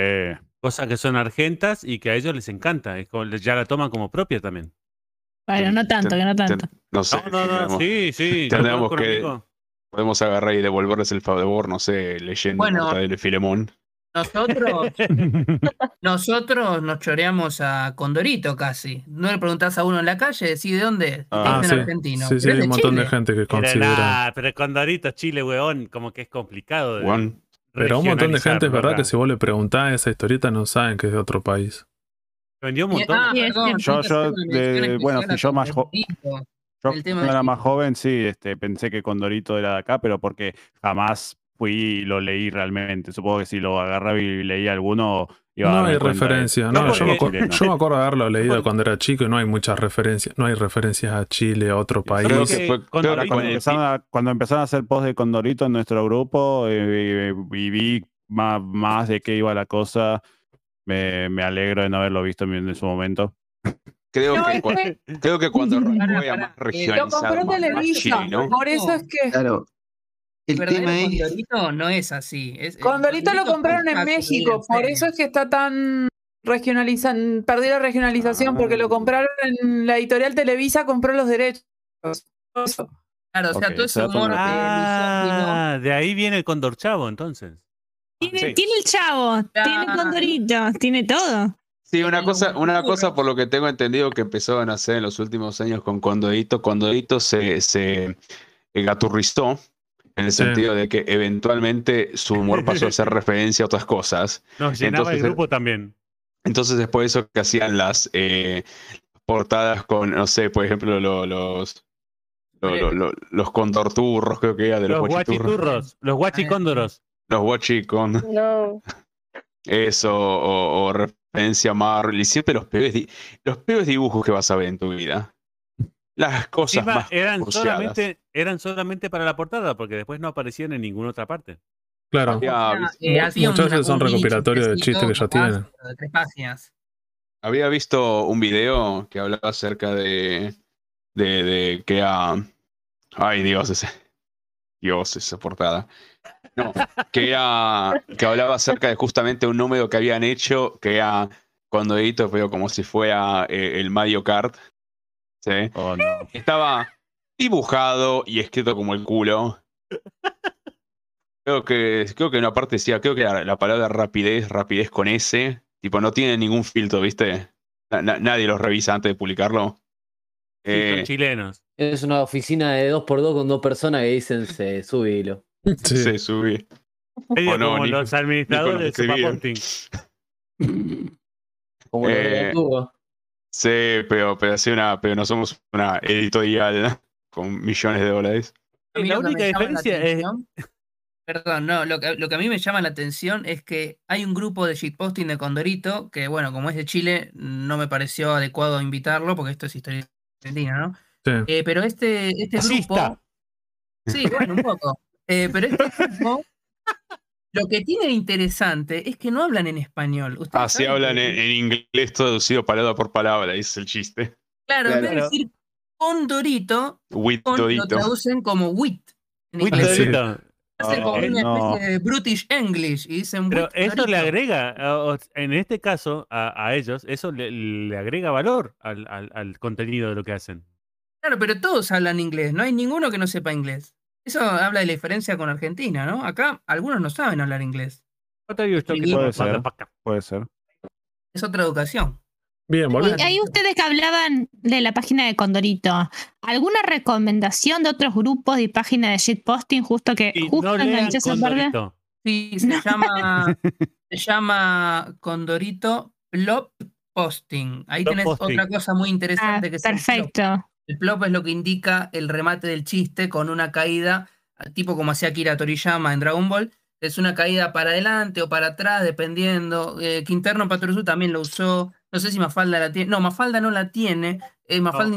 Speaker 7: Cosas que son argentas y que a ellos les encanta. es como- ya la toman como propia también.
Speaker 2: Bueno, no tanto, que no tanto.
Speaker 10: No sé.
Speaker 7: No, no, sí, sí. [LAUGHS] un
Speaker 10: que- podemos agarrar y devolverles el favor, no sé, leyendo
Speaker 5: Bueno.
Speaker 10: Y Filemón.
Speaker 5: Nosotros, [LAUGHS] nosotros nos choreamos a Condorito casi. No le preguntás a uno en la calle, decís de dónde es.
Speaker 6: Ah,
Speaker 1: sí.
Speaker 5: argentino.
Speaker 1: Sí, sí,
Speaker 5: pero
Speaker 1: hay un montón de gente que
Speaker 7: Pero,
Speaker 1: considera.
Speaker 7: nah, pero con Dorito Chile, weón, como que es complicado. de.
Speaker 1: Pero un montón de gente, es verdad, que si vos le preguntás esa historieta no saben que es de otro país.
Speaker 7: Vendió un montón.
Speaker 5: ah, perdón,
Speaker 6: Yo- yo de- bueno, si yo más
Speaker 5: Condorito.
Speaker 6: Yo cuando era más joven, sí, este, pensé que Condorito era de acá, pero porque jamás fui y lo leí realmente. Supongo que si lo agarraba y leía alguno, iba a
Speaker 1: No
Speaker 6: darme
Speaker 1: hay
Speaker 6: cuenta de-
Speaker 1: referencia.
Speaker 7: No,
Speaker 1: No, yo, me
Speaker 7: porque-
Speaker 1: acuer- yo me acuerdo de haberlo leído cuando era chico y no hay muchas referencias. No hay referencias a Chile, a otro país.
Speaker 10: Creo
Speaker 7: que
Speaker 10: que fue-
Speaker 7: con
Speaker 10: creo que
Speaker 7: Dorito
Speaker 10: fue-
Speaker 6: Cuando empezaron, a, cuando empezaron a hacer post de Condorito en nuestro grupo eh, y vi más, más de qué iba la cosa, me, me alegro de no haberlo visto en, en su momento.
Speaker 10: creo,
Speaker 3: No,
Speaker 10: que,
Speaker 3: es
Speaker 10: cua-
Speaker 3: que
Speaker 10: creo que cuando [LAUGHS] era más
Speaker 3: lo
Speaker 10: regionalizado, más, más. Chile, ¿no?
Speaker 3: Por eso es que
Speaker 8: Claro. El
Speaker 5: verdadero
Speaker 8: tema es.
Speaker 5: Condorito no es así. Es,
Speaker 3: Condorito lo compraron en México,
Speaker 5: en
Speaker 3: por eso es que está tan regionalizan, perdió la regionalización porque lo compraron en la editorial Televisa, compró los derechos.
Speaker 5: Claro, o sea, todo ese humor misógino.
Speaker 7: Ah, de ahí viene el Condor Chavo, entonces.
Speaker 2: Tiene,
Speaker 10: Sí.
Speaker 2: tiene el chavo, tiene
Speaker 5: Ah.
Speaker 2: Condorito, tiene todo.
Speaker 10: Sí, una cosa, una cosa por lo que tengo entendido que empezó a nacer en los últimos años con Condorito. Condorito se, se eh, gaturrizó en el
Speaker 1: Sí.
Speaker 10: sentido de que eventualmente su humor pasó a hacer [LAUGHS] referencia a otras cosas.
Speaker 7: Nos llenaba
Speaker 10: Entonces,
Speaker 7: el grupo también.
Speaker 10: Entonces después de eso que hacían las eh, portadas con, no sé, por ejemplo, lo- los, lo- lo- lo- los condorturros, creo que era de los,
Speaker 7: Los
Speaker 10: guachiturros.
Speaker 7: los guachicóndoros.
Speaker 10: Los guachicon.
Speaker 9: No,
Speaker 10: Eso, o, o referencia a Marvel. Y siempre los peores, los peores dibujos que vas a ver en tu vida. Las cosas
Speaker 7: Encima,
Speaker 10: más
Speaker 7: eran solamente, eran solamente para la portada, porque después no aparecían en ninguna otra parte.
Speaker 1: Claro.
Speaker 10: Había,
Speaker 5: Eh,
Speaker 1: Muchas veces son recopilatorios de chistes que ya tienen.
Speaker 5: pero De tres páginas.
Speaker 10: había visto un video que hablaba acerca de. de, de que a. Ay, Dios, ese. Dios, esa portada. No, que era. que hablaba acerca de justamente un número que habían hecho, que era cuando edito, pero como si fuera eh, el Mario Kart. ¿Sí?
Speaker 6: Oh, no.
Speaker 10: Estaba dibujado y escrito como el culo. Creo que, creo que en una parte decía, creo que la, la palabra rapidez, rapidez con S, tipo, no tiene ningún filtro, ¿viste? Na- na- nadie los revisa antes de publicarlo.
Speaker 7: Sí,
Speaker 10: Eh,
Speaker 7: son chilenos.
Speaker 4: Es una oficina de dos por dos con dos personas que dicen se sube hilo.
Speaker 1: Sí.
Speaker 10: se subí.
Speaker 7: Medio
Speaker 10: o no,
Speaker 7: como
Speaker 10: ni-
Speaker 7: los
Speaker 10: ni
Speaker 7: administradores de.
Speaker 4: Como los de
Speaker 10: Eh. Sí, pero, pero, sí una, pero no somos una editorial con millones de dólares.
Speaker 7: La única
Speaker 5: la
Speaker 7: diferencia es-
Speaker 5: Perdón, no, lo que, lo que a mí me llama la atención es que hay un grupo de shitposting de Condorito, que bueno, como es de Chile, no me pareció adecuado invitarlo, porque esto es historia argentina, ¿no?
Speaker 1: Sí.
Speaker 5: Eh, pero este, este grupo. Sí, bueno, un poco. Eh, pero este [LAUGHS] grupo, lo que tiene de interesante es que no hablan en español. Ustedes
Speaker 10: Así Ah, hablan en, en inglés traducido palabra por palabra, ese es el chiste.
Speaker 5: Claro, en vez de
Speaker 7: Claro.
Speaker 5: decir Condorito,
Speaker 10: With
Speaker 5: con, lo traducen como wit.
Speaker 7: Dorito.
Speaker 5: Hacen como
Speaker 6: Ay,
Speaker 5: una
Speaker 6: no.
Speaker 5: especie de British English y dicen
Speaker 7: Pero
Speaker 5: "Wit
Speaker 7: eso le
Speaker 5: Dorito".
Speaker 7: agrega, en este caso, a, a ellos, eso le, le agrega valor al, al- al contenido de lo que hacen.
Speaker 5: Claro, pero todos hablan inglés, no hay ninguno que no sepa inglés. Eso habla de la diferencia con Argentina, ¿no? Acá algunos no saben hablar inglés. Puede
Speaker 6: ser. Puede ser.
Speaker 5: Es otra educación.
Speaker 1: Bien, volviendo.
Speaker 2: Ahí ustedes que hablaban de la página de Condorito, ¿alguna recomendación de otros grupos y páginas de shitposting justo que
Speaker 7: Y
Speaker 2: justo
Speaker 7: no
Speaker 2: enganché esa.
Speaker 5: Sí, se llama, [LAUGHS] se llama Condorito Plop Posting. Ahí
Speaker 7: Plop
Speaker 5: tenés
Speaker 7: posting.
Speaker 5: otra cosa muy
Speaker 2: Ah,
Speaker 5: interesante que es el plop.
Speaker 2: perfecto.
Speaker 5: El plop es lo que indica el remate del chiste con una caída, tipo como hacía Akira Toriyama en Dragon Ball. Es una caída para adelante o para atrás, dependiendo. Eh, Quinterno Paturusu también lo usó. No sé si Mafalda la tiene. No, Mafalda no la tiene. Eh, Mafalda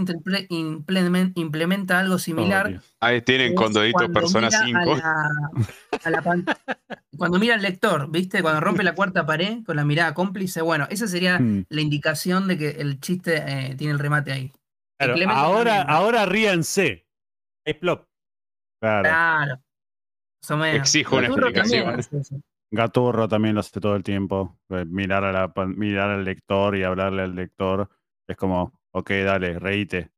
Speaker 5: implementa algo similar.
Speaker 10: Ahí tienen Condorito
Speaker 5: cuando
Speaker 10: Persona
Speaker 5: mira
Speaker 10: 5.
Speaker 5: a la- a la pan- cuando mira al lector, ¿viste? Cuando rompe la cuarta pared con la mirada cómplice. Bueno, esa sería
Speaker 6: Hmm.
Speaker 5: la indicación de que el chiste eh, tiene el remate ahí.
Speaker 7: Claro, ahora,
Speaker 5: también,
Speaker 7: ahora ríanse. Es plop.
Speaker 6: Claro.
Speaker 5: Claro.
Speaker 10: Exijo una
Speaker 5: Gaturro también
Speaker 10: explicación.
Speaker 5: hace eso.
Speaker 6: Gaturro también lo hace todo el tiempo. eh, Mirar, a la, pan- mirar al lector y hablarle al lector. Es como, ok, dale, reíte.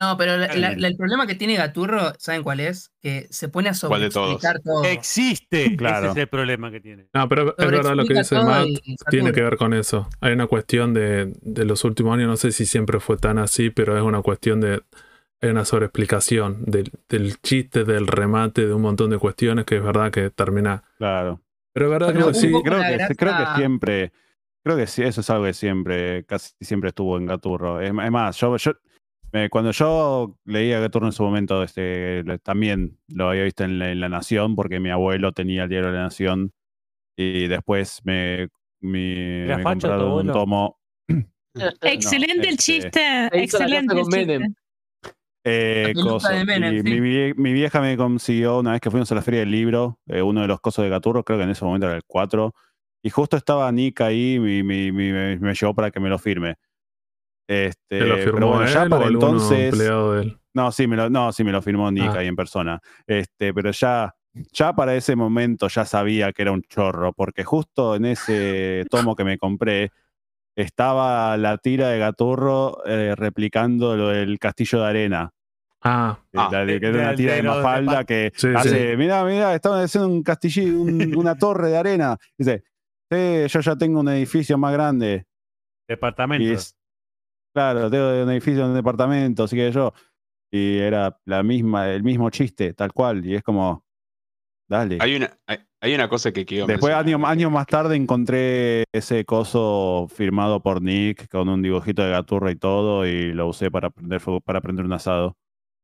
Speaker 5: No, pero la- la-
Speaker 6: Bien.
Speaker 5: la- el problema que tiene Gaturro, ¿saben cuál es? Que se pone a sobreexplicar todo.
Speaker 7: Existe.
Speaker 6: Claro.
Speaker 7: Ese es el problema que tiene.
Speaker 1: No, pero es verdad lo que dice Matt. Tiene que ver con eso. Hay una cuestión de, de los últimos años, no sé si siempre fue tan así, pero es una cuestión de. Hay una sobreexplicación del, del chiste, del remate, de un montón de cuestiones que es verdad que termina.
Speaker 6: Claro.
Speaker 1: Pero es verdad
Speaker 5: Pero
Speaker 1: que sí.
Speaker 6: creo, que,
Speaker 5: grasa-
Speaker 6: creo que siempre, creo que sí, eso es algo que siempre, casi siempre estuvo en Gaturro. Es, es más, yo, yo eh, cuando yo leía Gaturro en su momento, este, también lo había visto en la, en La Nación, porque mi abuelo tenía el diario de La Nación, y después me, mi-
Speaker 7: ¿Era
Speaker 6: me compraron un tomo. [CLEARS THROAT]
Speaker 2: Excelente el
Speaker 6: este,
Speaker 2: chiste.
Speaker 4: Hizo la
Speaker 2: Excelente el
Speaker 4: con Menem.
Speaker 2: chiste.
Speaker 6: Eh,
Speaker 5: La peluca
Speaker 6: coso.
Speaker 5: de Menem,
Speaker 6: Y
Speaker 5: sí.
Speaker 6: mi, vie- mi vieja me consiguió una vez que fuimos a la feria del libro, eh, uno de los cosos de Gaturro, creo que en ese momento era el 4, y justo estaba Nick ahí y mi- mi- me, me llevó para que me lo firme. Este,
Speaker 1: ¿Te lo
Speaker 6: pero
Speaker 1: firmó
Speaker 6: bueno,
Speaker 1: él
Speaker 6: ya
Speaker 1: o
Speaker 6: para
Speaker 1: algún
Speaker 6: entonces.
Speaker 1: empleado de él?
Speaker 6: No, sí me lo, no, sí me lo firmó Nick
Speaker 1: Ah.
Speaker 6: ahí en persona. Este, pero ya, ya para ese momento ya sabía que era un chorro, porque justo en ese tomo que me compré estaba la tira de Gaturro eh, replicando lo del castillo de arena.
Speaker 1: Ah,
Speaker 6: Eh,
Speaker 10: Ah,
Speaker 6: la de- que era una
Speaker 7: de-
Speaker 6: tira de,
Speaker 7: de
Speaker 6: Mafalda que
Speaker 1: Sí,
Speaker 6: hace, mirá, mirá, estaban haciendo un castillo, un- [LAUGHS] una torre de arena. Dice, "Sí, yo ya tengo un edificio más grande. Y
Speaker 7: Departamento.
Speaker 6: Claro, tengo un edificio en un departamento, así que yo. Y era la misma, el mismo chiste, tal cual. Y es como, dale.
Speaker 10: Hay una, hay, hay una cosa que quiero
Speaker 6: Después, años años más tarde, encontré ese coso firmado por Nick con un dibujito de gaturra y todo, y lo usé para prender fuego, para prender un asado.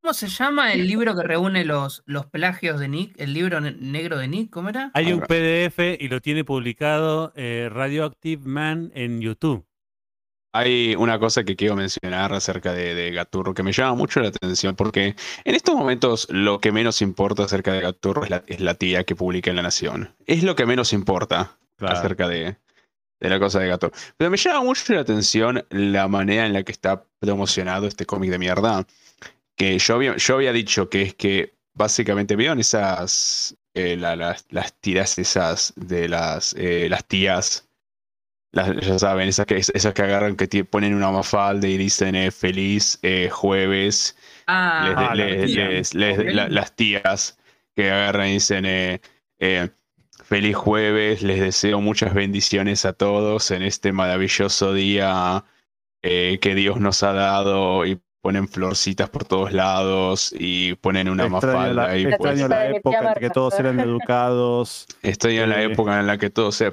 Speaker 5: ¿Cómo se llama el libro que reúne los, los plagios de Nick? El libro ne- negro de Nick, ¿cómo era?
Speaker 7: Hay un PDF y lo tiene publicado eh, Radioactive Man en YouTube.
Speaker 10: Hay una cosa que quiero mencionar acerca de, de Gaturro que me llama mucho la atención porque en estos momentos lo que menos importa acerca de Gaturro es la, es la tía que publica en La Nación. Es lo que menos importa
Speaker 6: Claro.
Speaker 10: acerca de, de la cosa de Gaturro. Pero me llama mucho la atención la manera en la que está promocionado este cómic de mierda. Que yo había, yo había dicho que es que básicamente vieron esas eh, la- las, las tiras esas de las, eh, las tías las- ya saben, esas que, esas que agarran, que ponen una mafalda y dicen eh, feliz eh, jueves.
Speaker 5: Ah,
Speaker 10: Les-
Speaker 6: Ah, la
Speaker 10: les-
Speaker 6: tía.
Speaker 10: les- les-
Speaker 5: Ok.
Speaker 10: la- las tías que agarran y dicen eh, eh, feliz jueves, les deseo muchas bendiciones a todos en este maravilloso día eh, que Dios nos ha dado y ponen florcitas por todos lados y ponen una
Speaker 6: extraño
Speaker 10: mafalda
Speaker 6: la,
Speaker 10: y
Speaker 9: La
Speaker 10: pues,
Speaker 6: extraño la época en que
Speaker 9: Marta.
Speaker 6: todos eran educados.
Speaker 10: Estoy en la
Speaker 6: Eh.
Speaker 10: época en la que todo se.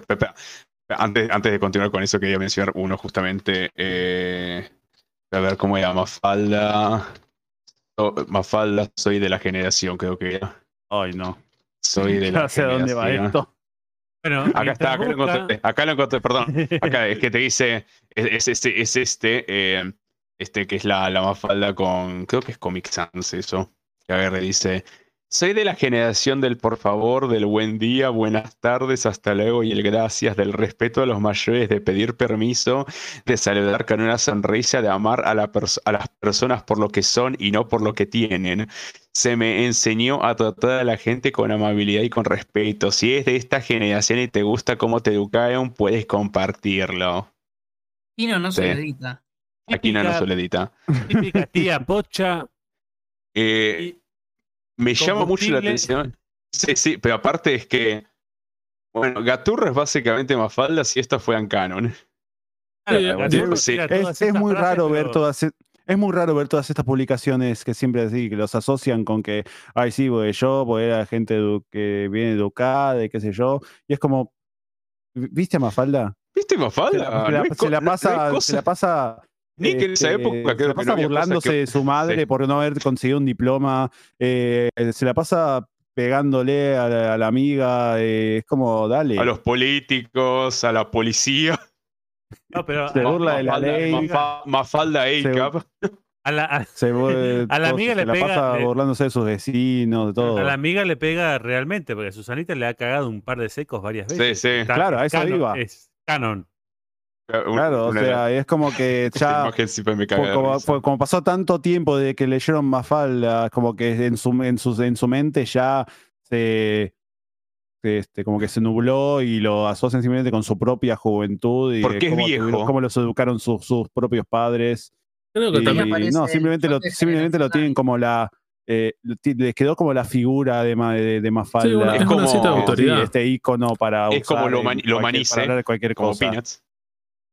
Speaker 10: Antes, antes de continuar con eso, quería mencionar uno justamente. eh, a ver cómo era Mafalda. Oh, Mafalda, soy de la generación, creo que era.
Speaker 6: Ay, no.
Speaker 10: Soy de [LAUGHS]
Speaker 6: No
Speaker 10: la
Speaker 6: sé dónde va esto.
Speaker 7: Bueno,
Speaker 10: Acá está, acá lo encontré. Acá lo encontré, perdón. [LAUGHS] Acá es que te dice. Es, es este, es este, eh, este que es la, la Mafalda con. Creo que es Comic Sans, eso. Que agarra y dice. Soy de la generación del por favor, del buen día, buenas tardes, hasta luego y el gracias, del respeto a los mayores, de pedir permiso, de saludar con una sonrisa, de amar a, la pers- a las personas por lo que son y no por lo que tienen. Se me enseñó a tratar a la gente con amabilidad y con respeto. Si es de esta generación y te gusta cómo te educaron, puedes compartirlo.
Speaker 5: Kino no se
Speaker 10: Sí.
Speaker 5: le edita.
Speaker 10: Aquí no
Speaker 7: Típica-
Speaker 10: nos edita.
Speaker 7: Típica tía pocha.
Speaker 10: Eh, me llama mucho la atención. Sí, sí, pero aparte es que. Bueno, Gaturro es básicamente Mafalda si esto fueran canon.
Speaker 7: Claro,
Speaker 1: Sí,
Speaker 6: Es, muy
Speaker 7: frases,
Speaker 6: raro ver
Speaker 7: pero-
Speaker 6: todas e- es muy raro ver todas estas publicaciones que siempre así, que los asocian con que, ay, sí, porque yo, porque era gente que viene educada y qué sé yo. Y es como, ¿viste a Mafalda?
Speaker 10: ¿Viste
Speaker 6: Se la,
Speaker 10: Mafalda?
Speaker 6: se la-
Speaker 10: No
Speaker 6: se
Speaker 10: no
Speaker 6: pasa, se la pasa.
Speaker 10: Nick en esa
Speaker 6: este,
Speaker 10: época
Speaker 6: se
Speaker 10: creo
Speaker 6: la
Speaker 10: que
Speaker 6: pasa
Speaker 10: no
Speaker 6: burlándose
Speaker 10: que-
Speaker 6: de su madre
Speaker 10: Sí.
Speaker 6: por no haber conseguido un diploma. eh, se la pasa pegándole a la, a la amiga. eh, es como, dale.
Speaker 10: A los políticos, a la policía.
Speaker 7: No, pero
Speaker 6: Se burla de la
Speaker 10: Mafalda,
Speaker 6: ley.
Speaker 10: Mafa- Mafalda
Speaker 6: Se-
Speaker 10: ACAP.
Speaker 7: a la, a-
Speaker 6: Se, [LAUGHS]
Speaker 7: A la amiga
Speaker 6: se
Speaker 7: le
Speaker 6: la
Speaker 7: pega-
Speaker 6: pasa
Speaker 7: le-
Speaker 6: burlándose de sus vecinos, de todo.
Speaker 7: a la amiga le pega realmente, porque a Susanita le ha cagado un par de secos varias
Speaker 10: Sí,
Speaker 7: veces.
Speaker 10: sí.
Speaker 7: Está-
Speaker 6: Claro, a
Speaker 7: es
Speaker 6: eso
Speaker 7: canon,
Speaker 6: iba.
Speaker 7: Es canon.
Speaker 6: Claro, o
Speaker 10: Una-
Speaker 6: sea, es como que [LAUGHS] ya
Speaker 10: me
Speaker 6: como, fue como pasó tanto tiempo de que leyeron Mafalda, como que en su, en su, en su mente ya se, este, como que se nubló y lo asocian simplemente con su propia juventud y
Speaker 10: Porque es viejo.
Speaker 6: cómo los educaron sus, sus propios padres.
Speaker 1: Creo que
Speaker 6: Y,
Speaker 1: también.
Speaker 5: parece
Speaker 6: no, simplemente lo, simplemente lo tienen como la. eh, les quedó como la figura de, de, de Mafalda.
Speaker 1: Sí,
Speaker 10: es una cita de
Speaker 6: Sí, este icono para
Speaker 10: Es como lo
Speaker 6: en
Speaker 10: mani- lo manice,
Speaker 6: para hablar de cualquier
Speaker 10: Como
Speaker 6: cosa.
Speaker 10: Peanuts.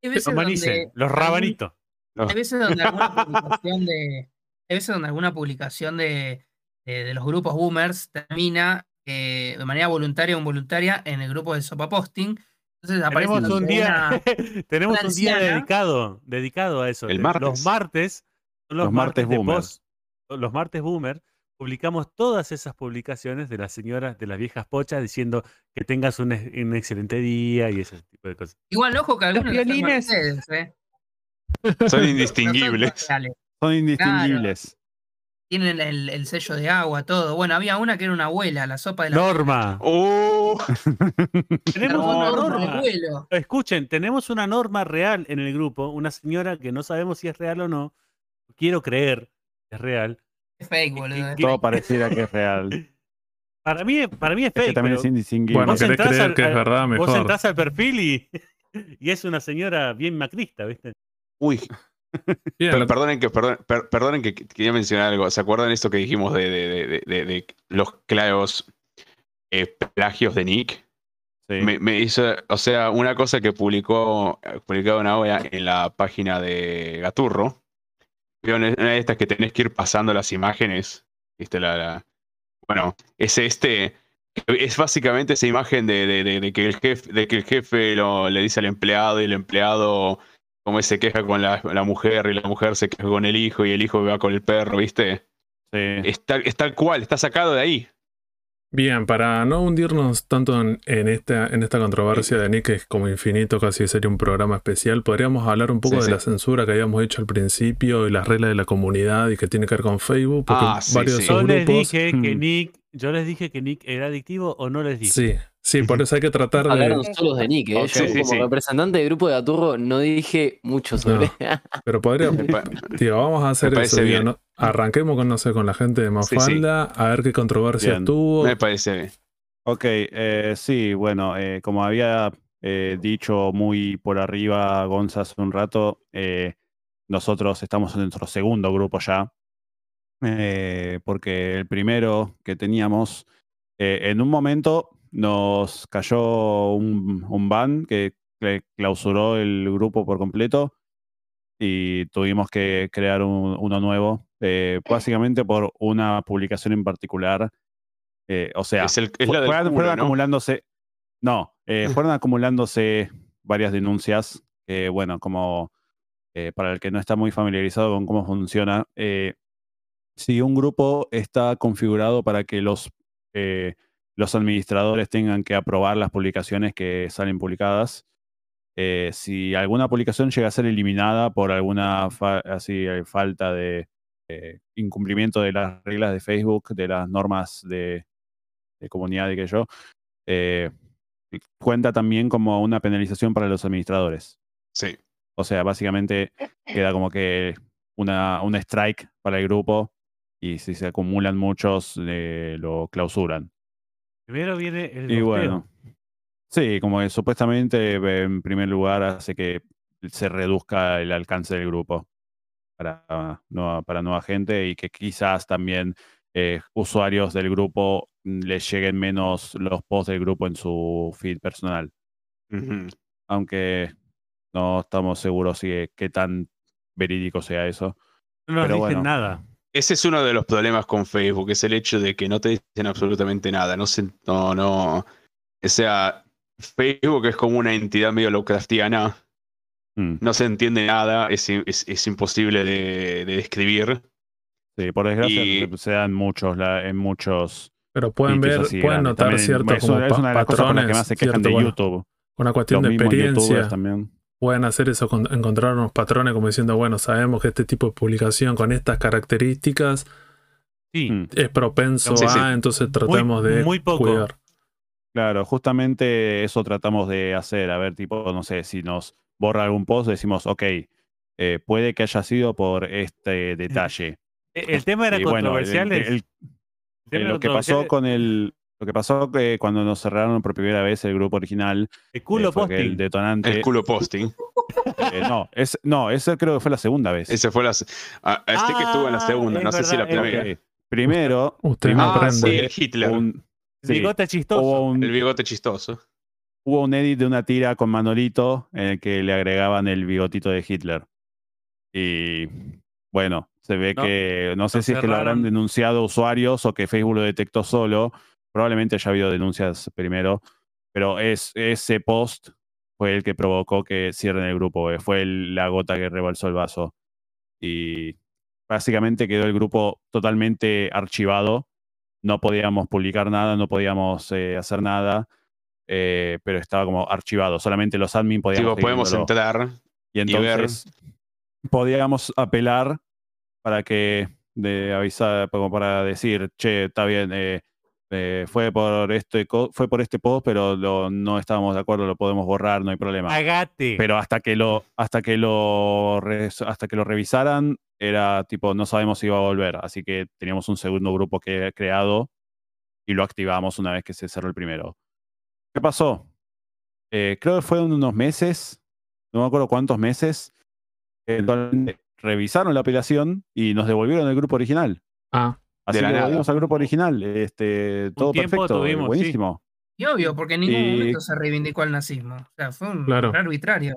Speaker 5: Hay veces donde
Speaker 7: los rabanitos.
Speaker 10: No.
Speaker 5: Hay veces donde alguna [LAUGHS] publicación de. Hay veces donde alguna publicación de, de, de los grupos boomers termina eh, de manera voluntaria o involuntaria en el grupo de Sopa Posting. Entonces aparece
Speaker 7: Tenemos un día,
Speaker 5: una- [LAUGHS]
Speaker 7: tenemos
Speaker 5: una
Speaker 7: un día dedicado, dedicado a eso.
Speaker 10: El martes.
Speaker 7: Los martes, son los,
Speaker 6: Los martes
Speaker 7: de
Speaker 6: boomer.
Speaker 7: post- los martes boomer, publicamos todas esas publicaciones de las señoras, de las viejas pochas, diciendo que tengas un, ex- un excelente día y ese tipo de cosas.
Speaker 5: Igual, ojo que algunos
Speaker 3: violines.
Speaker 5: Mercedes, ¿eh?
Speaker 10: Son
Speaker 5: No son
Speaker 10: indistinguibles.
Speaker 6: Son indistinguibles.
Speaker 5: Tienen el, el sello de agua, todo. Bueno, había una que era una abuela, la sopa de la
Speaker 7: Norma,
Speaker 10: ¡Oh! [LAUGHS]
Speaker 7: tenemos
Speaker 5: Norma,
Speaker 7: una
Speaker 5: Norma,
Speaker 7: norma.
Speaker 5: abuelo.
Speaker 7: Escuchen, tenemos una norma real en el grupo, una señora que no sabemos si es real o no. Quiero creer que es real.
Speaker 5: Es fake, boludo. es
Speaker 7: ¿Qué-
Speaker 6: Todo pareciera que es real.
Speaker 7: Para mí, para mí es
Speaker 6: Es que
Speaker 7: fake.
Speaker 6: también
Speaker 7: pero
Speaker 6: es indistinguible.
Speaker 1: Bueno,
Speaker 7: vos
Speaker 1: querés
Speaker 7: entrás
Speaker 1: creer
Speaker 7: al-
Speaker 1: que es
Speaker 7: al-
Speaker 1: verdad,
Speaker 7: Vos
Speaker 1: mejor.
Speaker 7: entras al perfil y, [LAUGHS] y es una señora bien macrista, ¿viste?
Speaker 10: Uy,
Speaker 1: Bien,
Speaker 10: Per- perdonen que, per- perdonen que que quería mencionar algo. ¿Se acuerdan esto que dijimos de, de- de- de- de- de los claros eh, plagios de Nick?
Speaker 6: Sí.
Speaker 10: Me, me hizo, o sea, una cosa que publicó, publicado una hora en la página de Gaturro. Una de estas que tenés que ir pasando las imágenes. ¿Viste? La, la- bueno, es este. Es básicamente esa imagen de, de- de- de que el jefe, de que el jefe lo- le dice al empleado y el empleado como se queja con la, la mujer y la mujer se queja con el hijo y el hijo va con el perro, ¿viste?
Speaker 6: Sí.
Speaker 10: Es tal, es tal cual, está sacado de ahí.
Speaker 1: Bien, para no hundirnos tanto en, en esta, en esta controversia de Nick, que es como infinito, casi sería un programa especial, podríamos hablar un poco
Speaker 10: Sí,
Speaker 1: de
Speaker 10: sí.
Speaker 1: la censura que habíamos hecho al principio y las reglas de la comunidad y que tiene que ver con Facebook, porque
Speaker 10: Ah, sí,
Speaker 1: varios
Speaker 10: sí.
Speaker 1: de
Speaker 7: Yo les dije que
Speaker 6: Hmm.
Speaker 7: Nick, yo les dije que Nick era adictivo o no les dije.
Speaker 1: Sí, sí, por eso hay que tratar de...
Speaker 4: Hablaron solos de Nick, ¿eh? Yo
Speaker 10: Sí,
Speaker 4: como
Speaker 10: sí.
Speaker 4: representante del grupo de Aturro no dije mucho sobre...
Speaker 1: Pero podríamos... [LAUGHS] Tío, vamos a hacer eso.
Speaker 10: bien.
Speaker 1: ¿no? Arranquemos con, no sé, con la gente de
Speaker 10: Sí, sí.
Speaker 1: Mafalda, a ver qué controversia
Speaker 6: Bien.
Speaker 1: tuvo.
Speaker 10: me parece bien.
Speaker 6: Ok, eh, sí, bueno, eh, como había eh, dicho muy por arriba Gonza hace un rato, eh, nosotros estamos en nuestro segundo grupo ya, eh, porque el primero que teníamos, eh, en un momento nos cayó un, un ban que cla- clausuró el grupo por completo y tuvimos que crear un- uno nuevo, eh, básicamente por una publicación en particular. eh, o sea,
Speaker 10: Es, el, es
Speaker 6: fu-
Speaker 10: la del
Speaker 6: fueron,
Speaker 10: culo,
Speaker 6: fueron
Speaker 10: ¿no?
Speaker 6: acumulándose. No, eh, [LAUGHS] fueron acumulándose varias denuncias. bueno, como para el que no está muy familiarizado con cómo funciona, si un grupo está configurado para que los, eh, los administradores tengan que aprobar las publicaciones que salen publicadas, eh, si alguna publicación llega a ser eliminada por alguna fa- así, falta de eh, incumplimiento de las reglas de Facebook, de las normas de, de comunidad y que yo, eh, cuenta también como una penalización para los administradores.
Speaker 10: Sí.
Speaker 6: O sea, básicamente [CLEARS THROAT] queda como que una, un strike para el grupo y si se acumulan muchos, eh, lo clausuran.
Speaker 7: Primero viene el
Speaker 6: Y bueno, sí, como que supuestamente en primer lugar hace que se reduzca el alcance del grupo para nueva, para nueva gente y que quizás también eh, usuarios del grupo mm, les lleguen menos los posts del grupo en su feed personal. Aunque no estamos seguros si qué tan verídico sea eso.
Speaker 7: No nos
Speaker 6: pero
Speaker 7: dicen
Speaker 6: bueno.
Speaker 7: nada.
Speaker 10: Ese es uno de los problemas con Facebook, es el hecho de que no te dicen absolutamente nada. No se, no, no. O sea, Facebook es como una entidad medio Lovecraftiana.
Speaker 6: Mm,
Speaker 10: No se entiende nada, es, es, es imposible de, de describir.
Speaker 6: Sí, por desgracia
Speaker 10: Y-
Speaker 6: se- dan muchos, la- en muchos
Speaker 1: Pero pueden ver,
Speaker 6: así
Speaker 1: pueden
Speaker 6: grandes.
Speaker 1: notar ciertos
Speaker 6: es,
Speaker 1: como
Speaker 6: es
Speaker 1: pa-
Speaker 6: una de las cosas por las que
Speaker 1: patrones,
Speaker 6: más se quejan
Speaker 1: cierto,
Speaker 6: de
Speaker 1: bueno,
Speaker 6: YouTube.
Speaker 1: una cuestión
Speaker 6: Los
Speaker 1: de experiencia.
Speaker 6: también.
Speaker 1: Pueden hacer eso, con- encontrar unos patrones como diciendo, bueno, sabemos que este tipo de publicación con estas características
Speaker 7: Sí.
Speaker 1: Es propenso
Speaker 10: Sí, sí.
Speaker 1: a, entonces tratemos de
Speaker 7: muy poco.
Speaker 1: cuidar.
Speaker 6: Claro, justamente eso tratamos de hacer. A ver, tipo, no sé, si nos borra algún post, decimos, ok, eh, puede que haya sido por este detalle. [LAUGHS]
Speaker 7: El tema era
Speaker 6: Y bueno, el-
Speaker 7: controversial.
Speaker 6: el-
Speaker 7: es-
Speaker 6: el- lo que pasó con el. Lo que pasó que cuando nos cerraron por primera vez el grupo original,
Speaker 7: El culo
Speaker 6: eh, que el
Speaker 7: posting.
Speaker 6: detonante.
Speaker 10: El culo posting.
Speaker 6: eh, no, es, no, ese creo que fue la segunda vez.
Speaker 10: Ese fue la. ah, Este que estuvo en la
Speaker 7: Ah,
Speaker 10: segunda, no sé si la primera.
Speaker 6: Primero,
Speaker 1: Usted
Speaker 6: primero
Speaker 10: Ah, sí, el Hitler.
Speaker 6: un, sí,
Speaker 7: Bigote chistoso.
Speaker 6: un,
Speaker 10: El bigote chistoso.
Speaker 6: Hubo un edit de una tira con Manolito en el que le agregaban el bigotito de Hitler. Y bueno, se ve
Speaker 7: No,
Speaker 6: que no sé si es que lo habrán denunciado usuarios o que Facebook lo detectó solo. Probablemente haya habido denuncias primero, pero es, ese post fue el que provocó que cierren el grupo, eh, fue el- la gota que rebalsó el vaso. Y básicamente quedó el grupo totalmente archivado. No podíamos publicar nada, no podíamos eh, hacer nada, eh, pero estaba como archivado. Solamente los admin
Speaker 10: Digo,
Speaker 6: seguir
Speaker 10: podemos entrar.
Speaker 6: Y
Speaker 10: y ver.
Speaker 6: entonces podíamos apelar para que de avisar, como para decir, che, está bien, eh, eh, fue por este fue por este post, pero lo- no estábamos de acuerdo, lo podemos borrar, no hay problema.
Speaker 7: Agate.
Speaker 6: Pero hasta que lo, hasta que lo hasta que lo revisaran, era tipo, no sabemos si iba a volver. Así que teníamos un segundo grupo que creado y lo activamos una vez que se cerró el primero. ¿Qué pasó? Eh, creo que fueron unos meses, no me acuerdo cuántos meses, eventualmente revisaron la apelación y nos devolvieron el grupo original.
Speaker 1: Ah,
Speaker 6: Así
Speaker 10: De la
Speaker 6: que volvimos al grupo original. Este, todo perfecto,
Speaker 7: tuvimos, sí.
Speaker 6: buenísimo.
Speaker 5: Y obvio, porque en ningún
Speaker 6: Y-
Speaker 5: momento se reivindicó el nazismo. O sea, fue un
Speaker 1: Claro.
Speaker 5: arbitrario.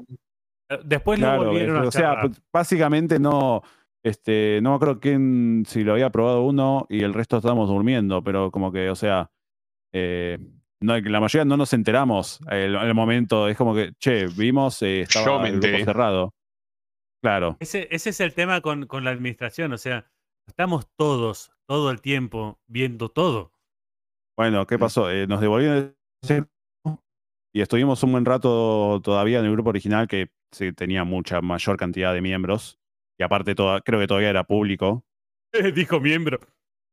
Speaker 7: Después lo
Speaker 6: Claro,
Speaker 7: volvieron a
Speaker 6: o sea, básicamente no, este, no me acuerdo quién, si lo había probado uno y el resto estábamos durmiendo, pero como que, o sea, eh, no, la mayoría no nos enteramos el, el momento, es como que, che, vimos, eh, estaba
Speaker 10: Yo me
Speaker 6: el grupo
Speaker 10: enteré.
Speaker 6: cerrado. Claro,
Speaker 7: Ese, ese es el tema con, con la administración. O sea, Estamos todos, todo el tiempo, viendo todo.
Speaker 6: Bueno, ¿qué pasó? Eh, nos devolvieron el y estuvimos un buen rato todavía en el grupo original que sí, tenía mucha mayor cantidad de miembros. Y aparte, toda, creo que todavía era público. [LAUGHS]
Speaker 7: Dijo miembro.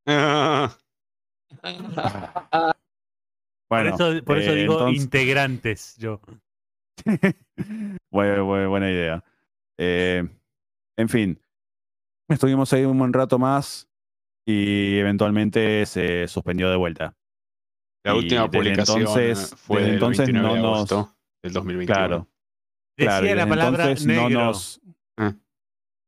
Speaker 7: [LAUGHS]
Speaker 6: Bueno,
Speaker 7: por eso, por eso
Speaker 6: eh,
Speaker 7: digo
Speaker 6: entonces-
Speaker 7: integrantes yo. [LAUGHS]
Speaker 6: buena, idea. Eh, en fin, estuvimos ahí un buen rato más y eventualmente se suspendió de vuelta.
Speaker 10: La
Speaker 6: Y
Speaker 10: última publicación
Speaker 6: entonces-
Speaker 10: fue
Speaker 6: desde
Speaker 10: el
Speaker 6: entonces
Speaker 10: 29
Speaker 6: no
Speaker 10: de
Speaker 6: nos-
Speaker 10: agosto del 2021.
Speaker 6: Claro,
Speaker 7: Decía
Speaker 6: claro.
Speaker 7: la palabra
Speaker 6: entonces
Speaker 7: negro.
Speaker 6: no nos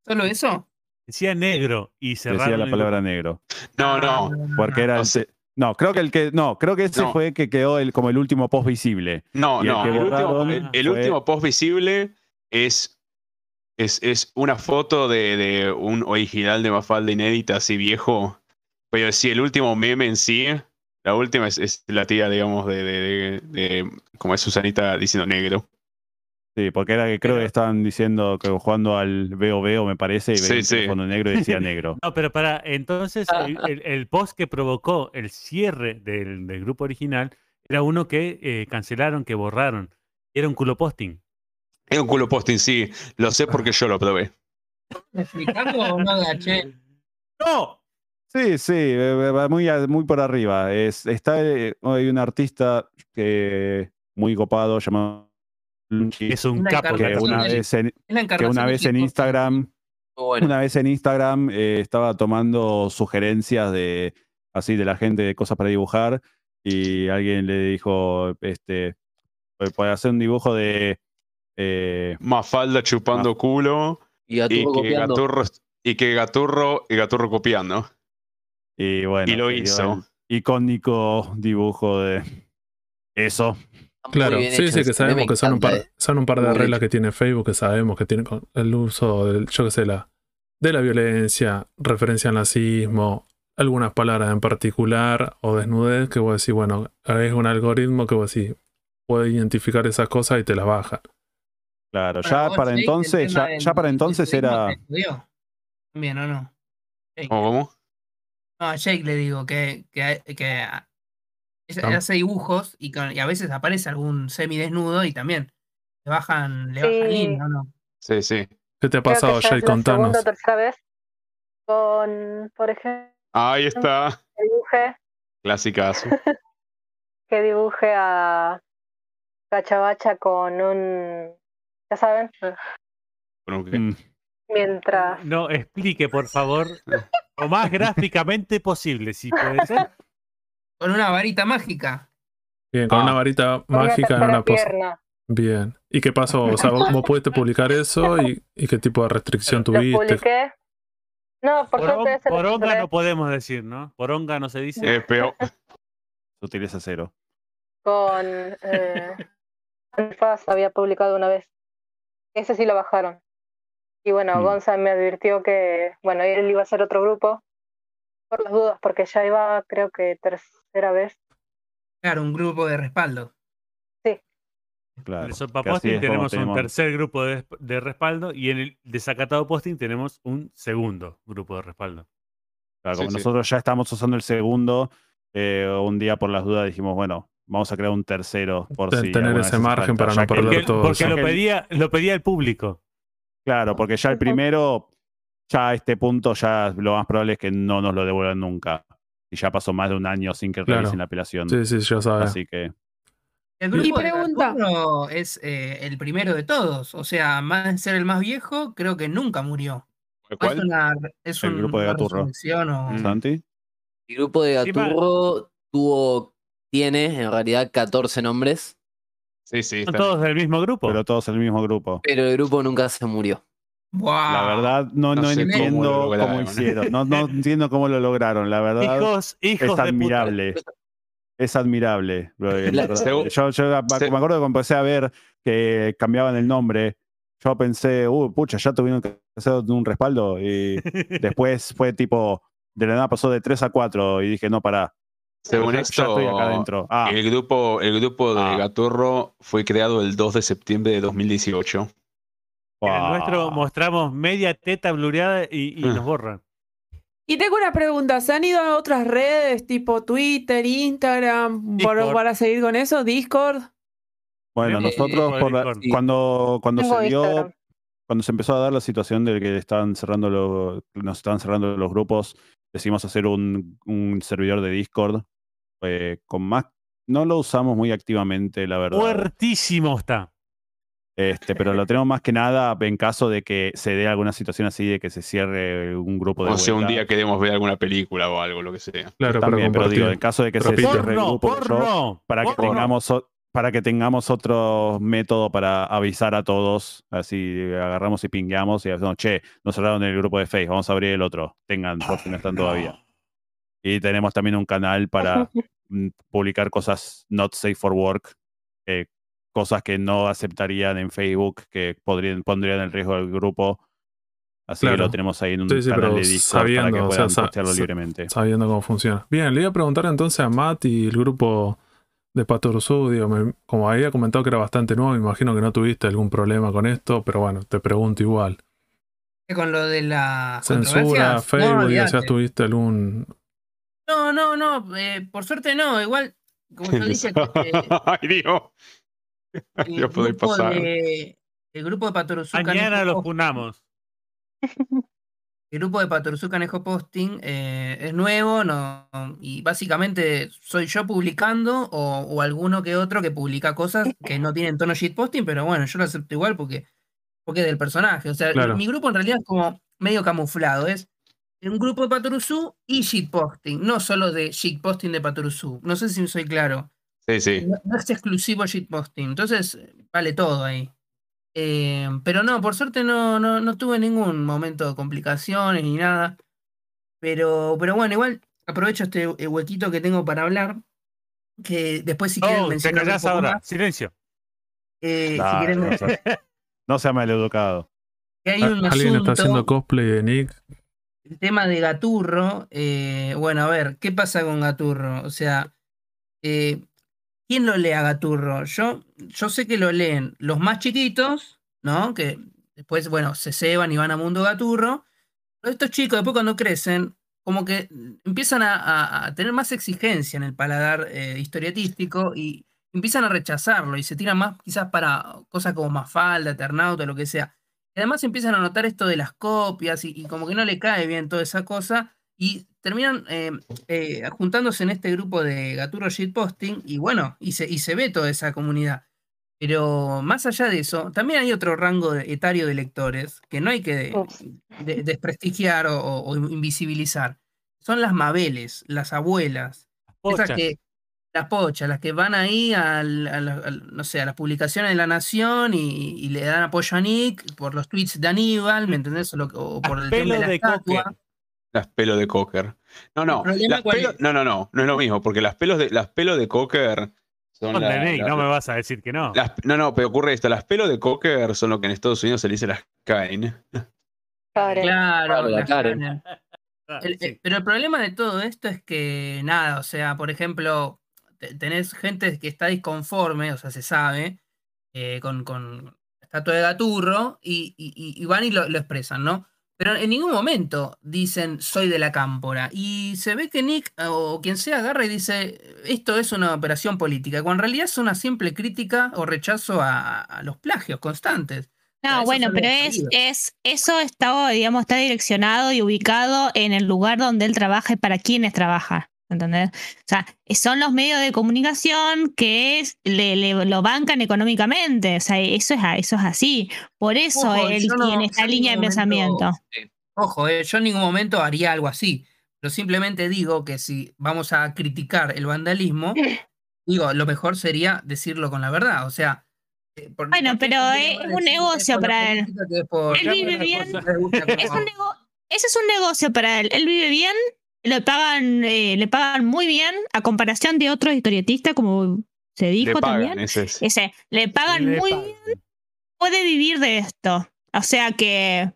Speaker 5: ¿Solo eso?
Speaker 7: Decía negro y cerraron
Speaker 6: decía la palabra negro.
Speaker 10: No, no.
Speaker 6: Porque era
Speaker 10: O
Speaker 6: el
Speaker 10: sea-
Speaker 6: te- no, creo que el que no, creo que ese
Speaker 10: No.
Speaker 6: fue que quedó el, como el último post visible.
Speaker 10: No,
Speaker 6: el
Speaker 10: no. El, último,
Speaker 6: borraron
Speaker 10: el- el
Speaker 6: fue-
Speaker 10: último post visible es, es, es una foto de, de un original de Mafalda inédita así viejo. Pero sí, el último meme en sí, la última es, es la tía, digamos, de, de, de- de- como es Susanita diciendo negro.
Speaker 6: Sí, porque era que creo
Speaker 7: Pero-
Speaker 6: que estaban diciendo que jugando al Veo Veo, me parece, y
Speaker 10: Sí,
Speaker 6: veía
Speaker 10: sí.
Speaker 6: teléfono negro y decía negro. [LAUGHS]
Speaker 7: No, pero para entonces el, el- el post que provocó el cierre del, del grupo original era uno que eh, cancelaron, que borraron. Era un culo posting.
Speaker 10: Es un culo posting, sí. Lo sé porque yo lo probé.
Speaker 5: ¿Explicando o no agaché?
Speaker 7: ¡No!
Speaker 6: Sí, sí, eh, va muy, a- muy por arriba. Es, está, eh, hay un artista que muy copado llamado
Speaker 7: Es un
Speaker 5: Una
Speaker 7: capo.
Speaker 6: que una vez en, que una vez en. Instagram
Speaker 4: bueno.
Speaker 6: Una vez en Instagram eh, estaba tomando sugerencias de así de la gente de cosas para dibujar y alguien le dijo, este, puede hacer un dibujo de eh,
Speaker 10: Mafalda chupando culo
Speaker 4: Y
Speaker 10: y
Speaker 4: Gaturro
Speaker 10: que,
Speaker 4: copiando.
Speaker 10: Gaturro, y que Gaturro y Gaturro copiando.
Speaker 6: y bueno,
Speaker 10: Y lo hizo.
Speaker 6: icónico dibujo de eso.
Speaker 1: Claro, sí, sí, que
Speaker 4: me
Speaker 1: sabemos que son un, par,
Speaker 4: eh.
Speaker 1: son un par de reglas que tiene Facebook que sabemos que tiene con el uso del, yo qué sé, la, de la violencia, referencia al nazismo, algunas palabras en particular o desnudez que vos decís, bueno, es un algoritmo que vos decís, puede identificar esas cosas y te las baja.
Speaker 6: Claro,
Speaker 5: Bueno,
Speaker 6: ya para entonces, ya,
Speaker 5: del-
Speaker 6: ya para entonces era.
Speaker 5: También, ¿o no? Jake.
Speaker 10: ¿Cómo?
Speaker 5: No, a Jake le digo que, que, que es- hace dibujos y, con- y a veces aparece algún semidesnudo y también le bajan, le bajan
Speaker 9: Sí.
Speaker 5: línea, ¿o no?
Speaker 10: Sí, sí.
Speaker 1: ¿Qué te ha pasado, Jay?
Speaker 9: segunda
Speaker 1: Contanos.
Speaker 9: o tercera vez con, por ejemplo,
Speaker 10: Ahí está.
Speaker 9: que dibuje,
Speaker 10: Clásicazo. [LAUGHS]
Speaker 9: que dibuje a Cachabacha con un, ya saben,
Speaker 10: Bueno, que-
Speaker 6: mm,
Speaker 9: mientras
Speaker 7: No, explique, por favor, lo más [LAUGHS] gráficamente posible, si puede ser.
Speaker 5: Con una varita mágica.
Speaker 1: Bien, con
Speaker 10: Ah.
Speaker 1: una varita
Speaker 9: con una
Speaker 1: mágica en una
Speaker 9: pierna.
Speaker 1: Bien. ¿Y qué pasó? O sea, vos, vos pudiste publicar eso y, y qué tipo de restricción tuviste.
Speaker 9: publiqué. No, por suerte lo
Speaker 7: poronga
Speaker 9: censuré
Speaker 7: no podemos decir, ¿no? Poronga no se dice.
Speaker 10: Es peor.
Speaker 6: se utiliza cero.
Speaker 9: con eh, [LAUGHS] Anfaz había publicado una vez. Ese sí lo bajaron. Y bueno,
Speaker 6: Mm.
Speaker 9: Gonza me advirtió que, bueno, él iba a hacer otro grupo por las dudas, porque ya iba, creo que tercera vez.
Speaker 5: Claro, un grupo de respaldo.
Speaker 6: Claro.
Speaker 7: En el Sopa Posting tenemos un
Speaker 6: tenemos-
Speaker 7: tercer grupo de, de respaldo y en el desacatado posting tenemos un segundo grupo de respaldo.
Speaker 6: Claro,
Speaker 10: Sí,
Speaker 6: como
Speaker 10: sí.
Speaker 6: nosotros ya estamos usando el segundo, eh, un día por las dudas dijimos, bueno, vamos a crear un tercero por si
Speaker 1: tener ese margen
Speaker 6: falta,
Speaker 1: para no perder
Speaker 7: Porque,
Speaker 1: todo
Speaker 7: porque
Speaker 1: eso.
Speaker 7: lo pedía, lo pedía el público.
Speaker 6: Claro, porque ya el primero, ya a este punto, ya lo más probable es que no nos lo devuelvan nunca. Y ya pasó más de un año sin que
Speaker 1: Claro.
Speaker 6: realicen la apelación.
Speaker 1: Sí, sí, ya sabes.
Speaker 6: Así que,
Speaker 5: El
Speaker 3: Y
Speaker 5: grupo de
Speaker 3: pregunta.
Speaker 5: Gaturro es eh, el primero de todos. O sea, más de ser el más viejo, creo que nunca murió. ¿Es,
Speaker 10: ¿Cuál?
Speaker 5: una, es
Speaker 6: El
Speaker 5: un-
Speaker 6: grupo de Gaturro.
Speaker 5: o-
Speaker 10: Mm.
Speaker 6: Santi,
Speaker 4: El grupo de Gaturro tuvo, tiene en realidad 14 nombres,
Speaker 10: Sí, sí.
Speaker 7: Son
Speaker 10: está-
Speaker 7: todos del mismo grupo.
Speaker 6: pero todos en el mismo grupo.
Speaker 4: pero el grupo nunca se murió.
Speaker 6: La verdad, no,
Speaker 10: No
Speaker 6: no,
Speaker 10: sé cómo
Speaker 6: entiendo cómo,
Speaker 10: lograron.
Speaker 6: hicieron. No, no [LAUGHS] entiendo cómo lo lograron. La verdad,
Speaker 7: hijos, hijos
Speaker 6: es
Speaker 7: de puta.
Speaker 6: admirable. Es admirable. la Yo, yo me
Speaker 10: se-
Speaker 6: me acuerdo cuando empecé a ver que cambiaban el nombre. Yo pensé, uh, pucha, ya tuvieron que hacer un respaldo. Y [LAUGHS] después fue tipo, de la nada pasó de 3 a 4. Y dije, no, pará.
Speaker 10: Según
Speaker 6: ya, ya
Speaker 10: esto,
Speaker 6: estoy acá adentro. Ah,
Speaker 10: el grupo, el grupo de
Speaker 6: Ah.
Speaker 10: Gaturro fue creado el 2 de septiembre de 2018.
Speaker 7: En el nuestro mostramos media teta blureada y, y
Speaker 10: Ah.
Speaker 7: nos borran.
Speaker 3: Y tengo una pregunta, ¿se han ido a otras redes tipo Twitter, Instagram, para seguir con eso? ¿Discord?
Speaker 6: Bueno, nosotros por la-
Speaker 7: Discord.
Speaker 6: cuando, cuando
Speaker 9: Tengo
Speaker 6: se dio, cuando se empezó a dar la situación de que estaban cerrando los, nos estaban cerrando los grupos, decidimos hacer un, un servidor de Discord eh, con más. No lo usamos muy activamente, la verdad.
Speaker 7: Fuertísimo está.
Speaker 6: Este, pero lo tenemos más que nada en caso de que se dé alguna situación así de que se cierre un grupo de
Speaker 10: O sea, un día queremos ver alguna película o algo, lo que sea.
Speaker 1: Claro, para
Speaker 6: También, pero digo, en caso de que se cierre el
Speaker 7: Porno,
Speaker 6: grupo, yo-
Speaker 7: porno.
Speaker 6: para que
Speaker 7: porno.
Speaker 6: tengamos para que tengamos otro método para avisar a todos, así agarramos y pingueamos y decimos, che, nos cerraron el grupo de Facebook, vamos a abrir el otro, tengan, por si no están todavía. Y tenemos también un canal para [LAUGHS] mm, publicar cosas not safe for work, eh, cosas que no aceptarían en Facebook, que podrían, pondrían en riesgo el grupo. Así que lo tenemos ahí en un
Speaker 1: Sí, sí,
Speaker 6: canal
Speaker 1: pero
Speaker 6: de Discord para que
Speaker 1: sabiendo, o sea,
Speaker 6: puedan
Speaker 1: sa-
Speaker 6: postearlo libremente.
Speaker 1: sabiendo cómo funciona. Bien, le iba a preguntar entonces a Matt y el grupo de digo, me- como había comentado que era bastante nuevo, me imagino que no tuviste algún problema con esto, pero bueno, te pregunto igual.
Speaker 5: Con lo de la
Speaker 1: Censura, Facebook,
Speaker 5: no,
Speaker 1: has tuviste algún...
Speaker 5: no, no, no, eh, por suerte no, igual, como yo dije, que, eh, [LAUGHS]
Speaker 10: Ay, Dios. [LAUGHS]
Speaker 5: el,
Speaker 10: podéis
Speaker 5: grupo
Speaker 10: pasar.
Speaker 5: de, el grupo de Patoruzú
Speaker 7: Mañana
Speaker 5: Canejo
Speaker 7: los punamos. [LAUGHS]
Speaker 5: El grupo de Patoruzú Canejo Posting eh, es nuevo no, y básicamente soy yo publicando o, o alguno que otro que publica cosas que no tienen tono shitposting, pero bueno, yo lo acepto igual porque, porque es del personaje. O sea,
Speaker 1: Claro.
Speaker 5: mi grupo en realidad es como medio camuflado, es un grupo de Patoruzú y shitposting, no solo de shitposting de Patoruzú. No sé si soy claro.
Speaker 10: Sí, sí.
Speaker 5: No, no es exclusivo shitposting, entonces eh, vale todo ahí. Eh, pero no, por suerte no, no, no tuve ningún momento de complicaciones ni nada. Pero, pero bueno, igual aprovecho este eh, huequito que tengo para hablar. Que después si quieren
Speaker 7: Oh, te
Speaker 5: mencionar un
Speaker 7: callás
Speaker 5: poco
Speaker 7: ahora.
Speaker 5: más,
Speaker 7: Silencio.
Speaker 5: eh, si quieren
Speaker 6: no seas- no sea maleducado.
Speaker 5: que hay un
Speaker 1: Alguien está haciendo cosplay de Nick.
Speaker 5: el tema de Gaturro. eh, bueno, a ver, ¿qué pasa con Gaturro? O sea, eh, ¿quién lo lee a Gaturro? Yo, yo sé que lo leen los más chiquitos, ¿no? Que después, bueno, se ceban y van a Mundo Gaturro. Pero estos chicos, después cuando crecen, como que empiezan a, tener más exigencia en el paladar eh, historietístico y empiezan a rechazarlo y se tiran más quizás para cosas como Mafalda, Eternauta, lo que sea. Y además empiezan a notar esto de las copias y, y como que no le cae bien toda esa cosa y terminan eh, eh, juntándose en este grupo de Gaturro Shitposting y bueno, y se, y se ve toda esa comunidad. Pero más allá de eso, también hay otro rango de- etario de lectores que no hay que de- desprestigiar o, o- o invisibilizar. Son las mabeles, las abuelas, esas
Speaker 7: Pochas.
Speaker 5: que, las pochas, las que van ahí al- no sé, a las publicaciones de La Nación y, y le dan apoyo a Nick por los tweets de Aníbal, ¿me entendés? O, lo que- o por el tema de la
Speaker 7: de
Speaker 5: estatua.
Speaker 7: coque.
Speaker 10: Las pelos de cocker. No, no.
Speaker 5: ¿El problema
Speaker 10: Las no, no, no. No es lo mismo, porque las pelos de, las pelos de cocker son
Speaker 7: Son
Speaker 10: la-
Speaker 7: de Nick,
Speaker 10: la-
Speaker 7: no me vas a decir que no.
Speaker 10: las- no, no, pero ocurre esto. Las pelos de cocker son lo que en Estados Unidos se le dice las Karen.
Speaker 9: Karen.
Speaker 5: Claro,
Speaker 4: Claro, la
Speaker 5: las
Speaker 4: Karen.
Speaker 5: Karen. [LAUGHS]
Speaker 7: Ah,
Speaker 5: El- el- pero el problema de todo esto es que, nada, o sea, por ejemplo, te- tenés gente que está disconforme, o sea, se sabe, eh, con, con la estatua de Gaturro, y, y- y- y van y lo, lo expresan, ¿no? Pero en ningún momento dicen soy de la cámpora. Y se ve que Nick eh, o quien sea agarra y dice esto es una operación política, cuando en realidad es una simple crítica o rechazo a, a los plagios constantes.
Speaker 2: No, bueno, pero es, es, eso está, digamos, está direccionado y ubicado en el lugar donde él trabaja y para quienes trabaja. ¿Entendés? O sea, son los medios de comunicación que es, le, le- lo bancan económicamente. O sea, eso es, eso es así. Por eso
Speaker 5: Ojo,
Speaker 2: él
Speaker 5: no-
Speaker 2: tiene esta línea de
Speaker 5: momento-
Speaker 2: pensamiento.
Speaker 5: Ojo, eh, yo en ningún momento haría algo así. Pero simplemente digo que si vamos a criticar el vandalismo, [LAUGHS] digo, lo mejor sería decirlo con la verdad. O sea. eh, por-
Speaker 2: Bueno,
Speaker 5: ¿por qué
Speaker 2: pero [LAUGHS] es un negocio para él. Él vive bien. Es un nego- ese es un negocio para él. Él vive bien, le pagan, eh, le pagan muy bien a comparación de otros historietistas, como se
Speaker 10: Le
Speaker 2: dijo
Speaker 10: pagan,
Speaker 2: también.
Speaker 10: ese es.
Speaker 2: Ese, le pagan
Speaker 7: Le
Speaker 2: muy
Speaker 7: pagan.
Speaker 2: bien, puede vivir de esto. O sea que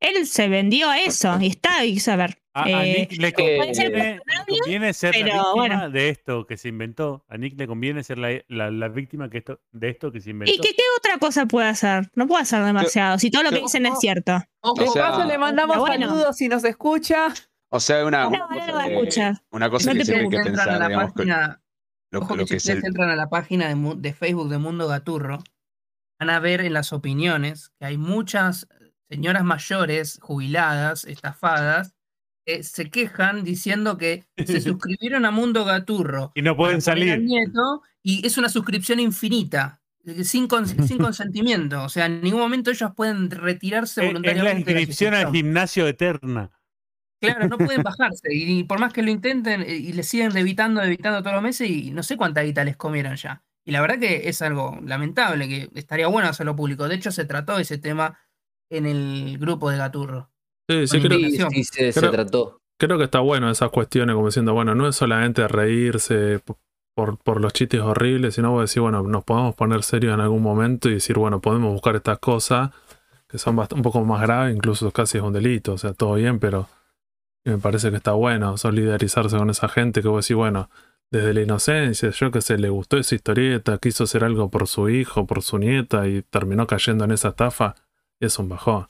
Speaker 2: él se vendió a eso y está, y a ver.
Speaker 7: A, a
Speaker 2: eh,
Speaker 7: Nick le
Speaker 2: ser
Speaker 7: conviene, le conviene ser la víctima
Speaker 2: bueno.
Speaker 7: de esto que se inventó. A Nick le conviene ser la, la- la víctima que esto, de esto que se inventó.
Speaker 2: ¿Y qué, qué otra cosa puede hacer? No puede hacer demasiado, si todo lo que dicen es cierto.
Speaker 10: O sea-
Speaker 3: paso le mandamos
Speaker 2: bueno.
Speaker 3: saludos si nos escucha.
Speaker 10: O sea, una, una cosa que, una cosa
Speaker 2: No
Speaker 10: que hay que pensar,
Speaker 5: la
Speaker 10: digamos, con
Speaker 5: página,
Speaker 10: lo,
Speaker 5: ojo
Speaker 10: lo
Speaker 5: que
Speaker 10: que
Speaker 5: si
Speaker 10: es
Speaker 5: ustedes
Speaker 10: el...
Speaker 5: entran a la página de, Facebook de Mundo Gaturro, van a ver en las opiniones que hay muchas señoras mayores, jubiladas, estafadas, que se quejan diciendo que se [LAUGHS] suscribieron a Mundo Gaturro
Speaker 7: Y no pueden salir.
Speaker 5: nieto y es una suscripción infinita. Sin, cons- sin [LAUGHS] consentimiento, o sea, en ningún momento ellos pueden retirarse
Speaker 7: Es- Es la
Speaker 5: voluntariamente. de la
Speaker 7: inscripción al gimnasio eterna.
Speaker 5: Claro, no pueden bajarse. Y por más que lo intenten, eh, y le siguen debitando, debitando todos los meses, y no sé cuánta guita les comieron ya. Y la verdad que es algo lamentable, que estaría bueno hacerlo público. De hecho, se trató ese tema en el grupo de Gaturro.
Speaker 1: Sí, sí, creo,
Speaker 4: Sí, sí, se, se
Speaker 1: Creo-
Speaker 4: trató.
Speaker 1: creo que está bueno esas cuestiones, como diciendo, bueno, no es solamente reírse por, por los chistes horribles, sino vos decir, bueno, nos podemos poner serios en algún momento y decir, bueno, podemos buscar estas cosas que son un poco más graves, incluso casi es un delito, o sea, todo bien, pero me parece que está bueno solidarizarse con esa gente que vos decís, bueno, desde la inocencia, yo que sé, le gustó esa historieta, quiso hacer algo por su hijo, por su nieta y terminó cayendo en esa estafa, es un bajón.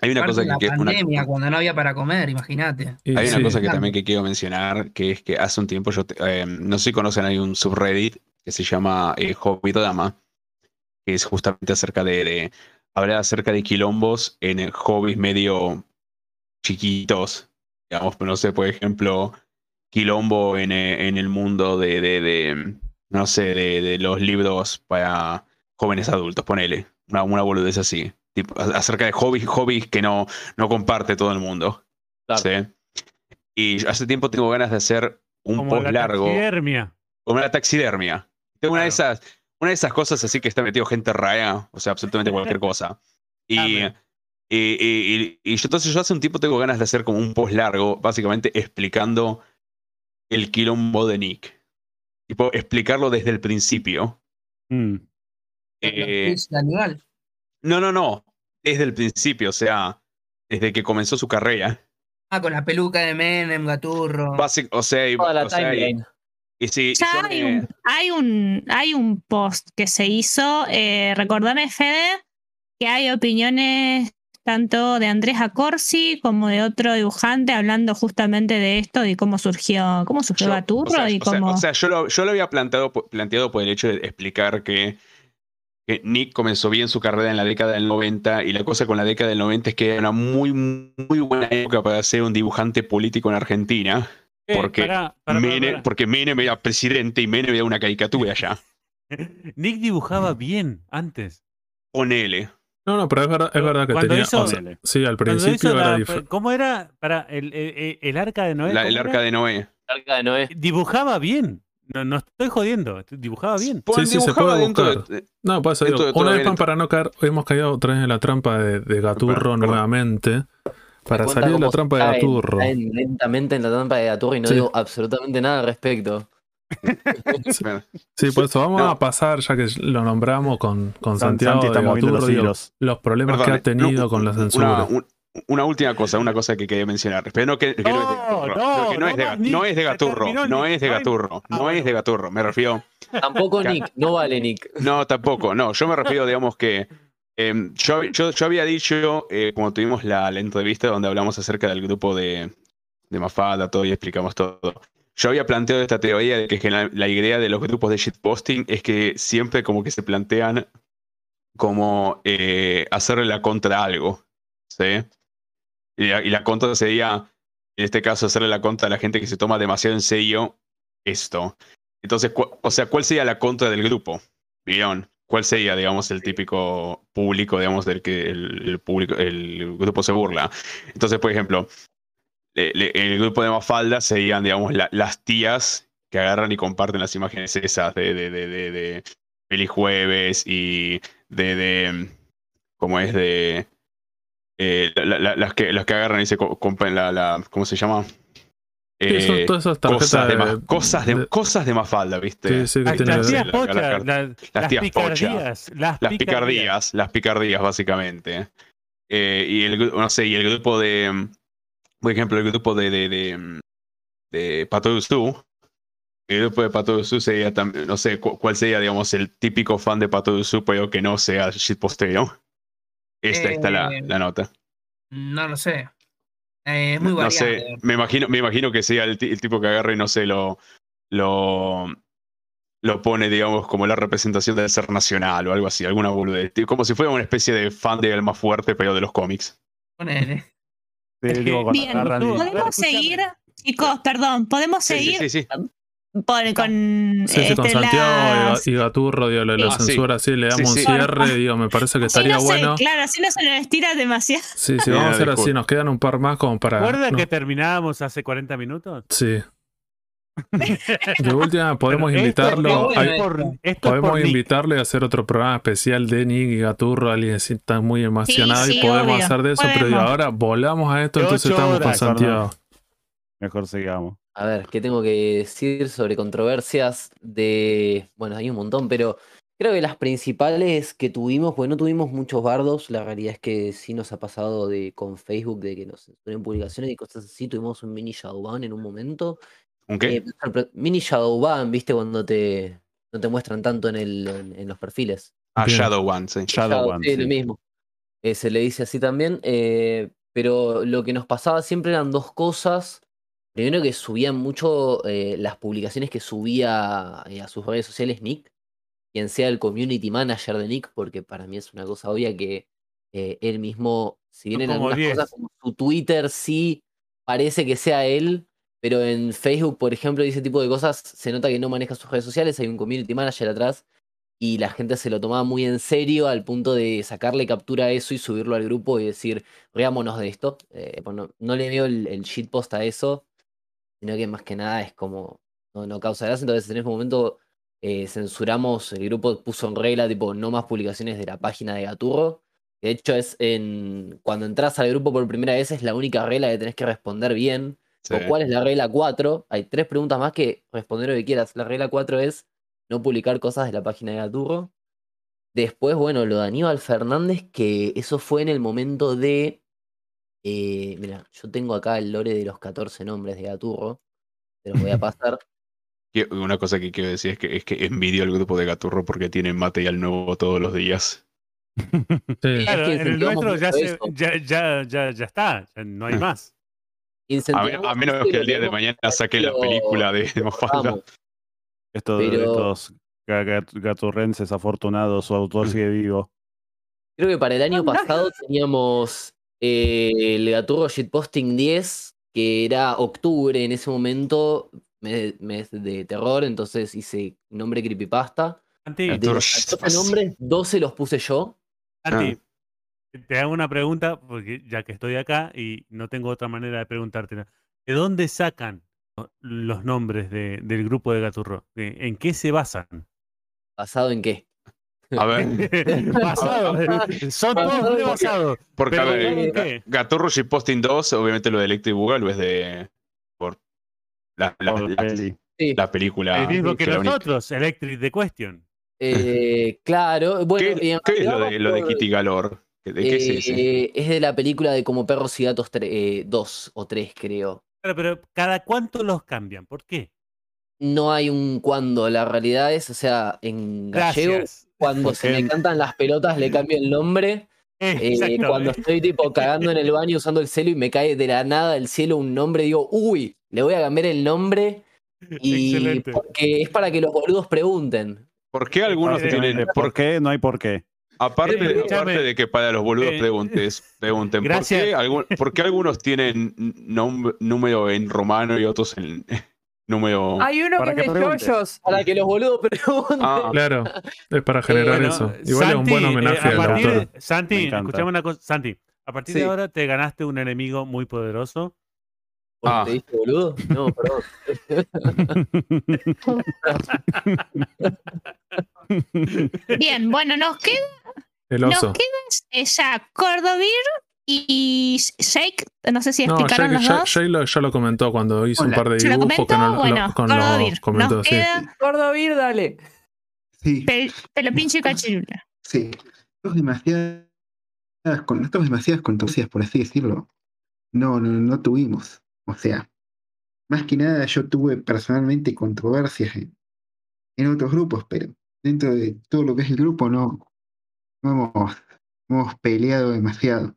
Speaker 10: Hay una cosa
Speaker 5: la
Speaker 10: que, una-
Speaker 5: pandemia, cuando no había para comer, imagínate.
Speaker 1: Y
Speaker 10: Hay una cosa que
Speaker 5: Claro.
Speaker 10: también que quiero mencionar, que es que hace un tiempo yo, te- eh, no sé si conocen, hay un subreddit que se llama eh, Hobbitodama, que es justamente acerca de, de hablar acerca de quilombos en el hobbies medio chiquitos, digamos, no sé, por ejemplo, quilombo en, eh, en el mundo de, de, de, no sé, de, de los libros para jóvenes adultos, ponele, una, una boludez así, tipo, a- acerca de hobbies, hobbies que no, no comparte todo el mundo.
Speaker 4: Claro.
Speaker 10: ¿sí? Y yo hace tiempo tengo ganas de hacer un
Speaker 7: Como
Speaker 10: post
Speaker 7: la
Speaker 10: largo,
Speaker 7: taxidermia.
Speaker 10: como la taxidermia. Tengo una de
Speaker 7: Claro.
Speaker 10: esas, una de esas cosas así que está metido gente raya, o sea, absolutamente cualquier cosa. Y. y, y- y- y yo entonces yo hace un tiempo tengo ganas de hacer como un post largo, básicamente explicando el quilombo de Nick. Tipo, explicarlo desde el principio.
Speaker 7: Mm.
Speaker 10: Eh,
Speaker 5: Es de Aníbal.
Speaker 10: no, no, no. Desde el principio, o sea, desde que comenzó su carrera.
Speaker 5: Ah, con la peluca de Menem, Gaturro.
Speaker 10: O sea, y,
Speaker 4: Toda la
Speaker 10: o sea,
Speaker 4: timeline.
Speaker 10: y
Speaker 2: Ya
Speaker 10: yo
Speaker 2: hay un, hay un, hay un post que se hizo, eh, recordame Fede, que hay opiniones tanto de Andrés Acorsi como de otro dibujante hablando justamente de esto y cómo surgió, cómo surgió
Speaker 10: Yo-
Speaker 2: Gaturro
Speaker 10: o sea,
Speaker 2: y
Speaker 10: o sea-
Speaker 2: cómo.
Speaker 10: o sea, yo lo, yo lo había planteado, planteado por el hecho de explicar que, que Nick comenzó bien su carrera en la década del 90 y la cosa con la década del 90 es que era una muy, muy buena época para ser un dibujante político en Argentina.
Speaker 7: Eh,
Speaker 10: Porque
Speaker 7: pará, pará, pará,
Speaker 10: Menem-
Speaker 7: pará.
Speaker 10: porque Menem era presidente y Menem era una caricatura allá. [LAUGHS]
Speaker 7: Nick dibujaba bien antes.
Speaker 10: Ponele.
Speaker 1: No, no, pero es verdad, es verdad que
Speaker 7: Cuando
Speaker 1: tenía.
Speaker 7: hizo-
Speaker 1: o sea, sí, al
Speaker 7: Cuando
Speaker 1: principio
Speaker 7: hizo
Speaker 1: era
Speaker 7: la-
Speaker 1: diferente.
Speaker 7: ¿Cómo era? Para el, el- el arca de Noé.
Speaker 10: La-
Speaker 7: ¿cómo
Speaker 10: el
Speaker 7: era?
Speaker 10: arca de Noé.
Speaker 4: Arca de Noé.
Speaker 7: Dibujaba bien. No, no estoy jodiendo. Dibujaba bien.
Speaker 1: Sí, sí, se puede buscar.
Speaker 10: de-
Speaker 1: No, pues
Speaker 10: Dentro
Speaker 1: digo,
Speaker 10: de
Speaker 1: una vez más para no caer, hemos caído otra vez en la trampa de, de Gaturro nuevamente. Para salir de la trampa de Gaturro.
Speaker 4: caen lentamente en la trampa de Gaturro y no
Speaker 1: Sí.
Speaker 4: digo absolutamente nada al respecto.
Speaker 1: Sí, por eso vamos
Speaker 10: No.
Speaker 1: a pasar, ya que lo nombramos con, con
Speaker 6: San-
Speaker 1: Santiago
Speaker 6: Santi está
Speaker 1: de Gaturro,
Speaker 6: los
Speaker 1: digo, los problemas
Speaker 10: Perdón,
Speaker 1: que ha tenido
Speaker 10: no,
Speaker 1: con la
Speaker 10: una-
Speaker 1: censura.
Speaker 10: un- una última cosa, una cosa que quería mencionar. Pero no que, que no, es de
Speaker 7: No,
Speaker 10: es de, Gaturro. No es de Gaturro. No es de. Gaturro. Me refiero.
Speaker 4: Tampoco Nick, no vale Nick.
Speaker 10: No, tampoco. No, yo me refiero, digamos que. em, yo, yo, yo había dicho, eh, como tuvimos la, la entrevista donde hablamos acerca del grupo de, de Mafalda, todo y explicamos todo. Yo había planteado esta teoría de que la, la idea de los grupos de shitposting es que siempre como que se plantean como eh, hacerle la contra a algo. ¿Sí? Y la, y la contra sería, en este caso, hacerle la contra a la gente que se toma demasiado en serio esto. Entonces, o sea, ¿cuál sería la contra del grupo? ¿Vieron? ¿Cuál sería, digamos, el típico público, digamos, del que el, el público, el grupo se burla? Entonces, por ejemplo, el grupo de Mafalda serían, digamos, la- las tías que agarran y comparten las imágenes esas de, de, de, de, de Feliz Jueves y de, de ¿cómo es? De eh, la- la- las, que, las que agarran y se co- compran la, la ¿cómo se llama?
Speaker 1: Sí, eso-
Speaker 10: Eh,
Speaker 1: todas esas tarjetas
Speaker 10: cosas, de, ma- cosas, de,
Speaker 1: de-
Speaker 10: cosas de Mafalda, ¿viste?
Speaker 1: Sí, sí, que
Speaker 7: Las, tías la- las,
Speaker 10: tías pocha.
Speaker 7: picardías. Las,
Speaker 10: Las picardías, las picardías, básicamente. Eh, y el, no sé, y el grupo de, mm, por ejemplo, el grupo de, de, de, mm, de Pato Dusú, el grupo de Pato sería también, no sé, cu- cuál sería, digamos, el típico fan de Pato Dusú, pero que no sea shitpostero. Esta está la,
Speaker 5: Eh,
Speaker 10: la nota.
Speaker 5: No lo sé. Eh, es muy
Speaker 10: No
Speaker 5: variado.
Speaker 10: sé, me imagino, me imagino que sea el, ti- el tipo que agarra y no sé, lo, lo, lo pone, digamos, como la representación del ser nacional o algo así, alguna boludez. Como si fuera una especie de fan de Alma Fuerte, pero de los cómics.
Speaker 5: Ponele.
Speaker 2: Bien, podemos seguir, chicos, perdón, podemos
Speaker 10: Sí, sí,
Speaker 2: seguir
Speaker 10: sí, sí.
Speaker 2: por- con,
Speaker 1: Sí, sí, con
Speaker 2: este,
Speaker 1: Santiago y Ga-
Speaker 2: las-
Speaker 1: y Gaturro, digo, lo de la
Speaker 10: Ah, sí.
Speaker 1: censura, así le damos
Speaker 10: Sí,
Speaker 1: un cierre, digo, me parece que
Speaker 2: Sí,
Speaker 1: estaría
Speaker 2: no sé,
Speaker 1: bueno.
Speaker 2: claro, así no se nos estira demasiado.
Speaker 1: Sí, sí, vamos a hacer así, nos quedan un par más como para...
Speaker 7: ¿Recuerda
Speaker 1: no,
Speaker 7: que terminábamos hace 40 minutos?
Speaker 1: Sí. [LAUGHS] De última, podemos
Speaker 7: Pero
Speaker 1: invitarlo.
Speaker 7: esto
Speaker 1: hay-
Speaker 7: es por- esto es por
Speaker 1: podemos
Speaker 7: Nick.
Speaker 1: invitarle a hacer otro programa especial de Nick y Gaturro, alguien está muy emocionado
Speaker 2: sí,
Speaker 1: y podemos
Speaker 2: obvio,
Speaker 1: hacer de eso, pero ahora volamos a esto, entonces estamos con Santiago.
Speaker 6: Mejor sigamos.
Speaker 4: A ver, ¿qué tengo que decir sobre controversias de... Bueno, hay un montón, pero creo que las principales que tuvimos, pues no tuvimos muchos bardos, la realidad es que sí nos ha pasado de con Facebook, de que nos censuren publicaciones y cosas así, tuvimos un mini shadowban en un momento.
Speaker 10: ¿Un qué?
Speaker 4: Eh, mini shadowban, viste, cuando te no te muestran tanto en, el, en, en los perfiles.
Speaker 10: Ah,
Speaker 1: Bien.
Speaker 10: Shadow One, sí.
Speaker 6: Shadow
Speaker 4: Shadow,
Speaker 6: One,
Speaker 4: sí,
Speaker 6: sí.
Speaker 4: lo mismo. Eh, se le dice así también. eh, pero lo que nos pasaba siempre eran dos cosas. Primero que subían mucho eh, las publicaciones que subía eh, a sus redes sociales Nick, quien sea el community manager de Nick, porque para mí es una cosa obvia que eh, él mismo, si bien en algunas
Speaker 7: 10.
Speaker 4: cosas como su Twitter sí parece que sea él, pero en Facebook, por ejemplo, y ese tipo de cosas, se nota que no maneja sus redes sociales, hay un community manager atrás y la gente se lo tomaba muy en serio al punto de sacarle captura a eso y subirlo al grupo y decir, reámonos de esto. Eh, bueno, no le veo el, el shitpost a eso, sino que más que nada es como, no, no causa gracia. Entonces en ese momento eh, censuramos, el grupo puso en regla tipo no más publicaciones de la página de Gaturro. De hecho, es en cuando entras al grupo por primera vez es la única regla que tenés que responder bien.
Speaker 10: Sí.
Speaker 4: ¿O ¿Cuál es la regla 4? Hay tres preguntas más que responder lo que quieras. La regla 4 es no publicar cosas de la página de Gaturro. Después, bueno, lo de Aníbal Fernández, que eso fue en el momento de. eh, mira, yo tengo acá el lore de los 14 nombres de Gaturro. Te los voy a [LAUGHS] pasar.
Speaker 10: Que- Una cosa que quiero decir es que, es que envidio al grupo de Gaturro porque tienen material nuevo todos los días. [LAUGHS]
Speaker 1: Sí.
Speaker 7: Claro,
Speaker 4: que
Speaker 7: en el nuestro ya, se- ya, ya, ya, ya está, ya no hay más.
Speaker 10: A, menos que el día de mañana
Speaker 4: que
Speaker 10: saque la película de
Speaker 4: lo
Speaker 10: Mafalda.
Speaker 6: Estos,
Speaker 4: Pero-
Speaker 6: estos ga- ga- gaturrenses afortunados, su autor sigue vivo.
Speaker 4: Creo que para el año pasado teníamos eh, el Gaturro Shitposting 10, que era octubre en ese momento, mes, mes de terror, entonces hice nombre creepypasta.
Speaker 7: Santi,
Speaker 4: De
Speaker 10: Gaturro
Speaker 4: los
Speaker 10: Shitposting.
Speaker 4: 14 nombres, 12 los puse yo.
Speaker 7: Santi, te hago una pregunta, porque ya que estoy acá y no tengo otra manera de preguntártela. ¿De dónde sacan los nombres de- del grupo de Gaturro? ¿En qué se basan?
Speaker 4: ¿Basado en qué?
Speaker 10: A ver, [LAUGHS]
Speaker 7: Basado, son todos
Speaker 4: Porque-
Speaker 7: rebasados.
Speaker 10: porque a ver,
Speaker 7: ¿en qué?
Speaker 10: Gaturro Shitposting 2, obviamente lo de Electric Boogaloo es de. por la, la-
Speaker 6: Por
Speaker 10: la-
Speaker 6: peli.
Speaker 4: Sí.
Speaker 10: la película.
Speaker 7: El mismo que nosotros, Electric the Question.
Speaker 4: Eh, claro, bueno,
Speaker 10: ¿Qué,
Speaker 4: y en
Speaker 10: qué es lo
Speaker 4: realidad
Speaker 10: de, lo de
Speaker 4: por-
Speaker 10: Kitty Galore? ¿De qué es ese?
Speaker 4: eh, es de la película de Como Perros y Gatos 2 o 3, creo.
Speaker 7: Claro, pero ¿cada cuánto los cambian? ¿Por qué?
Speaker 4: No hay un cuando, la realidad es, o sea, en gallego,
Speaker 7: Gracias.
Speaker 4: cuando se me cantan las pelotas le cambio el nombre. Eh,
Speaker 7: Exacto.
Speaker 4: cuando estoy tipo cagando en el baño usando el celo y me cae de la nada del cielo un nombre, digo, uy, le voy a cambiar el nombre. Y
Speaker 7: Excelente.
Speaker 4: porque es para que los boludos pregunten.
Speaker 10: ¿Por qué algunos
Speaker 7: Vale,
Speaker 10: tienen.
Speaker 6: ¿De
Speaker 10: por-
Speaker 6: ¿Por qué? No hay por qué.
Speaker 10: Aparte,
Speaker 7: Eh,
Speaker 10: de que para los boludos
Speaker 7: Eh,
Speaker 10: preguntes, pregunten, ¿por
Speaker 7: gracias.
Speaker 10: qué, algún- por qué algunos tienen número en romano y otros en [LAUGHS] número.
Speaker 3: Hay uno que es de yoyos.
Speaker 4: Para que los boludos pregunten.
Speaker 10: Ah,
Speaker 1: Claro, es para generar
Speaker 7: Bueno,
Speaker 1: eso. Igual es un buen
Speaker 7: eh,
Speaker 1: homenaje
Speaker 7: a
Speaker 1: al
Speaker 7: partir
Speaker 1: autor.
Speaker 7: Santi, escuchame una cosa. Santi, a partir de ahora te ganaste un enemigo muy poderoso.
Speaker 4: ¿Por qué
Speaker 10: Ah.
Speaker 4: ¿Te dije boludo? No, perdón. [LAUGHS]
Speaker 2: Bien, bueno, nos queda,
Speaker 1: El
Speaker 2: nos
Speaker 1: oso.
Speaker 2: queda eh, ya Cordovir y Shake. No sé si
Speaker 1: No,
Speaker 2: explicaron
Speaker 1: Jay,
Speaker 2: los
Speaker 1: Jay-
Speaker 2: dos.
Speaker 1: Lo, ya lo comentó cuando hizo un
Speaker 8: Hola.
Speaker 1: par de
Speaker 2: ¿Se lo
Speaker 1: dibujos que
Speaker 2: comentó?
Speaker 1: no lo-
Speaker 2: Bueno,
Speaker 1: con lo
Speaker 2: Cordovir.
Speaker 1: comentó,
Speaker 2: Nos
Speaker 1: sí.
Speaker 2: queda
Speaker 3: Cordovir, dale.
Speaker 8: Sí,
Speaker 2: Pel- Pelopincho y Cachirula.
Speaker 8: sí. Demasiadas, con, demasiadas controversias, por así decirlo. No, no, no tuvimos. O sea, más que nada yo tuve personalmente controversias en, otros grupos, pero dentro de todo lo que es el grupo no, hemos, hemos peleado demasiado.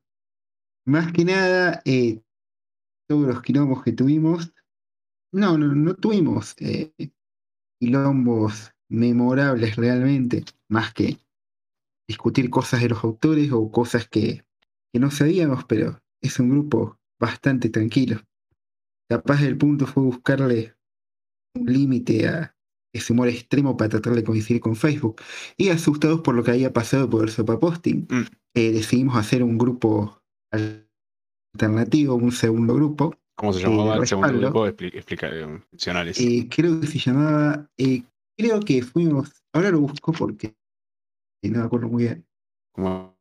Speaker 8: Más que nada, eh, todos los quilombos que tuvimos. No, no, no tuvimos eh, quilombos memorables realmente, más que discutir cosas de los autores o cosas que, que no sabíamos, pero es un grupo bastante tranquilo. Capaz el punto fue buscarle un límite a ese humor extremo para tratar de coincidir con Facebook. Y asustados por lo que había pasado por el sopaposting,
Speaker 10: Mm.
Speaker 8: eh, decidimos hacer un grupo alternativo, un segundo grupo.
Speaker 10: ¿Cómo se
Speaker 8: Eh,
Speaker 10: llamaba el segundo grupo? Expli- Explica, eh, mencionales.
Speaker 8: Eh, creo que se llamaba, eh, creo que fuimos, ahora lo busco porque no me acuerdo muy bien,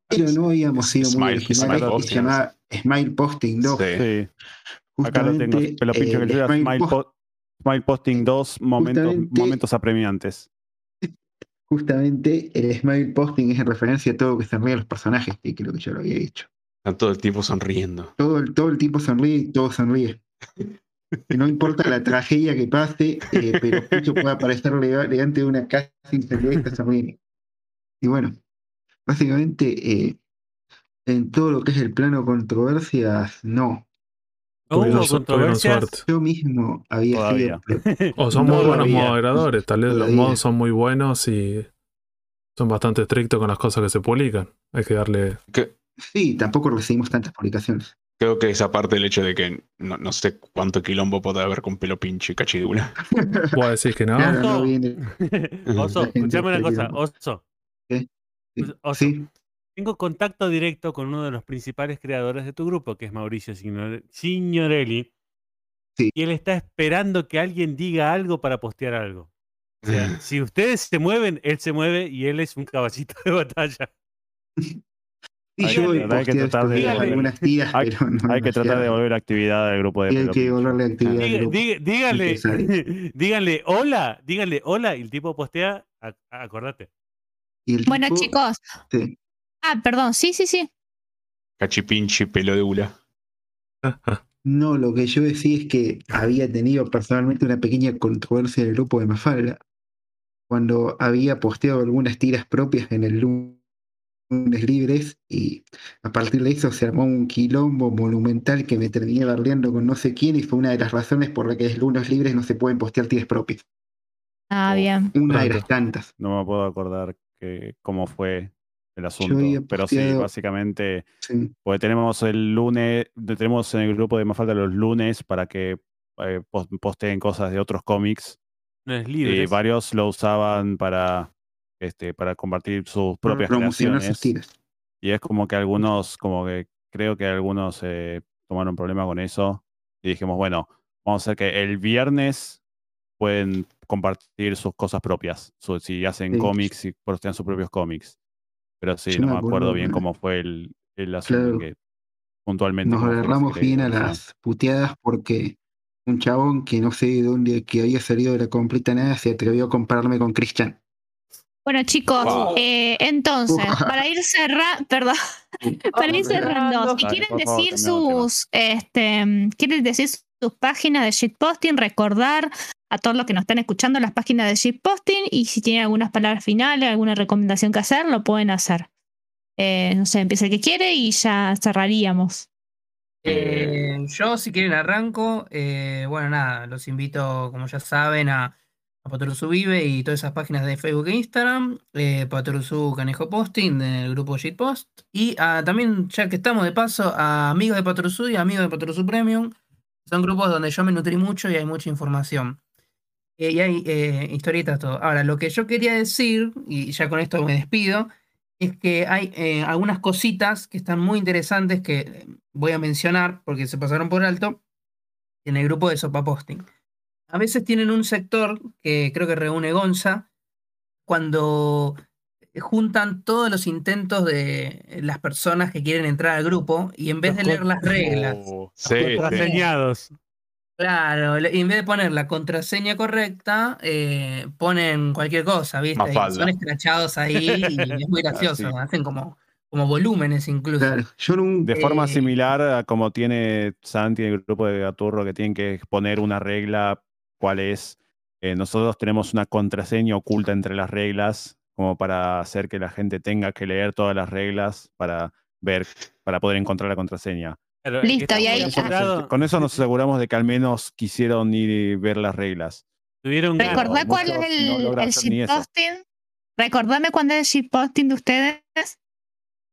Speaker 8: pero no habíamos sido muy
Speaker 10: Smile-
Speaker 8: originales,
Speaker 10: Smile Posting,
Speaker 8: se llamaba Smile Posting 2.
Speaker 10: Sí.
Speaker 6: Sí, acá lo tengo.
Speaker 8: Justamente,
Speaker 6: Pero pincho
Speaker 8: eh,
Speaker 6: que
Speaker 8: Smile
Speaker 6: Smile,
Speaker 8: Post-
Speaker 6: Po- Smile Posting 2, momentos, momentos apremiantes.
Speaker 8: justamente el Smile Posting es en referencia a todo lo que sonríe a los personajes, que creo que yo lo había dicho.
Speaker 10: Están todo el tiempo sonriendo.
Speaker 8: Todo el, todo el tiempo sonríe y todo sonríe. [LAUGHS] No importa la tragedia que pase, eh, pero Pucho puede aparecer delante de una casa incendiada y está sonriendo. Y bueno, básicamente eh, en todo lo que es el plano controversias, no.
Speaker 7: ¿No
Speaker 1: Tuvieron
Speaker 7: hubo controversias?
Speaker 1: suerte.
Speaker 8: Yo mismo había pre-
Speaker 1: O son muy
Speaker 8: No,
Speaker 1: buenos moderadores, tal vez los mods son muy buenos y son bastante estrictos con las cosas que se publican. Hay que darle.
Speaker 8: Sí, tampoco recibimos tantas publicaciones.
Speaker 10: creo que esa parte del hecho de que no, no sé cuánto quilombo puede haber con pelo pinche y cachidula. [LAUGHS]
Speaker 1: Vos decís que no.
Speaker 8: Claro,
Speaker 7: Oso.
Speaker 8: no viene. [LAUGHS]
Speaker 7: Oso,
Speaker 8: La gente
Speaker 7: escuchame una cosa. Oso.
Speaker 8: Sí,
Speaker 7: Oso,
Speaker 8: sí,
Speaker 7: tengo contacto directo con uno de los principales creadores de tu grupo, que es Mauricio Signore- Signorelli.
Speaker 8: Sí.
Speaker 7: Y él está esperando que alguien diga algo para postear algo. O sea, [LAUGHS] si ustedes se mueven, él se mueve y él es un caballito de batalla.
Speaker 6: Hay
Speaker 8: yo
Speaker 6: que- hay tratar
Speaker 7: de-
Speaker 8: algunas
Speaker 6: Hay-
Speaker 8: pero no
Speaker 6: Hay que tratar de devolver actividad al grupo de
Speaker 8: Y hay que
Speaker 6: Pincho.
Speaker 8: devolverle actividad al grupo.
Speaker 7: díganle, díganle [LAUGHS] hola, díganle hola y el tipo postea, a- a- acordate.
Speaker 8: Y el
Speaker 2: Bueno,
Speaker 8: tipo-
Speaker 2: chicos.
Speaker 8: sí.
Speaker 2: Ah, perdón, sí, sí, sí.
Speaker 10: Cachipinche, pelo de hula.
Speaker 8: No, lo que yo decía es que había tenido personalmente una pequeña controversia en el grupo de Mafalda cuando había posteado algunas tiras propias en el lunes libres y a partir de eso se armó un quilombo monumental que me terminé bardeando con no sé quién y fue una de las razones por la que en lunes libres no se pueden postear tiras propias.
Speaker 2: Ah, bien.
Speaker 8: Una de las tantas.
Speaker 6: No me puedo acordar que, cómo fue el asunto. Pero sí, básicamente,
Speaker 8: Sí.
Speaker 6: porque tenemos el lunes, tenemos en el grupo de Mafalda los lunes para que eh, pos- posteen cosas de otros cómics. Y varios lo usaban para, este, para compartir sus
Speaker 8: Para
Speaker 6: propias
Speaker 8: promocionar sus
Speaker 6: creaciones.
Speaker 8: tiras.
Speaker 6: Y es como que algunos, como que creo que algunos eh, tomaron problema con eso. Y dijimos, bueno, vamos a hacer que el viernes pueden compartir sus cosas propias. su- si hacen
Speaker 8: Sí.
Speaker 6: cómics y postean sus propios cómics. Pero sí,
Speaker 8: Yo
Speaker 6: no
Speaker 8: me
Speaker 6: acuerdo
Speaker 8: acuerdo
Speaker 6: bien cómo fue el, el asunto
Speaker 8: Claro.
Speaker 6: que puntualmente.
Speaker 8: Nos agarramos bien a las puteadas porque un chabón que no sé de dónde que había salido de la completa nada se atrevió a compararme con Christian.
Speaker 2: Bueno, chicos,
Speaker 10: Wow.
Speaker 2: eh, entonces, para ir [LAUGHS] cerrando, perdón, [LAUGHS] para ir cerrando, si quieren decir sus, este, mm, quieren decir sus páginas de shitposting, recordar a todos los que nos están escuchando las páginas de shitposting y si tienen algunas palabras finales, alguna recomendación que hacer, lo pueden hacer. Eh, no sé, empieza el que quiere y ya cerraríamos.
Speaker 5: Eh, yo, si quieren, arranco. Eh, bueno, nada, los invito, como ya saben, a, a Vive y todas esas páginas de Facebook e Instagram. Eh, Patorusu Canejo Posting del grupo Shitpost. Y a, también, ya que estamos de paso, a amigos de Patorusu y amigos de Patorusu Premium. Son grupos donde yo me nutrí mucho y hay mucha información. Eh, y hay eh, historietas, todo. Ahora, lo que yo quería decir, y ya con esto me despido, es que hay eh, algunas cositas que están muy interesantes que eh, voy a mencionar porque se pasaron por alto en el grupo de Sopa Posting. A veces tienen un sector que creo que reúne Gonza cuando juntan todos los intentos de las personas que quieren entrar al grupo y en vez de leer las reglas,
Speaker 10: Oh, sí, sí.
Speaker 5: Claro, en vez de poner la contraseña correcta, eh, ponen cualquier cosa, ¿viste? Son escrachados ahí y es muy [LAUGHS] gracioso,
Speaker 6: sí.
Speaker 5: hacen como, como volúmenes incluso.
Speaker 8: Claro, yo no,
Speaker 6: De forma
Speaker 5: Eh,
Speaker 6: similar a como tiene Santi en el grupo de Gaturro, que tienen que poner una regla, cuál es. Eh, nosotros tenemos una contraseña oculta entre las reglas, como para hacer que la gente tenga que leer todas las reglas para ver, para poder encontrar la contraseña.
Speaker 7: Claro,
Speaker 2: Listo,
Speaker 7: está
Speaker 2: y ahí-
Speaker 6: Con eso,
Speaker 7: apurado,
Speaker 6: nos, con eso nos aseguramos de que al menos quisieron ir y ver las reglas.
Speaker 7: tuvieron.
Speaker 2: Recordá
Speaker 6: muchos
Speaker 2: cuál es
Speaker 6: no
Speaker 2: el,
Speaker 6: logran
Speaker 2: el shitposting. Recordame cuándo es el shitposting de ustedes.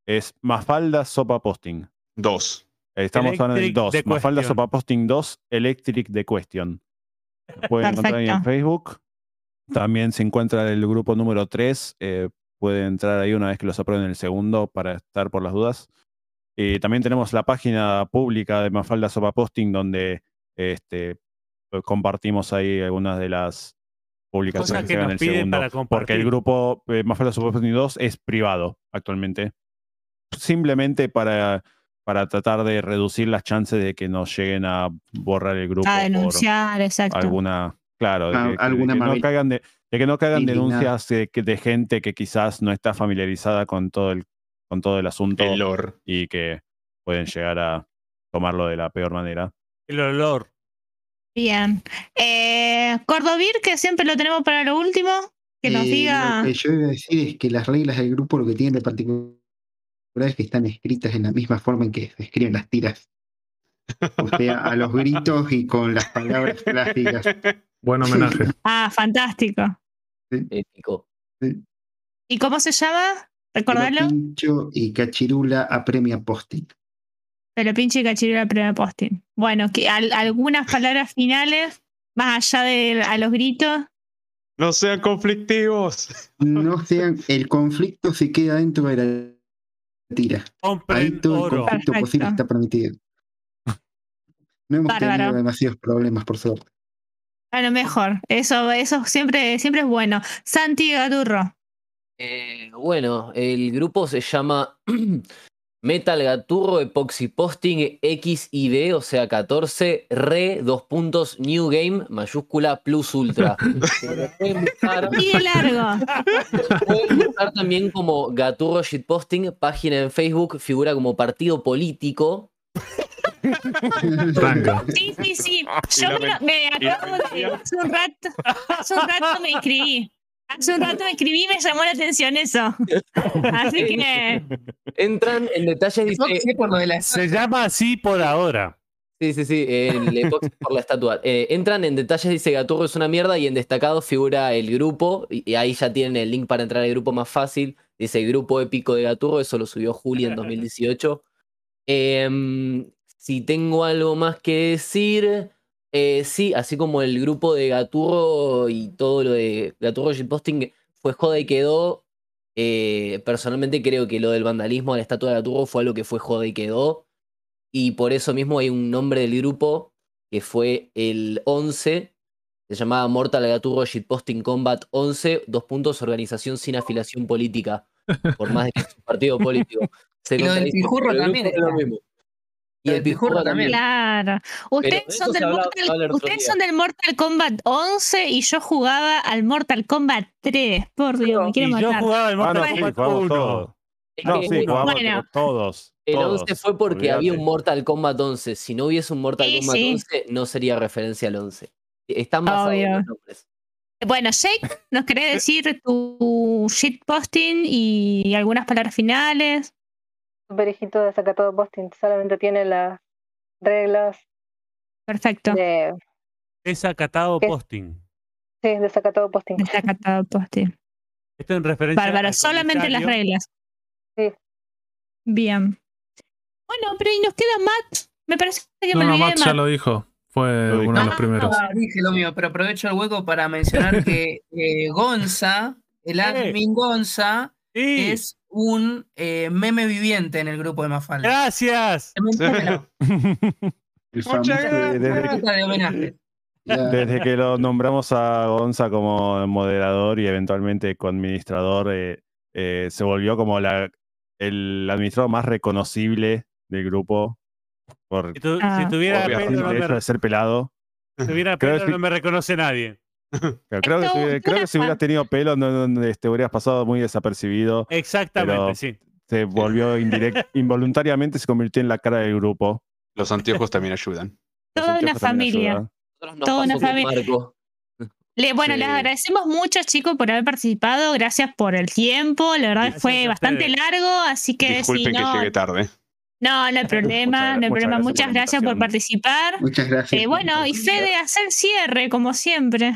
Speaker 6: Es Mafalda Sopa Posting.
Speaker 10: Dos.
Speaker 6: Estamos hablando del
Speaker 7: Electric
Speaker 6: 2.
Speaker 7: The
Speaker 6: Mafalda
Speaker 7: Question.
Speaker 6: Sopa Posting 2, Electric The Question. Lo pueden encontrar ahí en. Facebook. También se encuentra el grupo número 3. eh, pueden entrar ahí una vez que los aprueben el segundo para estar por las dudas. Y también tenemos la página pública de Mafalda Sopa Posting donde este, compartimos ahí algunas de las publicaciones que
Speaker 7: nos
Speaker 6: en el
Speaker 7: piden
Speaker 6: segundo.
Speaker 7: para
Speaker 6: Porque el grupo eh, Mafalda Sopa Posting 2 es privado actualmente. Simplemente para, para tratar de reducir las chances de que nos lleguen a borrar el grupo
Speaker 2: A denunciar, exacto.
Speaker 6: alguna. Claro, de
Speaker 8: Ah,
Speaker 6: que, de
Speaker 8: alguna
Speaker 6: que no caigan de, de que no caigan denuncias de, de gente que quizás no está familiarizada con todo el, con todo el asunto
Speaker 10: El lore.
Speaker 6: y que pueden llegar a tomarlo de la peor manera.
Speaker 7: El olor.
Speaker 2: Bien. Eh, Cordovir, que siempre lo tenemos para lo último, que nos
Speaker 8: Eh,
Speaker 2: diga.
Speaker 8: Lo que yo iba a decir es que las reglas del grupo lo que tienen de particular es que están escritas en la misma forma en que se escriben las tiras. O sea, a los gritos y con las palabras clásicas.
Speaker 1: Buen homenaje.
Speaker 2: Ah, fantástico.
Speaker 4: Épico.
Speaker 2: ¿Y cómo se llama?
Speaker 8: Pero
Speaker 2: ¿Recordarlo?
Speaker 8: Pincho y Cachirula apremia posting.
Speaker 2: Pero pinche cachirula primer posting. Bueno, que al- algunas palabras finales, más allá de a los gritos.
Speaker 10: No sean conflictivos.
Speaker 8: No sean, el conflicto se queda dentro de la tira. Ahí todo el conflicto posible está permitido. No hemos
Speaker 2: Bárbaro.
Speaker 8: tenido demasiados problemas, por suerte.
Speaker 2: A lo mejor. Eso, eso siempre, siempre es bueno. Santi Gaturro.
Speaker 4: Eh, bueno, el grupo se llama [CLEARS THROAT] Metal Gaturro Epoxy Posting XID, o sea 14, Re, dos puntos, New Game, mayúscula, Plus Ultra. [LAUGHS] Pueden buscar-
Speaker 2: largo.
Speaker 4: pueden buscar también como Gaturro Shitposting, página en Facebook, figura como partido político.
Speaker 2: Sí, sí, sí.
Speaker 10: Y
Speaker 2: Yo me, lo- me acabo de. Hace un rato, hace un rato me inscribí. Hace un rato me escribí y me llamó la atención eso. Así que.
Speaker 4: Entran en detalles, dice,
Speaker 5: sé por lo de las.
Speaker 7: Se llama así por ahora.
Speaker 4: Sí, sí, sí, el epoxi por la estatua. Eh, entran en detalles, dice Gaturro es una mierda, y en destacado figura el grupo, y, y ahí ya tienen el link para entrar al grupo más fácil. Dice grupo épico de Gaturro, eso lo subió Juli en 2018. Em, si tengo algo más que decir, eh, sí, así como el grupo de Gaturro y todo lo de Gaturro Shitposting fue joda y quedó. eh, personalmente creo que lo del vandalismo a la estatua de Gaturro fue algo que fue joda y quedó. Y por eso mismo hay un nombre del grupo que fue el 11. Se llamaba Mortal Gaturro Shitposting Combat 11, dos puntos, organización sin afiliación política. Por más de que es un partido político. [LAUGHS] Se
Speaker 5: Y lo del Pijurro también
Speaker 4: es lo mismo. Y el
Speaker 5: Pijurro también.
Speaker 2: Claro.
Speaker 4: de
Speaker 2: Ustedes, son del,
Speaker 4: hablaba-
Speaker 2: Mortal, ustedes son del Mortal Kombat 11 y yo jugaba al Mortal Kombat 3. Por Dios, me quiero
Speaker 7: Y yo
Speaker 2: matar.
Speaker 7: jugaba el
Speaker 6: Ah, no,
Speaker 7: Mortal Kombat
Speaker 6: jugamos
Speaker 7: 1.
Speaker 6: todos.
Speaker 4: Es
Speaker 6: No,
Speaker 4: que
Speaker 6: sí, jugamos
Speaker 2: Bueno.
Speaker 6: todos.
Speaker 4: el
Speaker 6: todos,
Speaker 4: 11 fue porque había un. Mortal Kombat 11. Si no hubiese un Mortal
Speaker 2: Sí,
Speaker 4: Kombat
Speaker 2: sí.
Speaker 4: 11, no sería referencia al 11. Están basados en
Speaker 2: Obvio.
Speaker 4: los nombres.
Speaker 2: Bueno, Jake, ¿nos querés decir tu shitposting y algunas palabras finales?
Speaker 9: Super hijito de Sacatodo Posting solamente tiene las reglas
Speaker 2: Perfecto.
Speaker 9: de,
Speaker 7: Desacatado posting.
Speaker 9: sí, de Sacatodo Posting.
Speaker 2: Destaca todo posting.
Speaker 7: Esto en referencia
Speaker 2: Bárbaro,
Speaker 7: al
Speaker 2: solamente las reglas.
Speaker 9: Sí.
Speaker 2: Bien. Bueno, pero y nos queda Matt. Me parece que
Speaker 1: No,
Speaker 2: me
Speaker 1: no, Matt ya
Speaker 2: Matt.
Speaker 1: lo dijo. Fue
Speaker 6: Lo dijo.
Speaker 1: uno de los primeros.
Speaker 5: Ah, dije lo mío, pero aprovecho el hueco para mencionar que eh, Gonza, el [LAUGHS] admin Gonza,
Speaker 7: Sí,
Speaker 5: es un eh, meme viviente en el grupo de Mafalda.
Speaker 7: gracias.
Speaker 8: El famoso [LAUGHS]
Speaker 6: Desde, desde que,
Speaker 5: Nota de homenaje.
Speaker 8: la-
Speaker 6: desde que lo nombramos a Gonza como moderador y eventualmente administrador, eh, eh, se volvió como la, el administrador más reconocible del grupo. Por
Speaker 7: Si, tu-
Speaker 2: Ah.
Speaker 7: si tuviera
Speaker 10: Obvio.
Speaker 7: no me,
Speaker 6: de ser pelado.
Speaker 7: si tuviera
Speaker 6: que-
Speaker 7: no me reconoce nadie.
Speaker 6: Pero creo, que
Speaker 2: Esto,
Speaker 6: si, creo que
Speaker 2: una
Speaker 6: si hubieras tenido pelo, no, no, este, hubieras pasado muy desapercibido.
Speaker 7: Exactamente, sí.
Speaker 6: Se volvió indirect- [LAUGHS] involuntariamente, se convirtió en la cara del grupo.
Speaker 10: Los anteojos también ayudan.
Speaker 2: Toda una familia. Toda una familia. Le- bueno,
Speaker 6: Sí.
Speaker 2: les agradecemos mucho, chicos, por haber participado. Gracias por el tiempo. La verdad
Speaker 7: Gracias
Speaker 2: fue bastante largo, así que
Speaker 10: Disculpen
Speaker 2: si no,
Speaker 10: que llegue tarde.
Speaker 2: No, no hay [LAUGHS] problema,
Speaker 6: Muchas
Speaker 2: no hay
Speaker 6: muchas
Speaker 2: problema.
Speaker 6: gracias por
Speaker 2: Muchas gracias por participar.
Speaker 8: Muchas gracias.
Speaker 2: Eh, bueno, y Fede, hacer cierre, como siempre.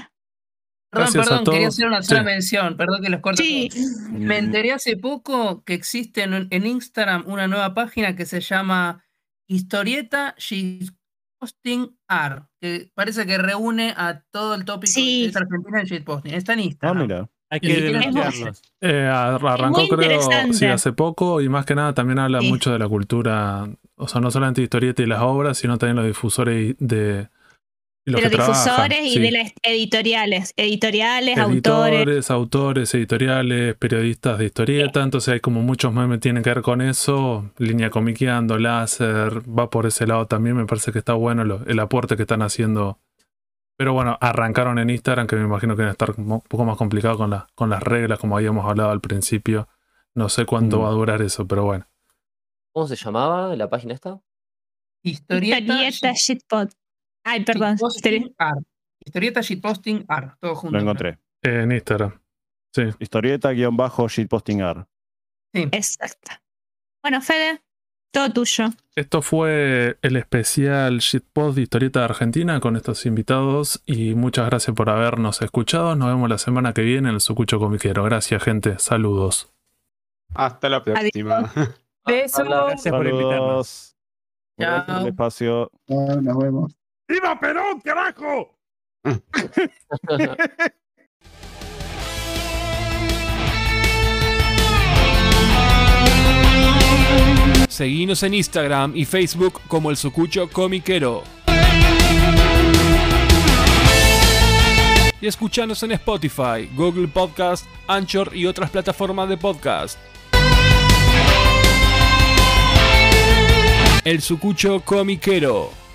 Speaker 5: Perdón,
Speaker 1: Gracias
Speaker 5: perdón, quería hacer una sola
Speaker 1: Sí.
Speaker 5: mención, perdón que los corto. a
Speaker 2: Sí.
Speaker 5: Me enteré hace poco que existe en, en Instagram una nueva página que se llama Historieta Shitposting Art, que parece que reúne a todo el tópico
Speaker 2: Sí.
Speaker 5: de argentina en shitposting. Está en
Speaker 6: Ah,
Speaker 5: Instagram.
Speaker 6: mira.
Speaker 7: Hay que denunciarlos.
Speaker 1: Eh, ar- arrancó creo sí, hace poco y más que nada también habla
Speaker 2: Sí.
Speaker 1: mucho de la cultura, o sea, no solamente historieta y las obras, sino también los difusores de
Speaker 2: de los
Speaker 1: trabajan,
Speaker 2: difusores y
Speaker 1: sí.
Speaker 2: de las editoriales. Editoriales, autores.
Speaker 1: Editores, autores, editoriales, periodistas de historieta, entonces hay como muchos memes que tienen que ver con eso, línea comiqueando, láser, va por ese lado también, me parece que está bueno lo- el aporte que están haciendo. Pero bueno, arrancaron en Instagram, que me imagino que van a estar un poco más complicado con, la- con las reglas, como habíamos hablado al principio. No sé cuánto
Speaker 6: Mm.
Speaker 1: va a durar eso, pero bueno.
Speaker 4: ¿Cómo se llamaba la página esta?
Speaker 5: Historieta,
Speaker 2: Historieta Shitpot. Ay, perdón.
Speaker 5: Shitposting Art. Historieta Shitposting Art, todo junto.
Speaker 6: Lo encontré.
Speaker 1: En Instagram. Sí.
Speaker 6: Historieta-shitpostingar.
Speaker 2: Exacto. Bueno, Fede, todo tuyo.
Speaker 1: Esto fue el especial Shitpost de Historieta de Argentina con estos invitados y muchas gracias por habernos escuchado. Nos vemos la semana que viene en el Sucucho Comiquero. Gracias, gente. Saludos.
Speaker 10: Hasta la próxima.
Speaker 3: Besos.
Speaker 7: Gracias por invitarnos.
Speaker 5: Chao.
Speaker 6: el espacio.
Speaker 8: Chao, nos vemos.
Speaker 7: ¡Viva Perón, carajo! [LAUGHS]
Speaker 11: Seguinos en Instagram y Facebook como el Sucucho Comiquero. Y escuchanos en Spotify, Google Podcast, Anchor y otras plataformas de podcast. El Sucucho Comiquero.